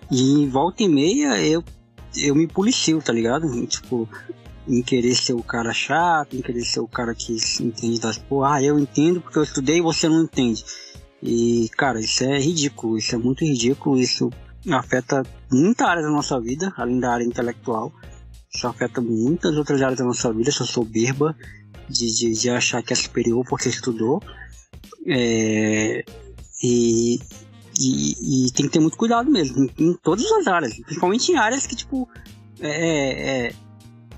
e volta e meia eu, eu me policio, tá ligado? Tipo, em querer ser o cara chato, em querer ser o cara que entende das porra. Ah, eu entendo porque eu estudei e você não entende. E, cara, isso é ridículo, isso é muito ridículo, isso afeta muita área da nossa vida, além da área intelectual. Isso afeta muitas outras áreas da nossa vida, essa soberba de, de, de achar que é superior porque estudou. É, e, e, e tem que ter muito cuidado mesmo, em, em todas as áreas, principalmente em áreas que, tipo, é, é,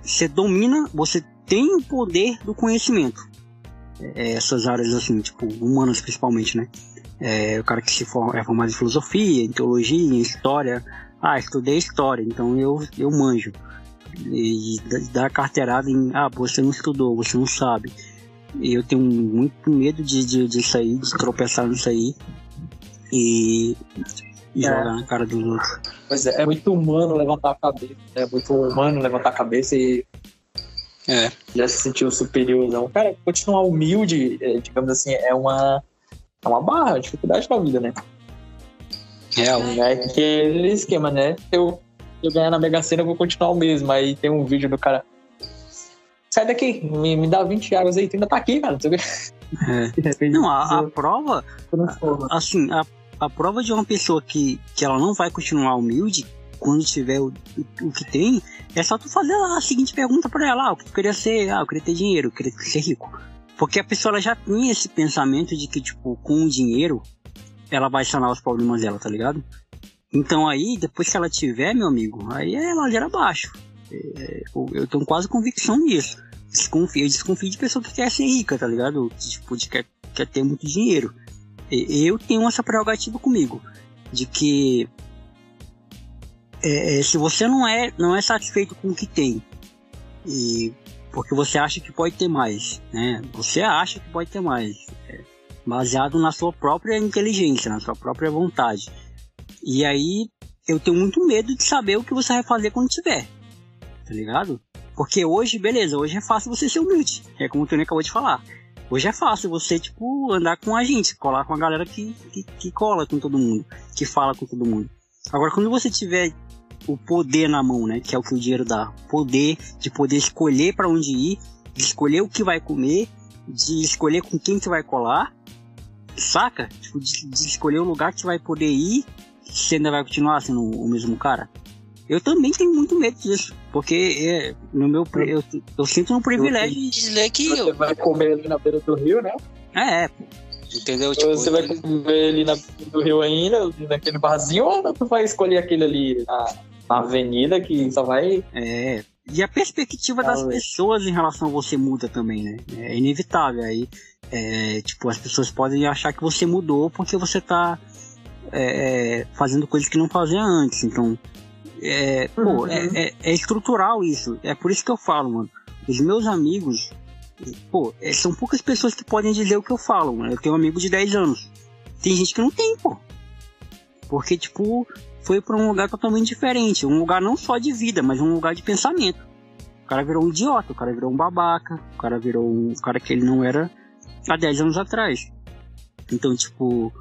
você domina, você tem o poder do conhecimento. É, essas áreas, assim, tipo, humanas principalmente, né? É, o cara que se for, é formado em filosofia, em teologia, em história. Ah, estudei história, então eu, eu manjo. E dá carteirada em, ah, você não estudou, você não sabe. E eu tenho muito medo de, de, de sair, de tropeçar nisso aí e, e É. jogar na cara dos outros. Pois é, é muito humano levantar a cabeça. É muito humano levantar a cabeça e É. já se sentir o superiorzão. Cara, continuar humilde, é, digamos assim, é uma, é uma barra, uma dificuldade na vida, né? Real. É aquele esquema, né? Eu, eu ganhar na Mega Sena, eu vou continuar o mesmo. Aí tem um vídeo do cara. Sai daqui, me, me dá 20 águas aí, tu ainda tá aqui, cara. não. É. De repente, Não, a, a prova, transforma. assim, a, a prova de uma pessoa que, que ela não vai continuar humilde quando tiver o, o, o que tem, é só tu fazer a seguinte pergunta pra ela, ah, o que tu queria ser? Ah, eu queria ter dinheiro, eu queria ser rico. Porque a pessoa ela já tem esse pensamento de que, tipo, com o dinheiro, ela vai sanar os problemas dela, tá ligado? Então aí, depois que ela tiver, meu amigo, aí é ladeira abaixo. É, eu, eu tenho quase convicção nisso. Desconfio, eu desconfio de pessoa que quer ser rica, tá ligado? Que, tipo, de quer, quer ter muito dinheiro. Eu tenho essa prerrogativa comigo, de que é, é, se você não é, não é satisfeito com o que tem, e porque você acha que pode ter mais, né? Você acha que pode ter mais, é, baseado na sua própria inteligência, na sua própria vontade. E aí eu tenho muito medo de saber o que você vai fazer quando tiver, tá ligado? Porque hoje, beleza, hoje é fácil você ser humilde, é como o Tony acabou de falar. Hoje é fácil você, tipo, andar com a gente, colar com a galera que, que, que cola com todo mundo, que fala com todo mundo. Agora, quando você tiver o poder na mão, né, que é o que o dinheiro dá, poder de poder escolher para onde ir, de escolher o que vai comer, de escolher com quem você vai colar, saca? Tipo, de, de escolher o lugar que você vai poder ir você ainda vai continuar sendo o mesmo cara? Eu também tenho muito medo disso, porque é, no meu, eu, eu sinto um privilégio de dizer que Você eu. vai comer ali na beira do rio, né? É, pô. Entendeu? Tipo, você vai comer ali na beira do rio ainda, naquele barzinho, ou tu vai escolher aquele ali na, na avenida que só vai. É. E a perspectiva das pessoas em relação a você muda também, né? É inevitável. Aí, é, tipo, as pessoas podem achar que você mudou porque você tá é, é, fazendo coisas que não fazia antes. Então, é, pô, Uhum. é, é- é estrutural isso. É por isso que eu falo, mano. Os meus amigos, pô, é, são poucas pessoas que podem dizer o que eu falo, mano. Eu tenho um amigo de 10 anos. Tem gente que não tem, pô. Porque, tipo, foi pra um lugar totalmente diferente. Um lugar não só de vida, mas um lugar de pensamento. O cara virou um idiota, o cara virou um babaca, o cara virou um cara que ele não era há 10 anos atrás. Então, tipo,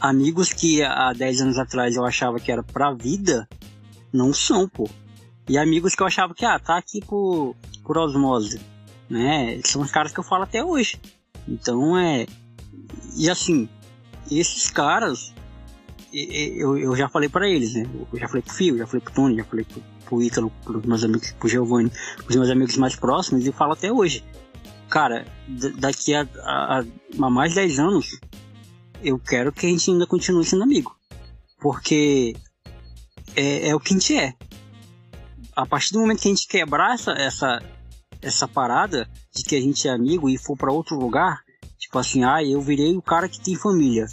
amigos que há 10 anos atrás eu achava que era pra vida, não são, pô. E amigos que eu achava que, ah, tá aqui por, por osmose, né? São os caras que eu falo até hoje. Então, é... E assim, esses caras, eu, eu já falei pra eles, né? Eu já falei pro Fio, já falei pro Tony, já falei pro, pro Ítalo, pros meus amigos, pro Giovanni, pros meus amigos mais próximos, e falo até hoje. Cara, daqui a, a, a mais 10 anos, eu quero que a gente ainda continue sendo amigo. Porque é, é o que a gente é. A partir do momento que a gente quebrar essa, essa, essa parada de que a gente é amigo e for pra outro lugar, tipo assim, ah, eu virei o cara que tem família.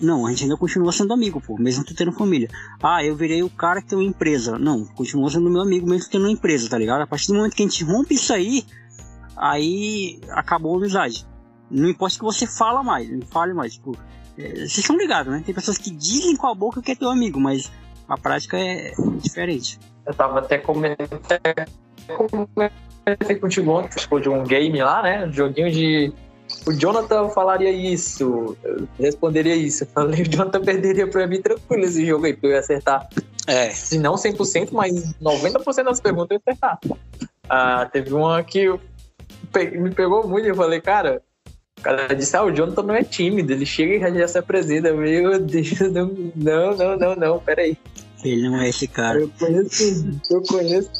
Não, a gente ainda continua sendo amigo, pô, mesmo tu tendo família. Ah, eu virei o cara que tem uma empresa. Não, continua sendo meu amigo mesmo tendo uma empresa, tá ligado? A partir do momento que a gente rompe isso aí, aí acabou a amizade. Não importa que você fala mais, não fale mais, tipo, é, vocês estão ligados, né? Tem pessoas que dizem com a boca que é teu amigo, mas a prática é diferente. Eu tava até comentando. Comentei contigo ontem, tipo, de um game lá, né? Um joguinho de. O Jonathan falaria isso, eu responderia isso. Eu falei, o Jonathan perderia pra mim tranquilo esse jogo aí, porque eu ia acertar. É. Se não 100%, mas 90% das perguntas eu ia acertar. Ah, teve uma que eu me pegou muito e eu falei, cara. O cara disse, ah, o Jonathan não é tímido, ele chega e já, se apresenta. Eu, Meu Deus, não, não, não, não, não, peraí. Ele não é esse cara. Eu conheço, eu conheço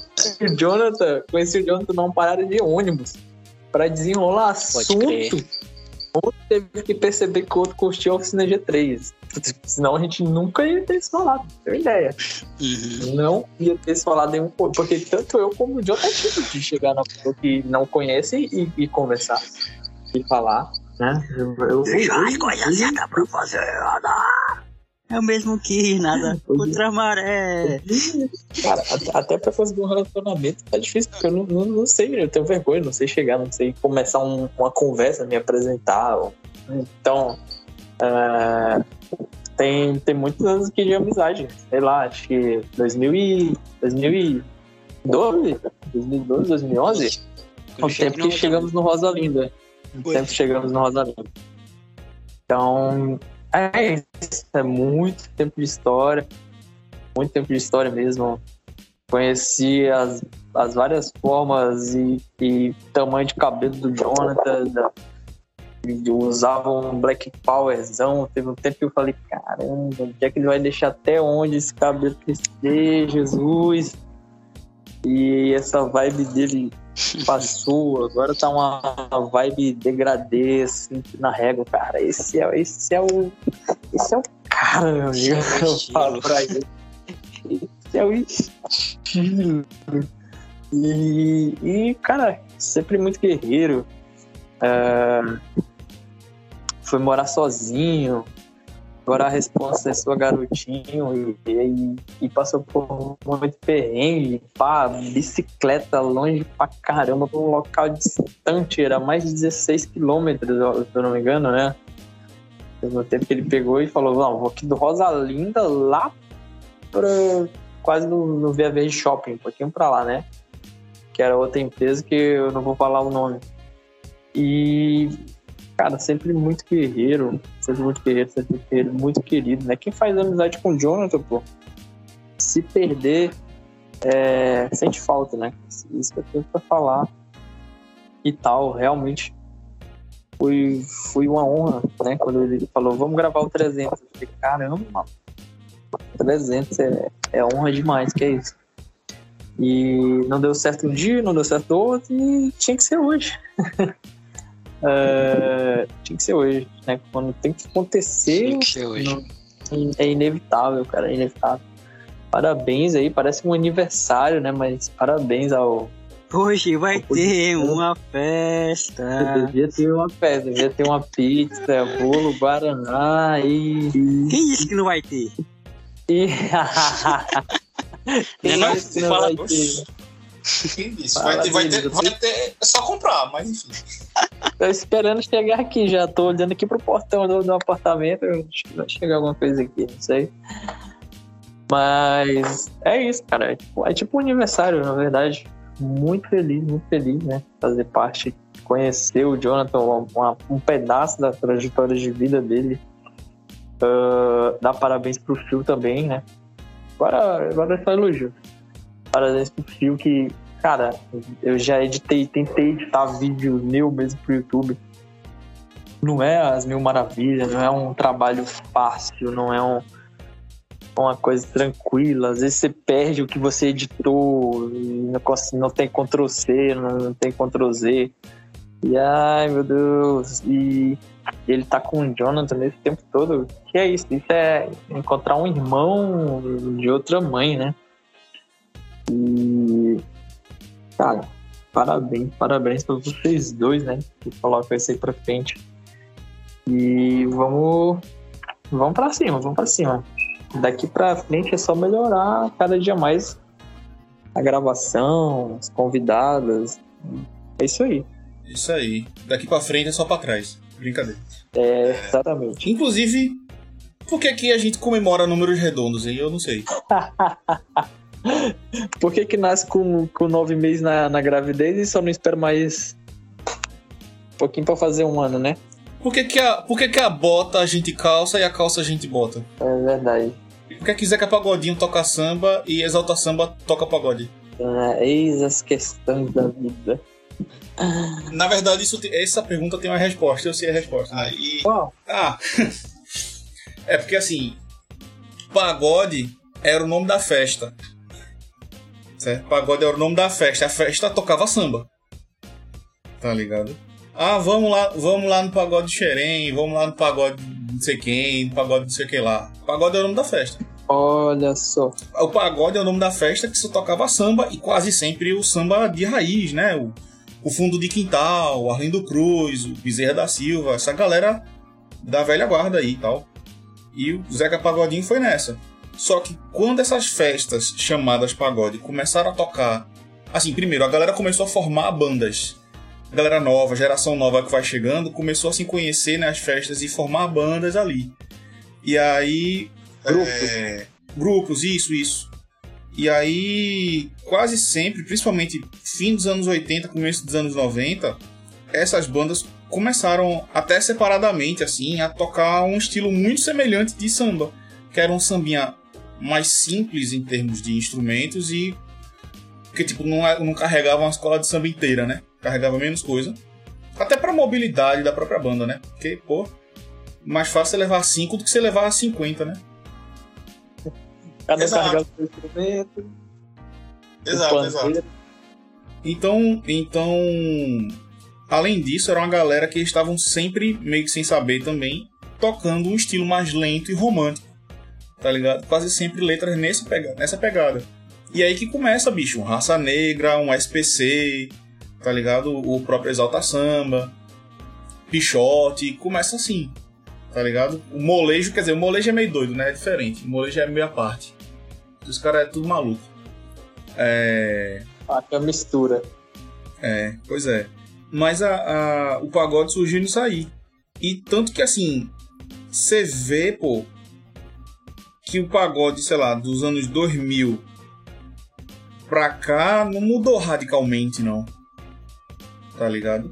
o Jonathan, conheci o Jonathan numa parada de ônibus. Pra desenrolar assunto, um teve que perceber que o outro curtia a oficina G3. Senão a gente nunca ia ter se falado, tem ideia. Uhum. Não ia ter se falado nenhum. Porque tanto eu como o Jonathan tipo de chegar na pessoa que não conhece e, e conversar e falar. Né? Eu, eu, eu- coisas certas pra fazer. É o mesmo que nada contra a maré. Cara, at- até pra conseguir um relacionamento tá difícil, porque eu não, não, não sei, eu tenho vergonha, não sei chegar, não sei começar um- uma conversa, me apresentar. ou- Então, é, tem, tem muitos anos aqui de amizade, sei lá, acho que 2000 e, 2012, 2012, 2011, o tempo que chegamos no Rosa Linda. O tempo que chegamos no Rosa Linda. Então, é é muito tempo de história, muito tempo de história mesmo. Conheci as, as várias formas e, e tamanho de cabelo do Jonathan. Da, usava um Black Powerzão. Teve um tempo que eu falei, caramba, onde é que ele vai deixar até onde esse cabelo crescer, Jesus? E essa vibe dele passou, agora tá uma vibe degradê, assim, na régua, cara. Esse é, esse é o. Esse é o cara, meu amigo. É Eu falo pra ele. Esse é o estilo. E, e cara, sempre muito guerreiro. É, foi morar sozinho. Agora a resposta é sua garotinho e, e, e passou por um momento perrengue, pá, bicicleta longe pra caramba, pra um local distante, era mais de 16 quilômetros, se eu não me engano, né? Um tempo que ele pegou e falou, não, vou aqui do Rosa Linda lá pra quase no, no Via Verde Shopping, um pouquinho pra lá, né? Que era outra empresa que eu não vou falar o nome. E cara, sempre muito guerreiro, sempre muito guerreiro, sempre muito guerreiro, muito querido, né? Quem faz amizade com o Jonathan, pô, se perder, é, sente falta, né? Isso que eu tenho pra falar e tal, realmente foi, foi uma honra, né? Quando ele falou, vamos gravar o 300, eu falei, caramba, 300 é, é honra demais, que é isso. E não deu certo um dia, não deu certo outro, e tinha que ser hoje. É, tinha que ser hoje, né? Quando tem que acontecer, que ser hoje. não- é inevitável, cara, é inevitável. Parabéns aí, parece um aniversário, né? Mas parabéns ao. Hoje vai ter uma Eu festa. devia ter uma festa, devia ter uma pizza, bolo, guaraná e. Quem disse que não vai ter? e... Não, não, não fala- vai ter? Vai ter, vai, ter, vai ter. É só comprar, mas enfim. Tô esperando chegar aqui, já tô olhando aqui pro portão do, do apartamento. acho que Vai chegar alguma coisa aqui, não sei. Mas é isso, cara. É tipo, é tipo um aniversário, na verdade. Muito feliz, muito feliz, né? Fazer parte, conhecer o Jonathan, uma- um pedaço da trajetória de vida dele. Ah, dar parabéns pro Phil também, né? Agora, agora é só elogio. Parabéns pro Phil que, cara, eu já editei, tentei editar vídeo meu mesmo pro YouTube. Não é as mil maravilhas, não é um trabalho fácil, não é um, uma coisa tranquila. Às vezes você perde o que você editou, não, não tem Ctrl C, não, não tem Ctrl Z. E ai meu Deus, e ele tá com o Jonathan nesse tempo todo. Que é isso? Isso é encontrar um irmão de outra mãe, né? E. Cara, parabéns, parabéns pra vocês dois, né? Que colocam isso aí pra frente. E vamos. Vamos pra cima, vamos pra cima. Daqui pra frente é só melhorar cada dia mais a gravação, as convidadas. É isso aí. Isso aí. Daqui pra frente é só pra trás. Brincadeira. É, exatamente. Inclusive, por que que a gente comemora números redondos, hein? Eu não sei. Por que que nasce com, com nove meses na, na gravidez e só não espera mais um pouquinho pra fazer um ano, né? Por que que a, por que que a bota a gente calça e a calça a gente bota? É verdade. Por que que Zeca Pagodinho toca samba e Exalta Samba toca pagode? É, eis as questões da vida. Na verdade, isso, essa pergunta tem uma resposta. Eu sei a resposta. né? Aí. Qual? Ah, é porque assim, pagode era o nome da festa. Certo? Pagode era o nome da festa. A festa tocava samba. Tá ligado? Ah, vamos lá, vamos lá no pagode de Xerém, vamos lá no pagode de não sei quem, no pagode de não sei o que lá. Pagode é o nome da festa. Olha só. O pagode é o nome da festa que só tocava samba e quase sempre o samba de raiz, né? O, o Fundo de Quintal, o Arlindo Cruz, o Bezerra da Silva, essa galera da velha guarda aí e tal. E o Zeca Pagodinho foi nessa. Só que quando essas festas chamadas pagode começaram a tocar, assim, primeiro a galera começou a formar bandas. A galera nova, geração nova que vai chegando, começou a se conhecer nas festas e formar bandas ali. E aí É, grupos, isso, isso. E aí, quase sempre, principalmente fim dos anos 80, começo dos anos 90, essas bandas começaram até separadamente assim a tocar um estilo muito semelhante de samba, que era um sambinha mais simples em termos de instrumentos e que tipo não, é- não carregava uma escola de samba inteira, né? Carregava menos coisa. Até pra mobilidade da própria banda, né? Porque, pô, mais fácil você levar 5 do que você levar 50, né? Cada um Exato. carregar o seu instrumento. exato, exato. Então, então, além disso, era uma galera que estavam sempre, meio que sem saber também, tocando um estilo mais lento e romântico, tá ligado? Quase sempre letras nessa pegada. Nessa pegada. E aí que começa, bicho, um Raça Negra, um SPC, tá ligado? O próprio Exalta Samba, Pichote, começa assim, tá ligado? O molejo, quer dizer, o molejo é meio doido, né? É diferente. O molejo é meio à parte. Os caras é tudo maluco. É... Ah, que é mistura. É, pois é. Mas a, a- o pagode surgiu nisso aí. E tanto que assim, você vê, pô, que o pagode, sei lá, dos anos 2000 pra cá não mudou radicalmente, não. Tá ligado?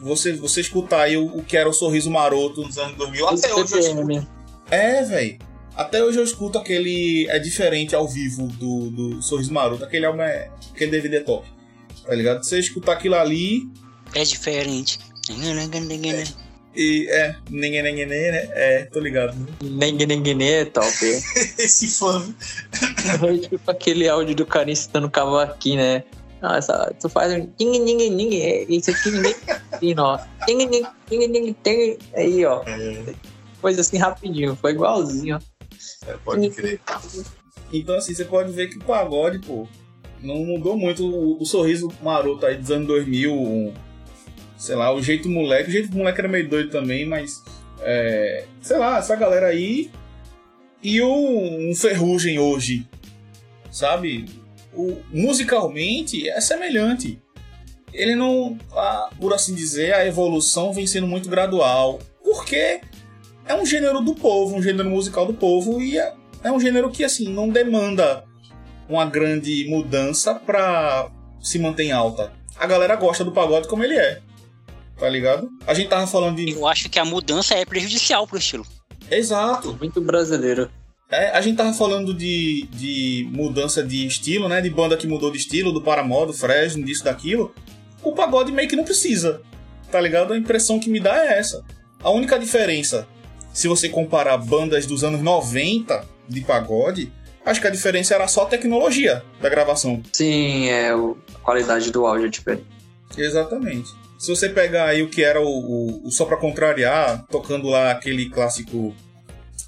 Você, você escutar aí o, o que era o Sorriso Maroto. Nos anos 2000 até hoje eu escuto. É, velho. Até hoje eu escuto aquele. É diferente ao vivo do, do Sorriso Maroto. Aquele álbum é. Aquele DVD é top. Tá ligado? Você escutar aquilo ali. É diferente. E é, ninguém, ninguém, né? É, tô ligado. Nengue, nengue, né, top. Esse fã. Tipo aquele áudio do carinha citando cavaquinho, né? Nossa, tu faz um ningue, ningue, ningue, é, isso aqui ninguém ensina, ó. Ningue. Aí, ó. É, Coisa assim rapidinho, foi igualzinho, ó. é, pode crer. Então, assim, você pode ver que o pagode, pô, não mudou muito o, o sorriso maroto aí dos anos 2000, um, sei lá, o jeito moleque. O jeito moleque era meio doido também, mas, é, sei lá, essa galera aí e o um Ferrugem hoje, sabe? O, musicalmente é semelhante. Ele não, a- por assim dizer, a evolução vem sendo muito gradual, porque é um gênero do povo, um gênero musical do povo e é, é um gênero que assim não demanda uma grande mudança pra se manter em alta. A galera gosta do pagode como ele é. Tá ligado? A gente tava falando de. Eu acho que a mudança é prejudicial pro estilo. Exato. Muito brasileiro. É, a gente tava falando de, de mudança de estilo, né? De banda que mudou de estilo, do Paramore, do Fresno, disso, daquilo. O pagode meio que não precisa. Tá ligado? A impressão que me dá é essa. A única diferença, se você comparar bandas dos anos 90 de pagode, acho que a diferença era só a tecnologia da gravação. Sim, é, a qualidade do áudio é diferente. Exatamente. Se você pegar aí o que era o, o, o Só Pra Contrariar, tocando lá aquele clássico.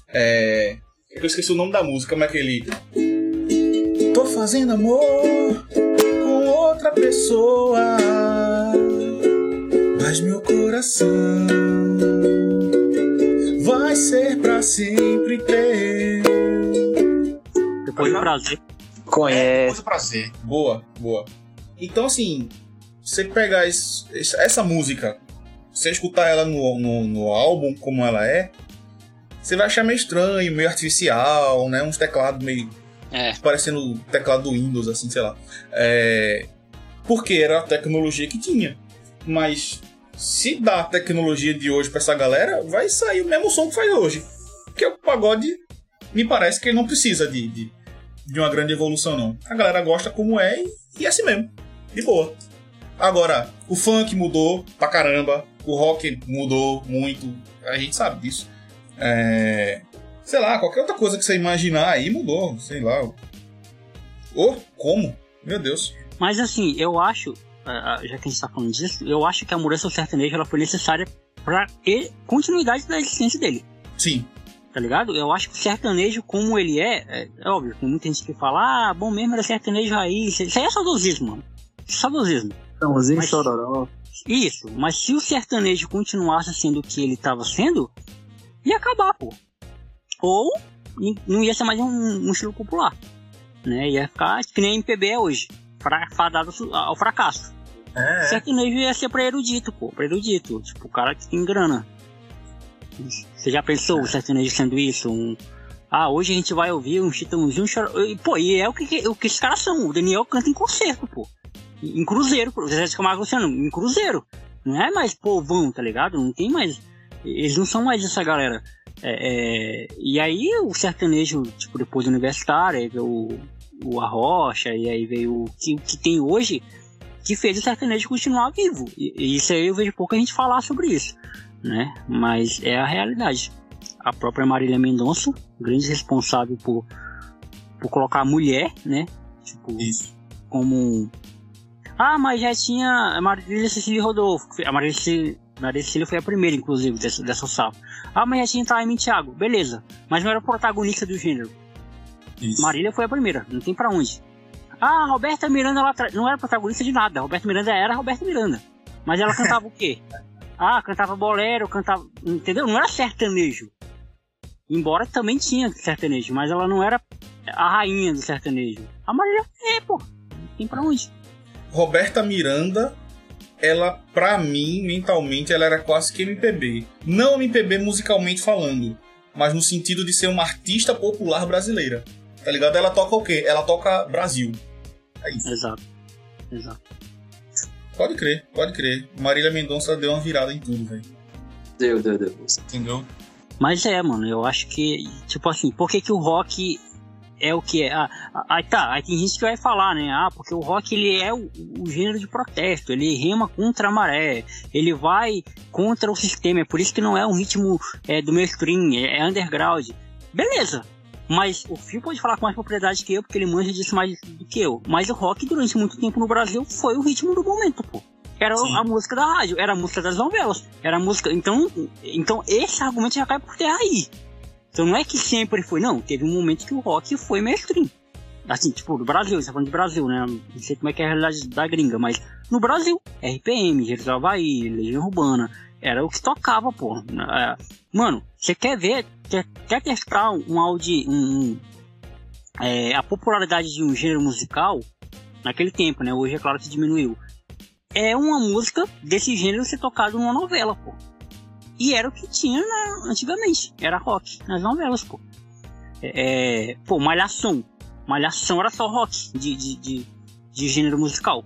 É. é Eu esqueci o nome da música, mas aquele. Tô fazendo amor com outra pessoa, mas meu coração vai ser pra sempre teu. Depois do prazer. Conhece. Muito prazer. Boa, boa. Então, assim, você pegar esse- essa música, você escutar ela no, no, no álbum como ela é, você vai achar meio estranho, meio artificial, né? Uns teclados meio É. parecendo o teclado do Windows, assim, sei lá. É... Porque era a tecnologia que tinha. Mas se dá a tecnologia de hoje pra essa galera, vai sair o mesmo som que faz hoje. Porque o pagode, me parece que ele não precisa de, de, de uma grande evolução, não. A galera gosta como é e, e é assim mesmo. De boa. Agora, o funk mudou pra caramba. O rock mudou muito. A gente sabe disso. É... Sei lá, qualquer outra coisa que você imaginar aí mudou. Sei lá. Ô, como? Meu Deus. Mas assim, eu acho, ah, ah, já que a gente tá falando disso, eu acho que a mudança sertaneja ela foi necessária pra ter continuidade da existência dele. Sim. Tá ligado? Eu acho que o sertanejo, como ele é, é, é óbvio, tem muita gente que fala, ah, bom mesmo era sertanejo raiz. Isso aí é saudosismo, mano. Saudosismo. Estãozinho Mas- chororó. Isso, mas se o sertanejo continuasse sendo o que ele estava sendo, ia acabar, pô. Ou não ia ser mais um, um estilo popular. Né? Ia ficar que nem MPB é hoje, fadado ao fracasso. É, Sertanejo ia ser pra erudito, pô, pra erudito. Tipo, o cara que tem grana. Você já pensou o sertanejo sendo isso? Um... Ah, hoje a gente vai ouvir um chitãozinho chororó. E, Pô, e é o que, o que esses caras são. O Daniel canta em concerto, pô. Em cruzeiro, pô. Zé Camargo Luciano, em cruzeiro. Não é mais povão, tá ligado? Não tem mais. Eles não são mais essa galera. É, é, E aí o sertanejo, tipo, depois do universitário, aí veio o, o Arrocha, e aí veio o que, o que tem hoje, que fez o sertanejo continuar vivo. E, e isso aí eu vejo pouca gente falar sobre isso, né? Mas é a realidade. A própria Marília Mendonça, grande responsável por, por colocar a mulher, né? Tipo, Isso. como. Ah, mas já tinha a Marília Cecília Rodolfo. A Marília Cecília, Marília Cecília foi a primeira, inclusive, dessa, dessa safra. Ah, mas já tinha Taime Thiago. Beleza. Mas não era protagonista do gênero. Isso. Marília foi a primeira, não tem pra onde. Ah, a Roberta Miranda. Não era protagonista de nada. Roberta Miranda era a Roberta Miranda. Mas ela cantava o quê? Ah, cantava bolero, cantava. Entendeu? Não era sertanejo. Embora também tinha sertanejo, mas ela não era a rainha do sertanejo. A Marília é, pô. Tem pra onde. Roberta Miranda, ela, pra mim, mentalmente, ela era quase que MPB. Não MPB musicalmente falando, mas no sentido de ser uma artista popular brasileira. Tá ligado? Ela toca o quê? Ela toca Brasil. É isso. Exato. Exato. Pode crer, pode crer. Marília Mendonça deu uma virada em tudo, velho. Deu, deu, deu. Entendeu? Mas é, mano, eu acho que, tipo assim, por que, que o rock é o que é. Ah, aí tá, aí tem gente que vai falar, né? Ah, porque o rock ele é o, o, gênero de protesto, ele rema contra a maré, ele vai contra o sistema, é por isso que não é um ritmo é, do mainstream, é, é underground. Beleza, mas o Phil pode falar com mais propriedade que eu, porque ele manja disso mais do que eu. Mas o rock, durante muito tempo no Brasil, foi o ritmo do momento, pô. Era Sim. a música da rádio, era a música das novelas, era a música. Então, então esse argumento já cai por terra aí. Então não é que sempre foi, não. Teve um momento que o rock foi mainstream. Assim, tipo, do Brasil, você tá falando de Brasil, né? Não sei como é que é a realidade da gringa, mas no Brasil, RPM, do Havaí, Legião Urbana, era o que tocava, pô. É, mano, você quer ver, quer, quer testar um áudio, um, é, a popularidade de um gênero musical naquele tempo, né? Hoje é claro que diminuiu. É uma música desse gênero ser tocado numa novela, pô. E era o que tinha na, antigamente. Era rock nas novelas, pô. É, é, pô, Malhação. Malhação era só rock de, de, de, de gênero musical.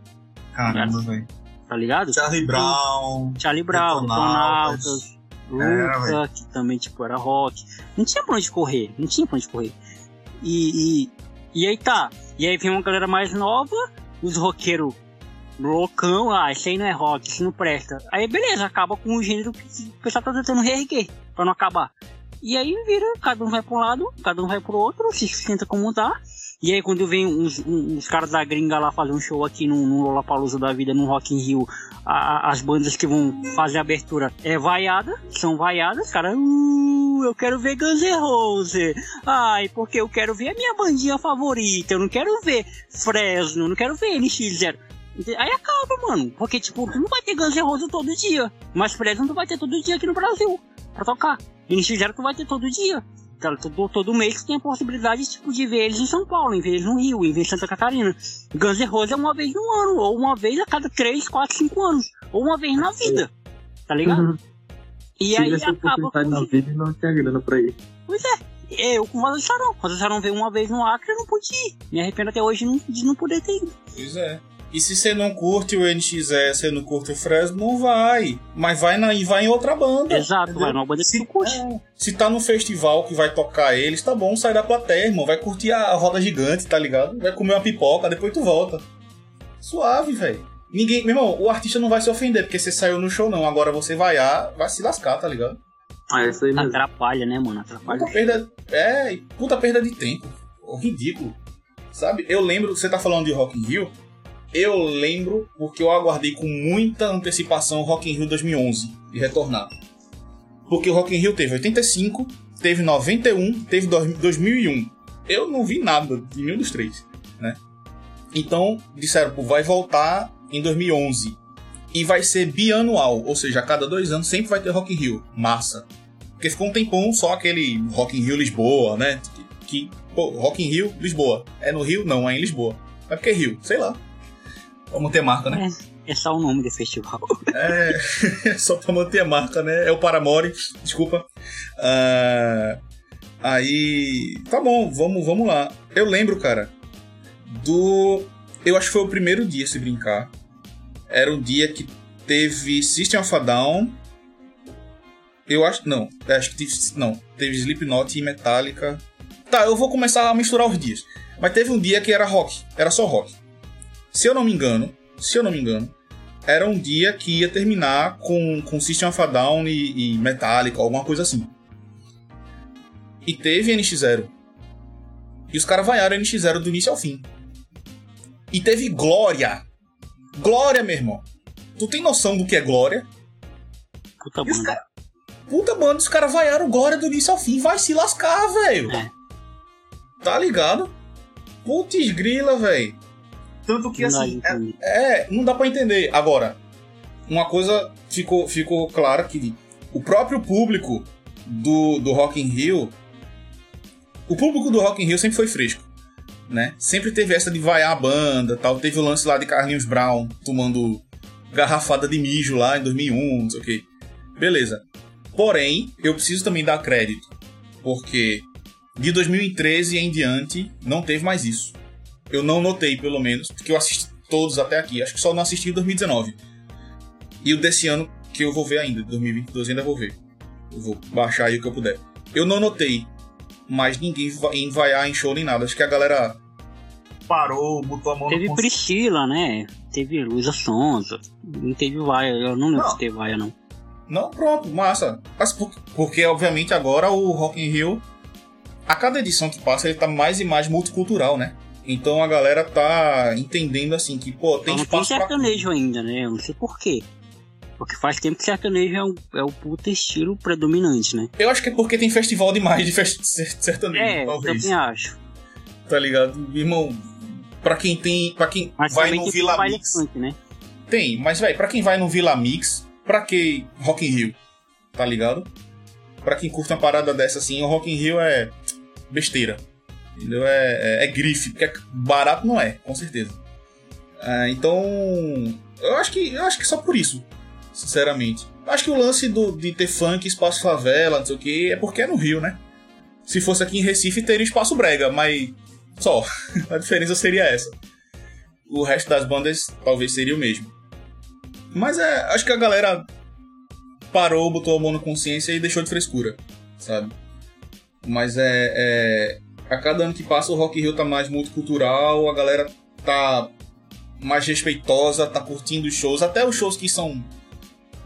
Caramba, velho. Tá ligado? Charlie Brown. Charlie Brown, Detonautas. Luca, que também, tipo, era rock. Não tinha pra onde correr. Não tinha pra onde correr. E, e, e aí tá. E aí vem uma galera mais nova, os roqueiros loucão, ah, isso aí não é rock, isso não presta. Aí beleza, acaba com o gênero que o pessoal tá tentando reerguer, pra não acabar. E aí vira, cada um vai pra um lado, cada um vai pro outro, se senta como tá. E aí quando vem uns, uns, caras da gringa lá fazer um show aqui no, no Lollapalooza da vida, no Rock in Rio, a, as bandas que vão fazer a abertura é vaiada, são vaiadas, cara, uh, eu quero ver Guns N' Roses, ai, porque eu quero ver a minha bandinha favorita, eu não quero ver Fresno, não quero ver NX0. Aí acaba, mano. Porque, tipo, tu não vai ter Guns N' Roses todo dia. Mas Fresno tu vai ter todo dia aqui no Brasil. Pra tocar. E eles fizeram que tu vai ter todo dia. Cara, todo, todo mês tem a possibilidade, tipo, de ver eles em São Paulo, em ver eles no Rio, em ver em Santa Catarina. Guns N' Roses é uma vez no ano, ou uma vez a cada 3, 4, 5 anos. Ou uma vez na vida. Tá ligado? Uhum. E aí acaba com... na vida e não tinha grana pra ir. Pois é. Eu com o Vaza Charão. Vaza Charão veio uma vez no Acre, eu não pude ir. Me arrependo até hoje de não poder ter ido. Pois é. E se você não curte o NX0, você não curte o Fresno, não vai. Mas vai, na, vai em outra banda. Exato, entendeu? vai numa banda que se, curte. É, se tá no festival que vai tocar eles, tá bom, sai da plateia, irmão. Vai curtir a roda gigante, tá ligado? Vai comer uma pipoca, depois tu volta. Suave, velho. Ninguém. Meu irmão, o artista não vai se ofender porque você saiu no show, não. Agora você vai a, vai se lascar, tá ligado? Ah, isso aí mesmo. Atrapalha, né, mano? Atrapalha. Puta perda. É, puta perda de tempo. Ridículo. Sabe? Eu lembro, você tá falando de Rock in Rio. Eu lembro porque eu aguardei com muita antecipação o Rock in Rio 2011 de retornar. Porque o Rock in Rio teve 85, teve 91, teve 2001. Eu não vi nada de nenhum dos três, né? Então, disseram, pô, vai voltar em 2011. E vai ser bianual, ou seja, a cada dois anos sempre vai ter Rock in Rio. Massa. Porque ficou um tempão só aquele Rock in Rio Lisboa, né? Que, pô, Rock in Rio, Lisboa. É no Rio? Não, é em Lisboa. É porque é Rio, sei lá. Pra manter a marca, né? É, é só o nome do festival. É, é só pra manter a marca, né? É o Paramore, desculpa. Uh, aí. Tá bom, vamos, vamos lá. Eu lembro, cara, do. Eu acho que foi o primeiro dia, se brincar. Era um dia que teve System of a Down. Eu acho. Não, acho que teve. Não, teve Slipknot e Metallica. Tá, eu vou começar a misturar os dias. Mas teve um dia que era rock, era só rock. Se eu não me engano, se eu não me engano, era um dia que ia terminar com, com System of a Down e, e Metallica, alguma coisa assim. E teve NX0. E os caras vaiaram NX0 do início ao fim. E teve Glória. Glória, meu irmão. Tu tem noção do que é Glória? Puta banda. Cara... Puta banda, os caras vaiaram Glória do início ao fim. Vai se lascar, velho. É. Tá ligado? Putz grila, velho. Tanto que assim. É, é, não dá para entender. Agora, uma coisa ficou, ficou clara que o próprio público do, do Rock in Rio. O público do Rock in Rio sempre foi fresco. Né? Sempre teve essa de vaiar a banda tal. Teve o lance lá de Carlinhos Brown tomando garrafada de mijo lá em 2001, não sei o que. Beleza. Porém, eu preciso também dar crédito. Porque de 2013 em diante não teve mais isso. Eu não notei, pelo menos, porque eu assisti todos até aqui. Acho que só não assisti em 2019. E o desse ano, que eu vou ver ainda, 2022 ainda vou ver. Eu vou baixar aí o que eu puder. Eu não notei mas ninguém vai vaiar em show nem nada. Acho que a galera Parou, botou a mão Teve no Priscila, né? Teve Luísa Sonza. Não teve vaia, eu não lembro Não. se teve vaia, não. Não, pronto, massa. Mas por- porque, obviamente, agora o Rock in Rio, a cada edição que passa, ele tá mais e mais multicultural, né? Então a galera tá entendendo assim que, pô, tem não tem espaço pra... sertanejo ainda, né? Eu não sei porquê. Porque faz tempo que sertanejo é o, é o puta estilo predominante, né? Eu acho que é porque tem festival demais de fest... sertanejo, É, eu talvez. também acho. Tá ligado? Irmão, pra quem tem... Pra quem Mas vai no tem Vila Mix... funk, né? Tem, mas, velho, pra quem vai no Vila Mix, pra que Rock in Rio? Tá ligado? Pra quem curte uma parada dessa assim, o Rock in Rio é besteira. Entendeu? É, é, é grife, porque é barato não é, com certeza. Ah, então, eu acho que eu acho que só por isso, sinceramente. Acho que o lance do, de ter funk, espaço favela, não sei o que, é porque é no Rio, né? Se fosse aqui em Recife, teria espaço brega, mas só. A diferença seria essa. O resto das bandas talvez seria o mesmo. Mas é, acho que a galera parou, botou a mão na consciência e deixou de frescura, sabe? Mas é, é- A cada ano que passa, o Rock in Rio tá mais multicultural, a galera tá mais respeitosa, tá curtindo os shows, até os shows que são.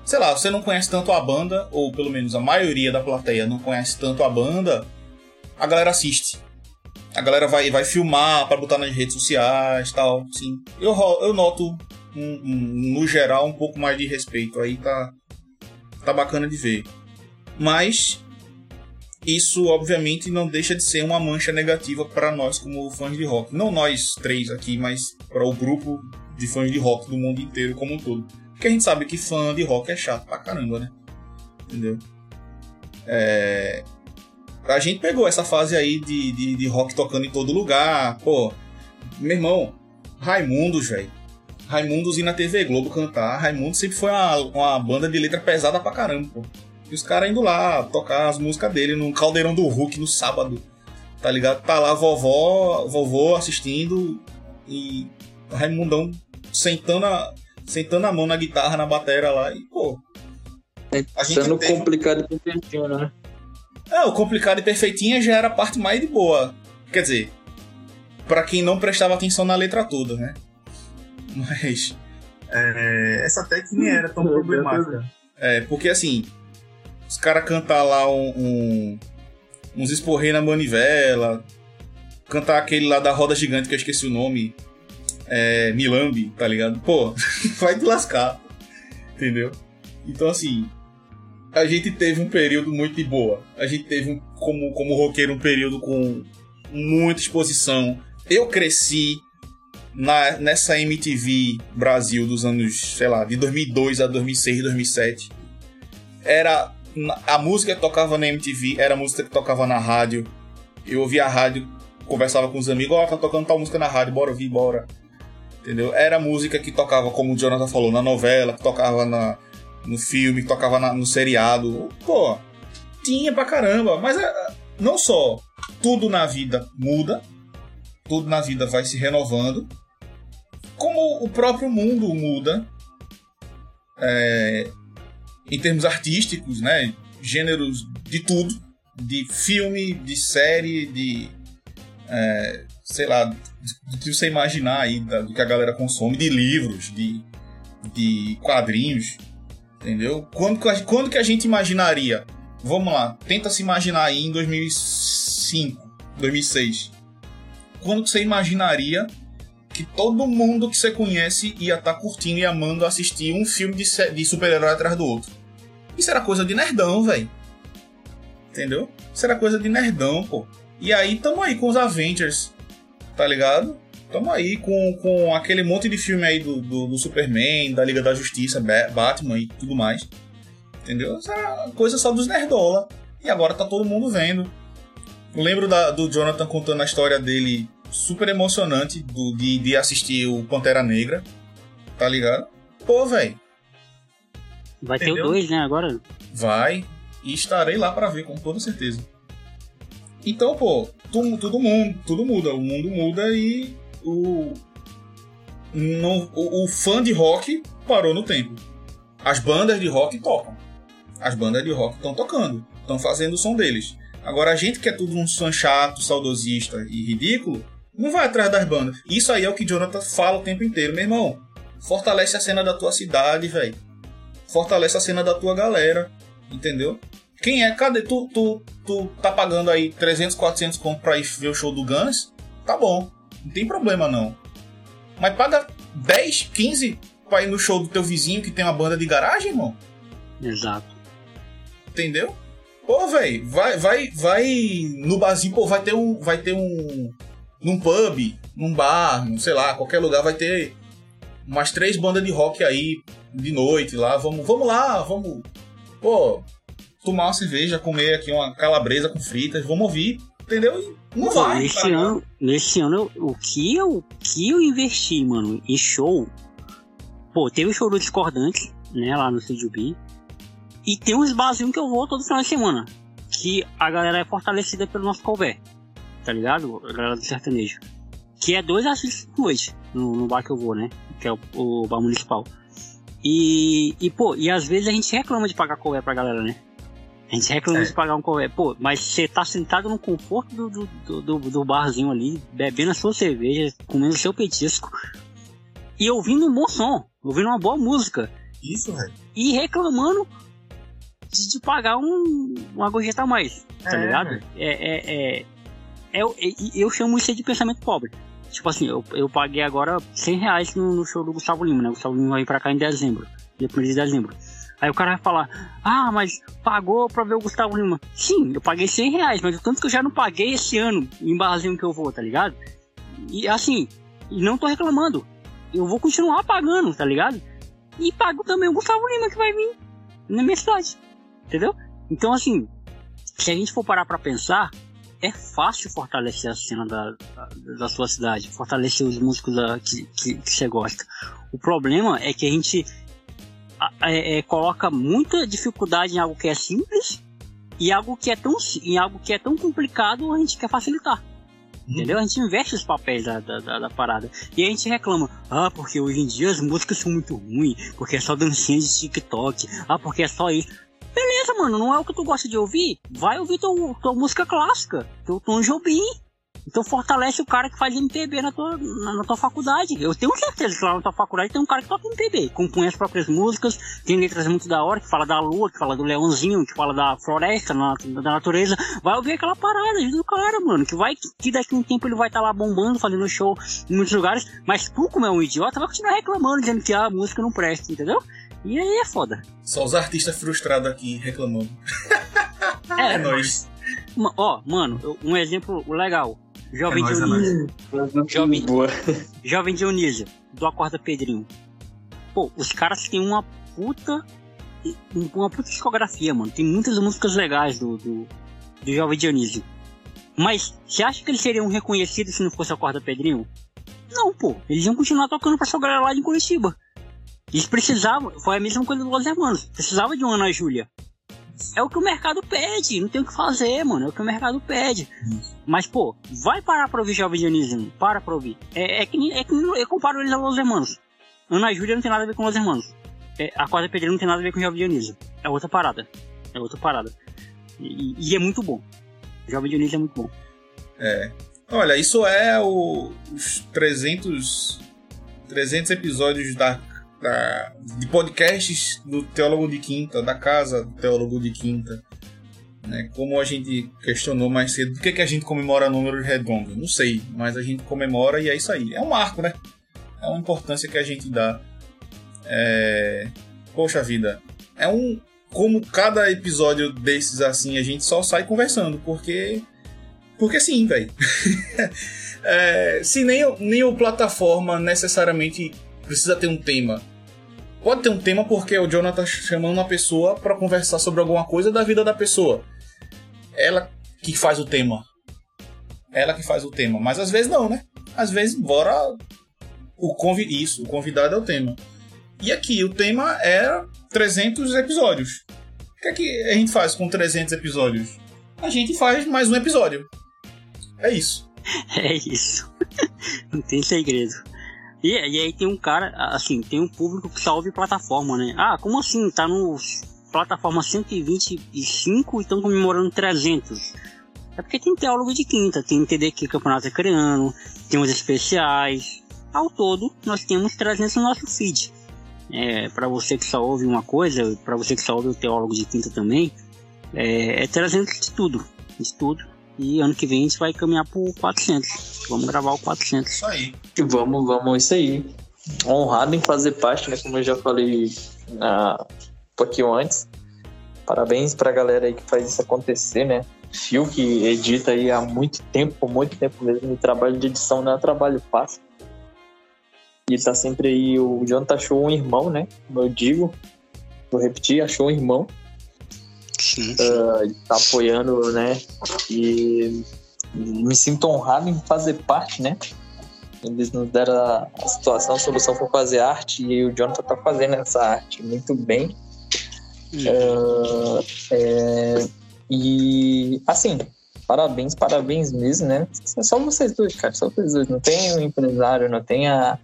Sei lá, você não conhece tanto a banda, ou pelo menos a maioria da plateia não conhece tanto a banda, a galera assiste. A galera vai, vai filmar pra botar nas redes sociais tal. Sim. Eu, eu noto, um- um- no geral, um pouco mais de respeito. Aí tá, tá bacana de ver. Mas isso, obviamente, não deixa de ser uma mancha negativa para nós como fãs de rock. Não nós três aqui, mas para o grupo de fãs de rock do mundo inteiro como um todo. Porque a gente sabe que fã de rock é chato pra caramba, né? Entendeu? É... A gente pegou essa fase aí de, de, de rock tocando em todo lugar. Pô, meu irmão, Raimundos, velho. Raimundos ir na TV Globo cantar. Raimundos sempre foi uma, uma banda de letra pesada pra caramba, pô. E os caras indo lá tocar as músicas dele no Caldeirão do Hulk no sábado. Tá ligado? Tá lá vovó, vovô assistindo e Raimundão sentando a, sentando a mão na guitarra, na batera lá e, pô. A gente Sendo teve- complicado e perfeitinho, né? É, o complicado e perfeitinha já era a parte mais de boa. Quer dizer, pra quem não prestava atenção na letra toda, né? Mas. É, essa que nem era tão problemática. É, porque assim, os caras cantar lá um, um- uns esporrei na manivela, cantar aquele lá da roda gigante que eu esqueci o nome, é, Milambi, tá ligado? Pô, vai te lascar, entendeu? Então assim, a gente teve um período muito de boa. A gente teve, um, como, como roqueiro, um período com muita exposição. Eu cresci na, nessa MTV Brasil dos anos, sei lá, de 2002 a 2006, 2007. Era a música que tocava na MTV, era a música que tocava na rádio. Eu ouvia a rádio, conversava com os amigos, ó, tá tocando tal música na rádio, bora ouvir, bora. Entendeu? Era a música que tocava, como o Jonathan falou, na novela, que tocava na, no filme, que tocava na- no seriado. Pô, tinha pra caramba. Mas é, não só tudo na vida muda, tudo na vida vai se renovando, como o próprio mundo muda é, em termos artísticos, né? Gêneros de tudo, de filme, de série, de é, sei lá, do que você imaginar aí, da- do que a galera consome, de livros, de, de quadrinhos, entendeu? Quando, quando que a gente imaginaria? Vamos lá, tenta se imaginar aí em 2005, 2006. Quando que você imaginaria que todo mundo que você conhece ia estar curtindo e amando assistir um filme de, de super-herói atrás do outro? Isso era coisa de nerdão, velho. Entendeu? Isso era coisa de nerdão, pô. E aí tamo aí com os Avengers, tá ligado? Tamo aí com, com aquele monte de filme aí do, do, do Superman, da Liga da Justiça, Ba- Batman e tudo mais. Entendeu? Isso era coisa só dos nerdola. E agora tá todo mundo vendo. Eu lembro da- do Jonathan contando a história dele super emocionante do, de, de assistir o Pantera Negra. Tá ligado? Pô, velho, Vai ter Entendeu? o 2, né, agora? vai e estarei lá pra ver com toda certeza. Então, pô, tudo, tudo mundo, tudo muda, o mundo muda e o não, o, o fã de rock parou no tempo. As bandas de rock tocam. As bandas de rock estão tocando, estão fazendo o som deles. Agora, a gente que é tudo um fã chato, saudosista e ridículo, não vai atrás das bandas. Isso aí é o que Jonathan fala o tempo inteiro. Meu irmão, fortalece a cena da tua cidade, velho. Fortalece a cena da tua galera, entendeu? Quem é? Cadê? Tu, tu, tu tá pagando aí 300, 400 conto pra ir ver o show do Guns? Tá bom, não tem problema não. Mas paga 10, 15 pra ir no show do teu vizinho que tem uma banda de garagem, irmão? Exato. Entendeu? Pô, velho, vai, vai, vai no barzinho, pô, vai ter um, vai ter um, num pub, num bar, num, sei lá, qualquer lugar vai ter umas três bandas de rock aí de noite lá, vamos, vamos lá, vamos, pô, tomar uma cerveja, comer aqui uma calabresa com fritas, vamos ouvir, entendeu? E não Pô, vai. nesse ano, nesse ano, eu- o que eu, o que eu investi, mano, em show. Pô, teve o show do Discordante, né, lá no Studio B. E tem uns barzinhos que eu vou todo final de semana. Que a galera é fortalecida pelo nosso cover. Tá ligado? A galera do sertanejo. Que é dois artistas por noite no, no bar que eu vou, né? Que é o, o bar municipal. E, e, pô, e às vezes a gente reclama de pagar cover pra galera, né? A gente reclama É. de pagar um cover. Pô, mas você tá sentado no conforto do, do, do, do- barzinho ali, bebendo a sua cerveja, comendo o seu petisco. E ouvindo um bom som, ouvindo uma boa música. Isso, velho. E reclamando de, de pagar um, uma gorjeta a mais, tá É, ligado? É, é, é, é, eu- é- eu chamo isso de pensamento pobre. Tipo assim, eu, eu paguei agora 100 reais no, no show do Gustavo Lima, né? O Gustavo Lima vai pra cá em dezembro, dia 1 de dezembro. Aí o cara vai falar, ah, mas pagou pra ver o Gustavo Lima. Sim, eu paguei 100 reais, mas o tanto que eu já não paguei esse ano em barzinho que eu vou, tá ligado? E assim, não tô reclamando. Eu vou continuar pagando, tá ligado? E pago também o Gustavo Lima que vai vir na minha cidade. Entendeu? Então, assim, se a gente for parar pra pensar, é fácil fortalecer a cena da, da, da sua cidade, fortalecer os músicos da, que, que, que você gosta. O problema é que a gente a- é, é, coloca muita dificuldade em algo que é simples e algo que é tão, em algo que é tão complicado a gente quer facilitar. Entendeu? A gente inverte os papéis da, da, da- da parada. E a gente reclama, ah, porque hoje em dia as músicas são muito ruins, porque é só dancinha de TikTok, ah, porque é só isso. Beleza, mano, não é o que tu gosta de ouvir? Vai ouvir tua, tua música clássica, teu Tom Jobim. Então fortalece o cara que faz MPB na tua, na, na tua faculdade. Eu tenho certeza que lá na tua faculdade tem um cara que toca MPB, compõe as próprias músicas, tem letras muito da hora, que fala da lua, que fala do leãozinho, que fala da floresta, na- da natureza. Vai ouvir aquela parada do cara, mano, que vai que daqui a um tempo ele vai estar lá bombando, fazendo show em muitos lugares, mas tu, como é um idiota, vai continuar reclamando, dizendo que a música não presta, entendeu? E aí é foda. Só os artistas frustrados aqui reclamando. É, É nóis. Ma- Ó, mano, um exemplo legal. Jovem É é Dionísio. Jovem, Boa. Jovem Dionísio, do Acorda Pedrinho. Pô, os caras têm uma puta. Uma puta discografia, mano. Tem muitas músicas legais do, do, do Jovem Dionísio. Mas, você acha que eles seriam reconhecidos se não fosse Acorda Pedrinho? Não, pô. Eles iam continuar tocando pra sua galera lá de Curitiba. Eles precisavam, foi a mesma coisa do Los Hermanos. Precisava de uma Ana Júlia. É o que o mercado pede, não tem o que fazer, mano. É o que o mercado pede. Mas, pô, vai parar pra ouvir Jovem Dionísio, para pra ouvir. É, é que, é que eu comparo eles a Los Hermanos. Ana Júlia não tem nada a ver com Los Hermanos. É, a Quadra Pedreira não tem nada a ver com Jovem Dionísio. É outra parada. É outra parada. E, e é muito bom. Jovem Dionísio é muito bom. Olha, isso é o, os 300, 300 episódios da, da- de podcasts do Teólogo de Quinta, da casa do Teólogo de Quinta. Né? Como a gente questionou mais cedo, por que, que a gente comemora números redondos? Não sei, mas a gente comemora e é isso aí. É um marco, né? É uma importância que a gente dá. É... Poxa vida, é um. Como cada episódio desses assim, a gente só sai conversando, porque. Porque sim, velho. É, se nem, nem o plataforma necessariamente precisa ter um tema. Pode ter um tema porque o Jonathan tá chamando uma pessoa pra conversar sobre alguma coisa da vida da pessoa. Ela que faz o tema. Ela que faz o tema. Mas às vezes não, né? Às vezes, bora. O convi isso, o convidado é o tema. E aqui, o tema é 300 episódios. O que é que a gente faz com 300 episódios? A gente faz mais um episódio. É isso. É isso. não tem segredo. E, e aí tem um cara, assim, tem um público que só ouve plataforma, né? Ah, como assim? Tá no plataforma 125 e estão comemorando 300. É porque tem teólogo de quinta, tem TDQ Campeonato Acreano, tem os especiais. Ao todo, nós temos 300 no nosso feed. É, para você que só ouve uma coisa, para você que só ouve o teólogo de quinta também, é, é 300 de tudo, de tudo. E ano que vem a gente vai caminhar por 400. Vamos gravar o 400. Isso aí. E vamos, vamos, isso aí. Honrado em fazer parte, né? Como eu já falei uh, um pouquinho antes. Parabéns pra galera aí que faz isso acontecer, né? Fio que edita aí há muito tempo, muito tempo mesmo. O trabalho de edição não é trabalho fácil. E tá sempre aí, o Jonathan achou um irmão, né? Como eu digo, vou repetir, achou um irmão. Sim, Uh, tá apoiando, né? E me sinto honrado em fazer parte, né? Eles nos deram a, a situação, a solução para fazer arte e o Jonathan tá fazendo essa arte muito bem. Uh, é, e assim, parabéns, parabéns mesmo, né? É só vocês dois, cara, só vocês dois. Não tem um empresário, não tem a,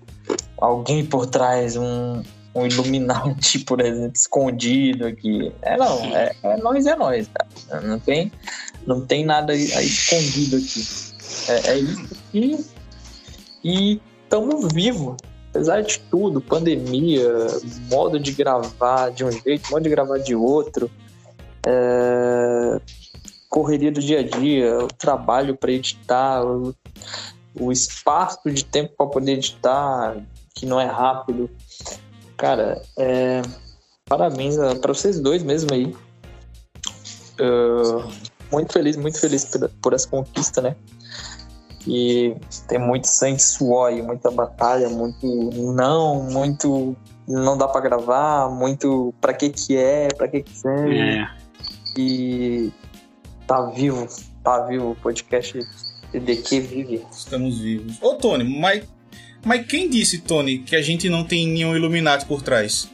alguém por trás, um, um Illuminati, por exemplo, escondido aqui. É não, é, é nós, é nós. Não tem, não tem nada aí escondido aqui. É, é isso aqui. E estamos vivos. Apesar de tudo, pandemia, modo de gravar de um jeito, modo de gravar de outro, é, correria do dia a dia, o trabalho para editar, o, o espaço de tempo para poder editar, que não é rápido. Cara, é, parabéns para vocês dois mesmo aí. Uh, muito feliz, muito feliz por, por essa conquista, né? E tem muito sangue, suor e muita batalha, muito não, muito não dá para gravar, muito para que que é, para que que serve. É. E tá vivo, tá vivo o podcast TDQ vive. Estamos vivos. Ô, Tony, mas, mas quem disse, Tony, que a gente não tem nenhum Illuminati por trás?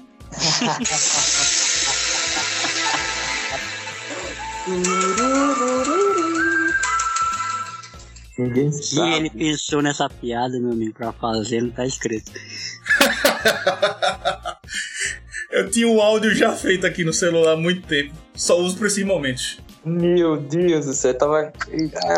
Ninguém E sabe. ele pensou nessa piada, meu amigo, pra fazer, não tá escrito. Eu tinha um áudio já feito aqui no celular há muito tempo. Só uso pra esses momentos. Meu Deus do céu, tava.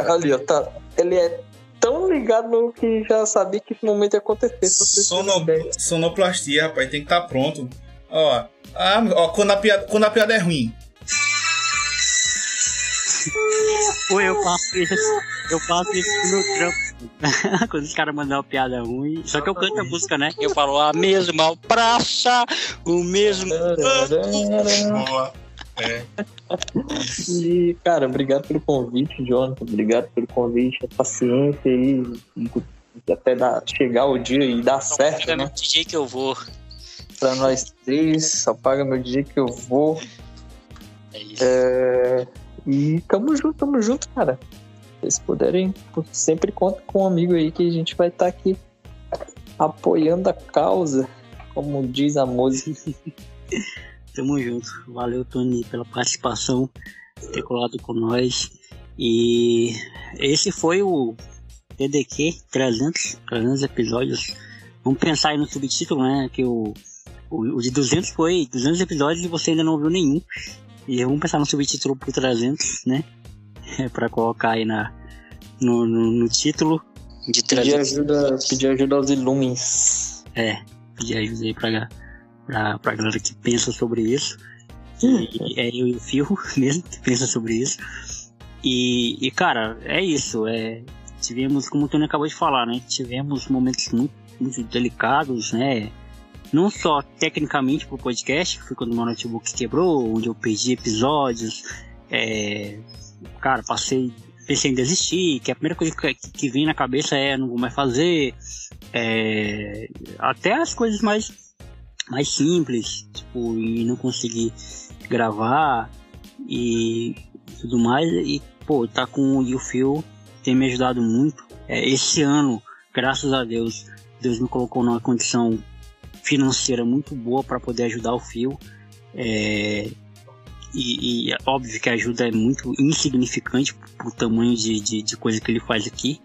Ali, ó, tá. Ele é tão ligado no que já sabia que esse momento ia acontecer. Sono... Sonoplastia, rapaz, tem que estar pronto. Ó, ah, ó quando, a piada, quando a piada é ruim. Ou eu faço isso, eu faço isso no trampo. Quando os caras mandam uma piada ruim. Só que eu canto a música, né? Eu falo a mesma praça, o mesmo. Boa. É. E, cara, obrigado pelo convite, Jonathan. Obrigado pelo convite, a paciência aí. Até dar, chegar o dia e dar certo, É né? no DJ que eu vou. Pra nós três, só paga meu dia que eu vou. É isso. É, E tamo junto, tamo junto, cara. Se vocês puderem, sempre conta com um amigo aí que a gente vai estar aqui apoiando a causa, como diz a música. Tamo junto. Valeu, Tony, pela participação, ter colado com nós. E esse foi o TDQ 300, 300 episódios. Vamos pensar aí no subtítulo, né? Que o, o, o de 200 foi 200 episódios e você ainda não viu nenhum. E vamos pensar no subtítulo pro 300, né? pra colocar aí na, no, no, no título. De Pedir ajuda, pedir ajuda aos Illumins. É, pedir ajuda aí pra, pra, pra galera que pensa sobre isso. E é eu e o Fio mesmo que pensa sobre isso. E, e cara, é isso. É, tivemos, como o Tony acabou de falar, né? Tivemos momentos muito, muito delicados, né? Não só tecnicamente pro podcast, que foi quando o meu notebook quebrou, onde eu perdi episódios. É, cara, passei, pensei em desistir, que a primeira coisa que, que vem na cabeça é não vou mais fazer. É, até as coisas mais, mais simples, tipo, e não conseguir gravar e tudo mais. E, pô, tá com o Phil tem me ajudado muito. É, esse ano, graças a Deus, Deus me colocou numa condição financeira muito boa para poder ajudar o Phil. É, e, e é óbvio que a ajuda é muito insignificante pro tamanho de, de, de coisa que ele faz aqui,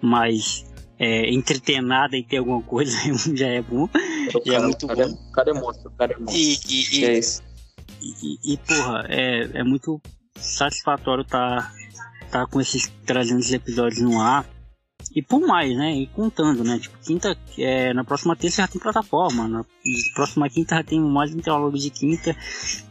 mas é, entreter nada e ter alguma coisa já é bom. O E é muito cara, O cara é monstro, o cara é monstro. E, e, e, É isso. e, e, porra, é, é muito satisfatório estar tá com esses 300 episódios no ar. E por mais, né? E contando, né? Tipo, quinta, é, na próxima terça já tem plataforma, na próxima quinta já tem mais um teólogo de quinta.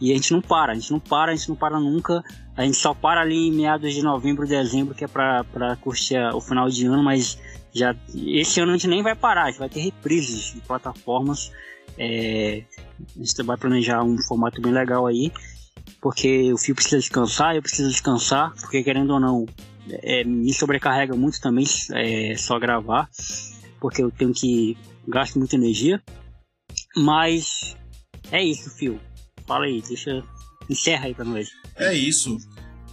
E a gente não para, a gente não para, a gente não para nunca. A gente só para ali em meados de novembro, dezembro, que é pra, pra curtir o final de ano, mas já esse ano a gente nem vai parar, a gente vai ter reprises de plataformas. É, a gente vai planejar um formato bem legal aí, porque o fio precisa descansar, eu preciso descansar, porque querendo ou não, é, me sobrecarrega muito também é, só gravar, porque eu tenho que gasto muita energia. Mas é isso, Fio. Fala aí, deixa. Encerra aí pra nós. É isso.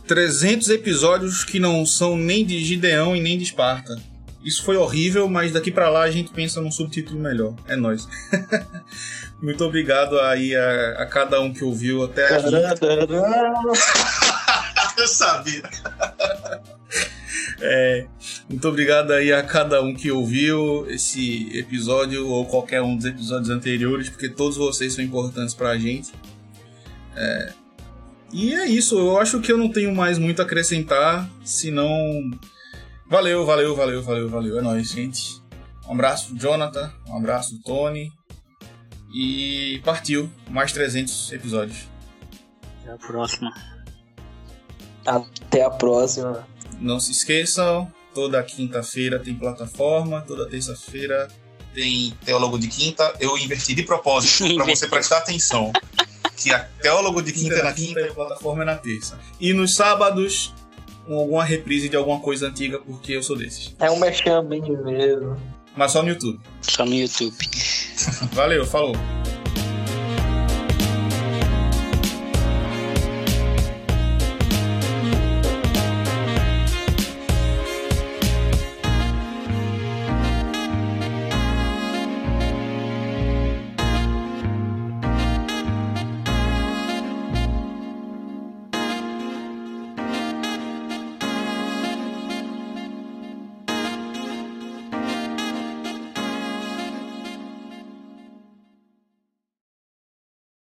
300 episódios que não são nem de Gideão e nem de Esparta. Isso foi horrível, mas daqui para lá a gente pensa num subtítulo melhor. É nós. Muito obrigado aí a, a, cada um que ouviu até aqui. Eu sabia. É, muito obrigado aí a cada um que ouviu esse episódio ou qualquer um dos episódios anteriores, porque todos vocês são importantes pra gente. É, e é isso, eu acho que eu não tenho mais muito a acrescentar, senão. Valeu, valeu, valeu, valeu, valeu. É nóis, gente. Um abraço, Jonathan. Um abraço, Tony. E partiu mais 300 episódios. Até a próxima. Até a próxima. Não se esqueçam, toda quinta-feira tem plataforma, toda terça-feira tem Teólogo de Quinta. Eu inverti de propósito para você prestar atenção. Que a Teólogo de Quinta é na quinta e a plataforma é na terça. E nos sábados, alguma reprise de alguma coisa antiga, porque eu sou desses. É um mexame mesmo. Mas só no YouTube. Só no YouTube. Valeu, falou.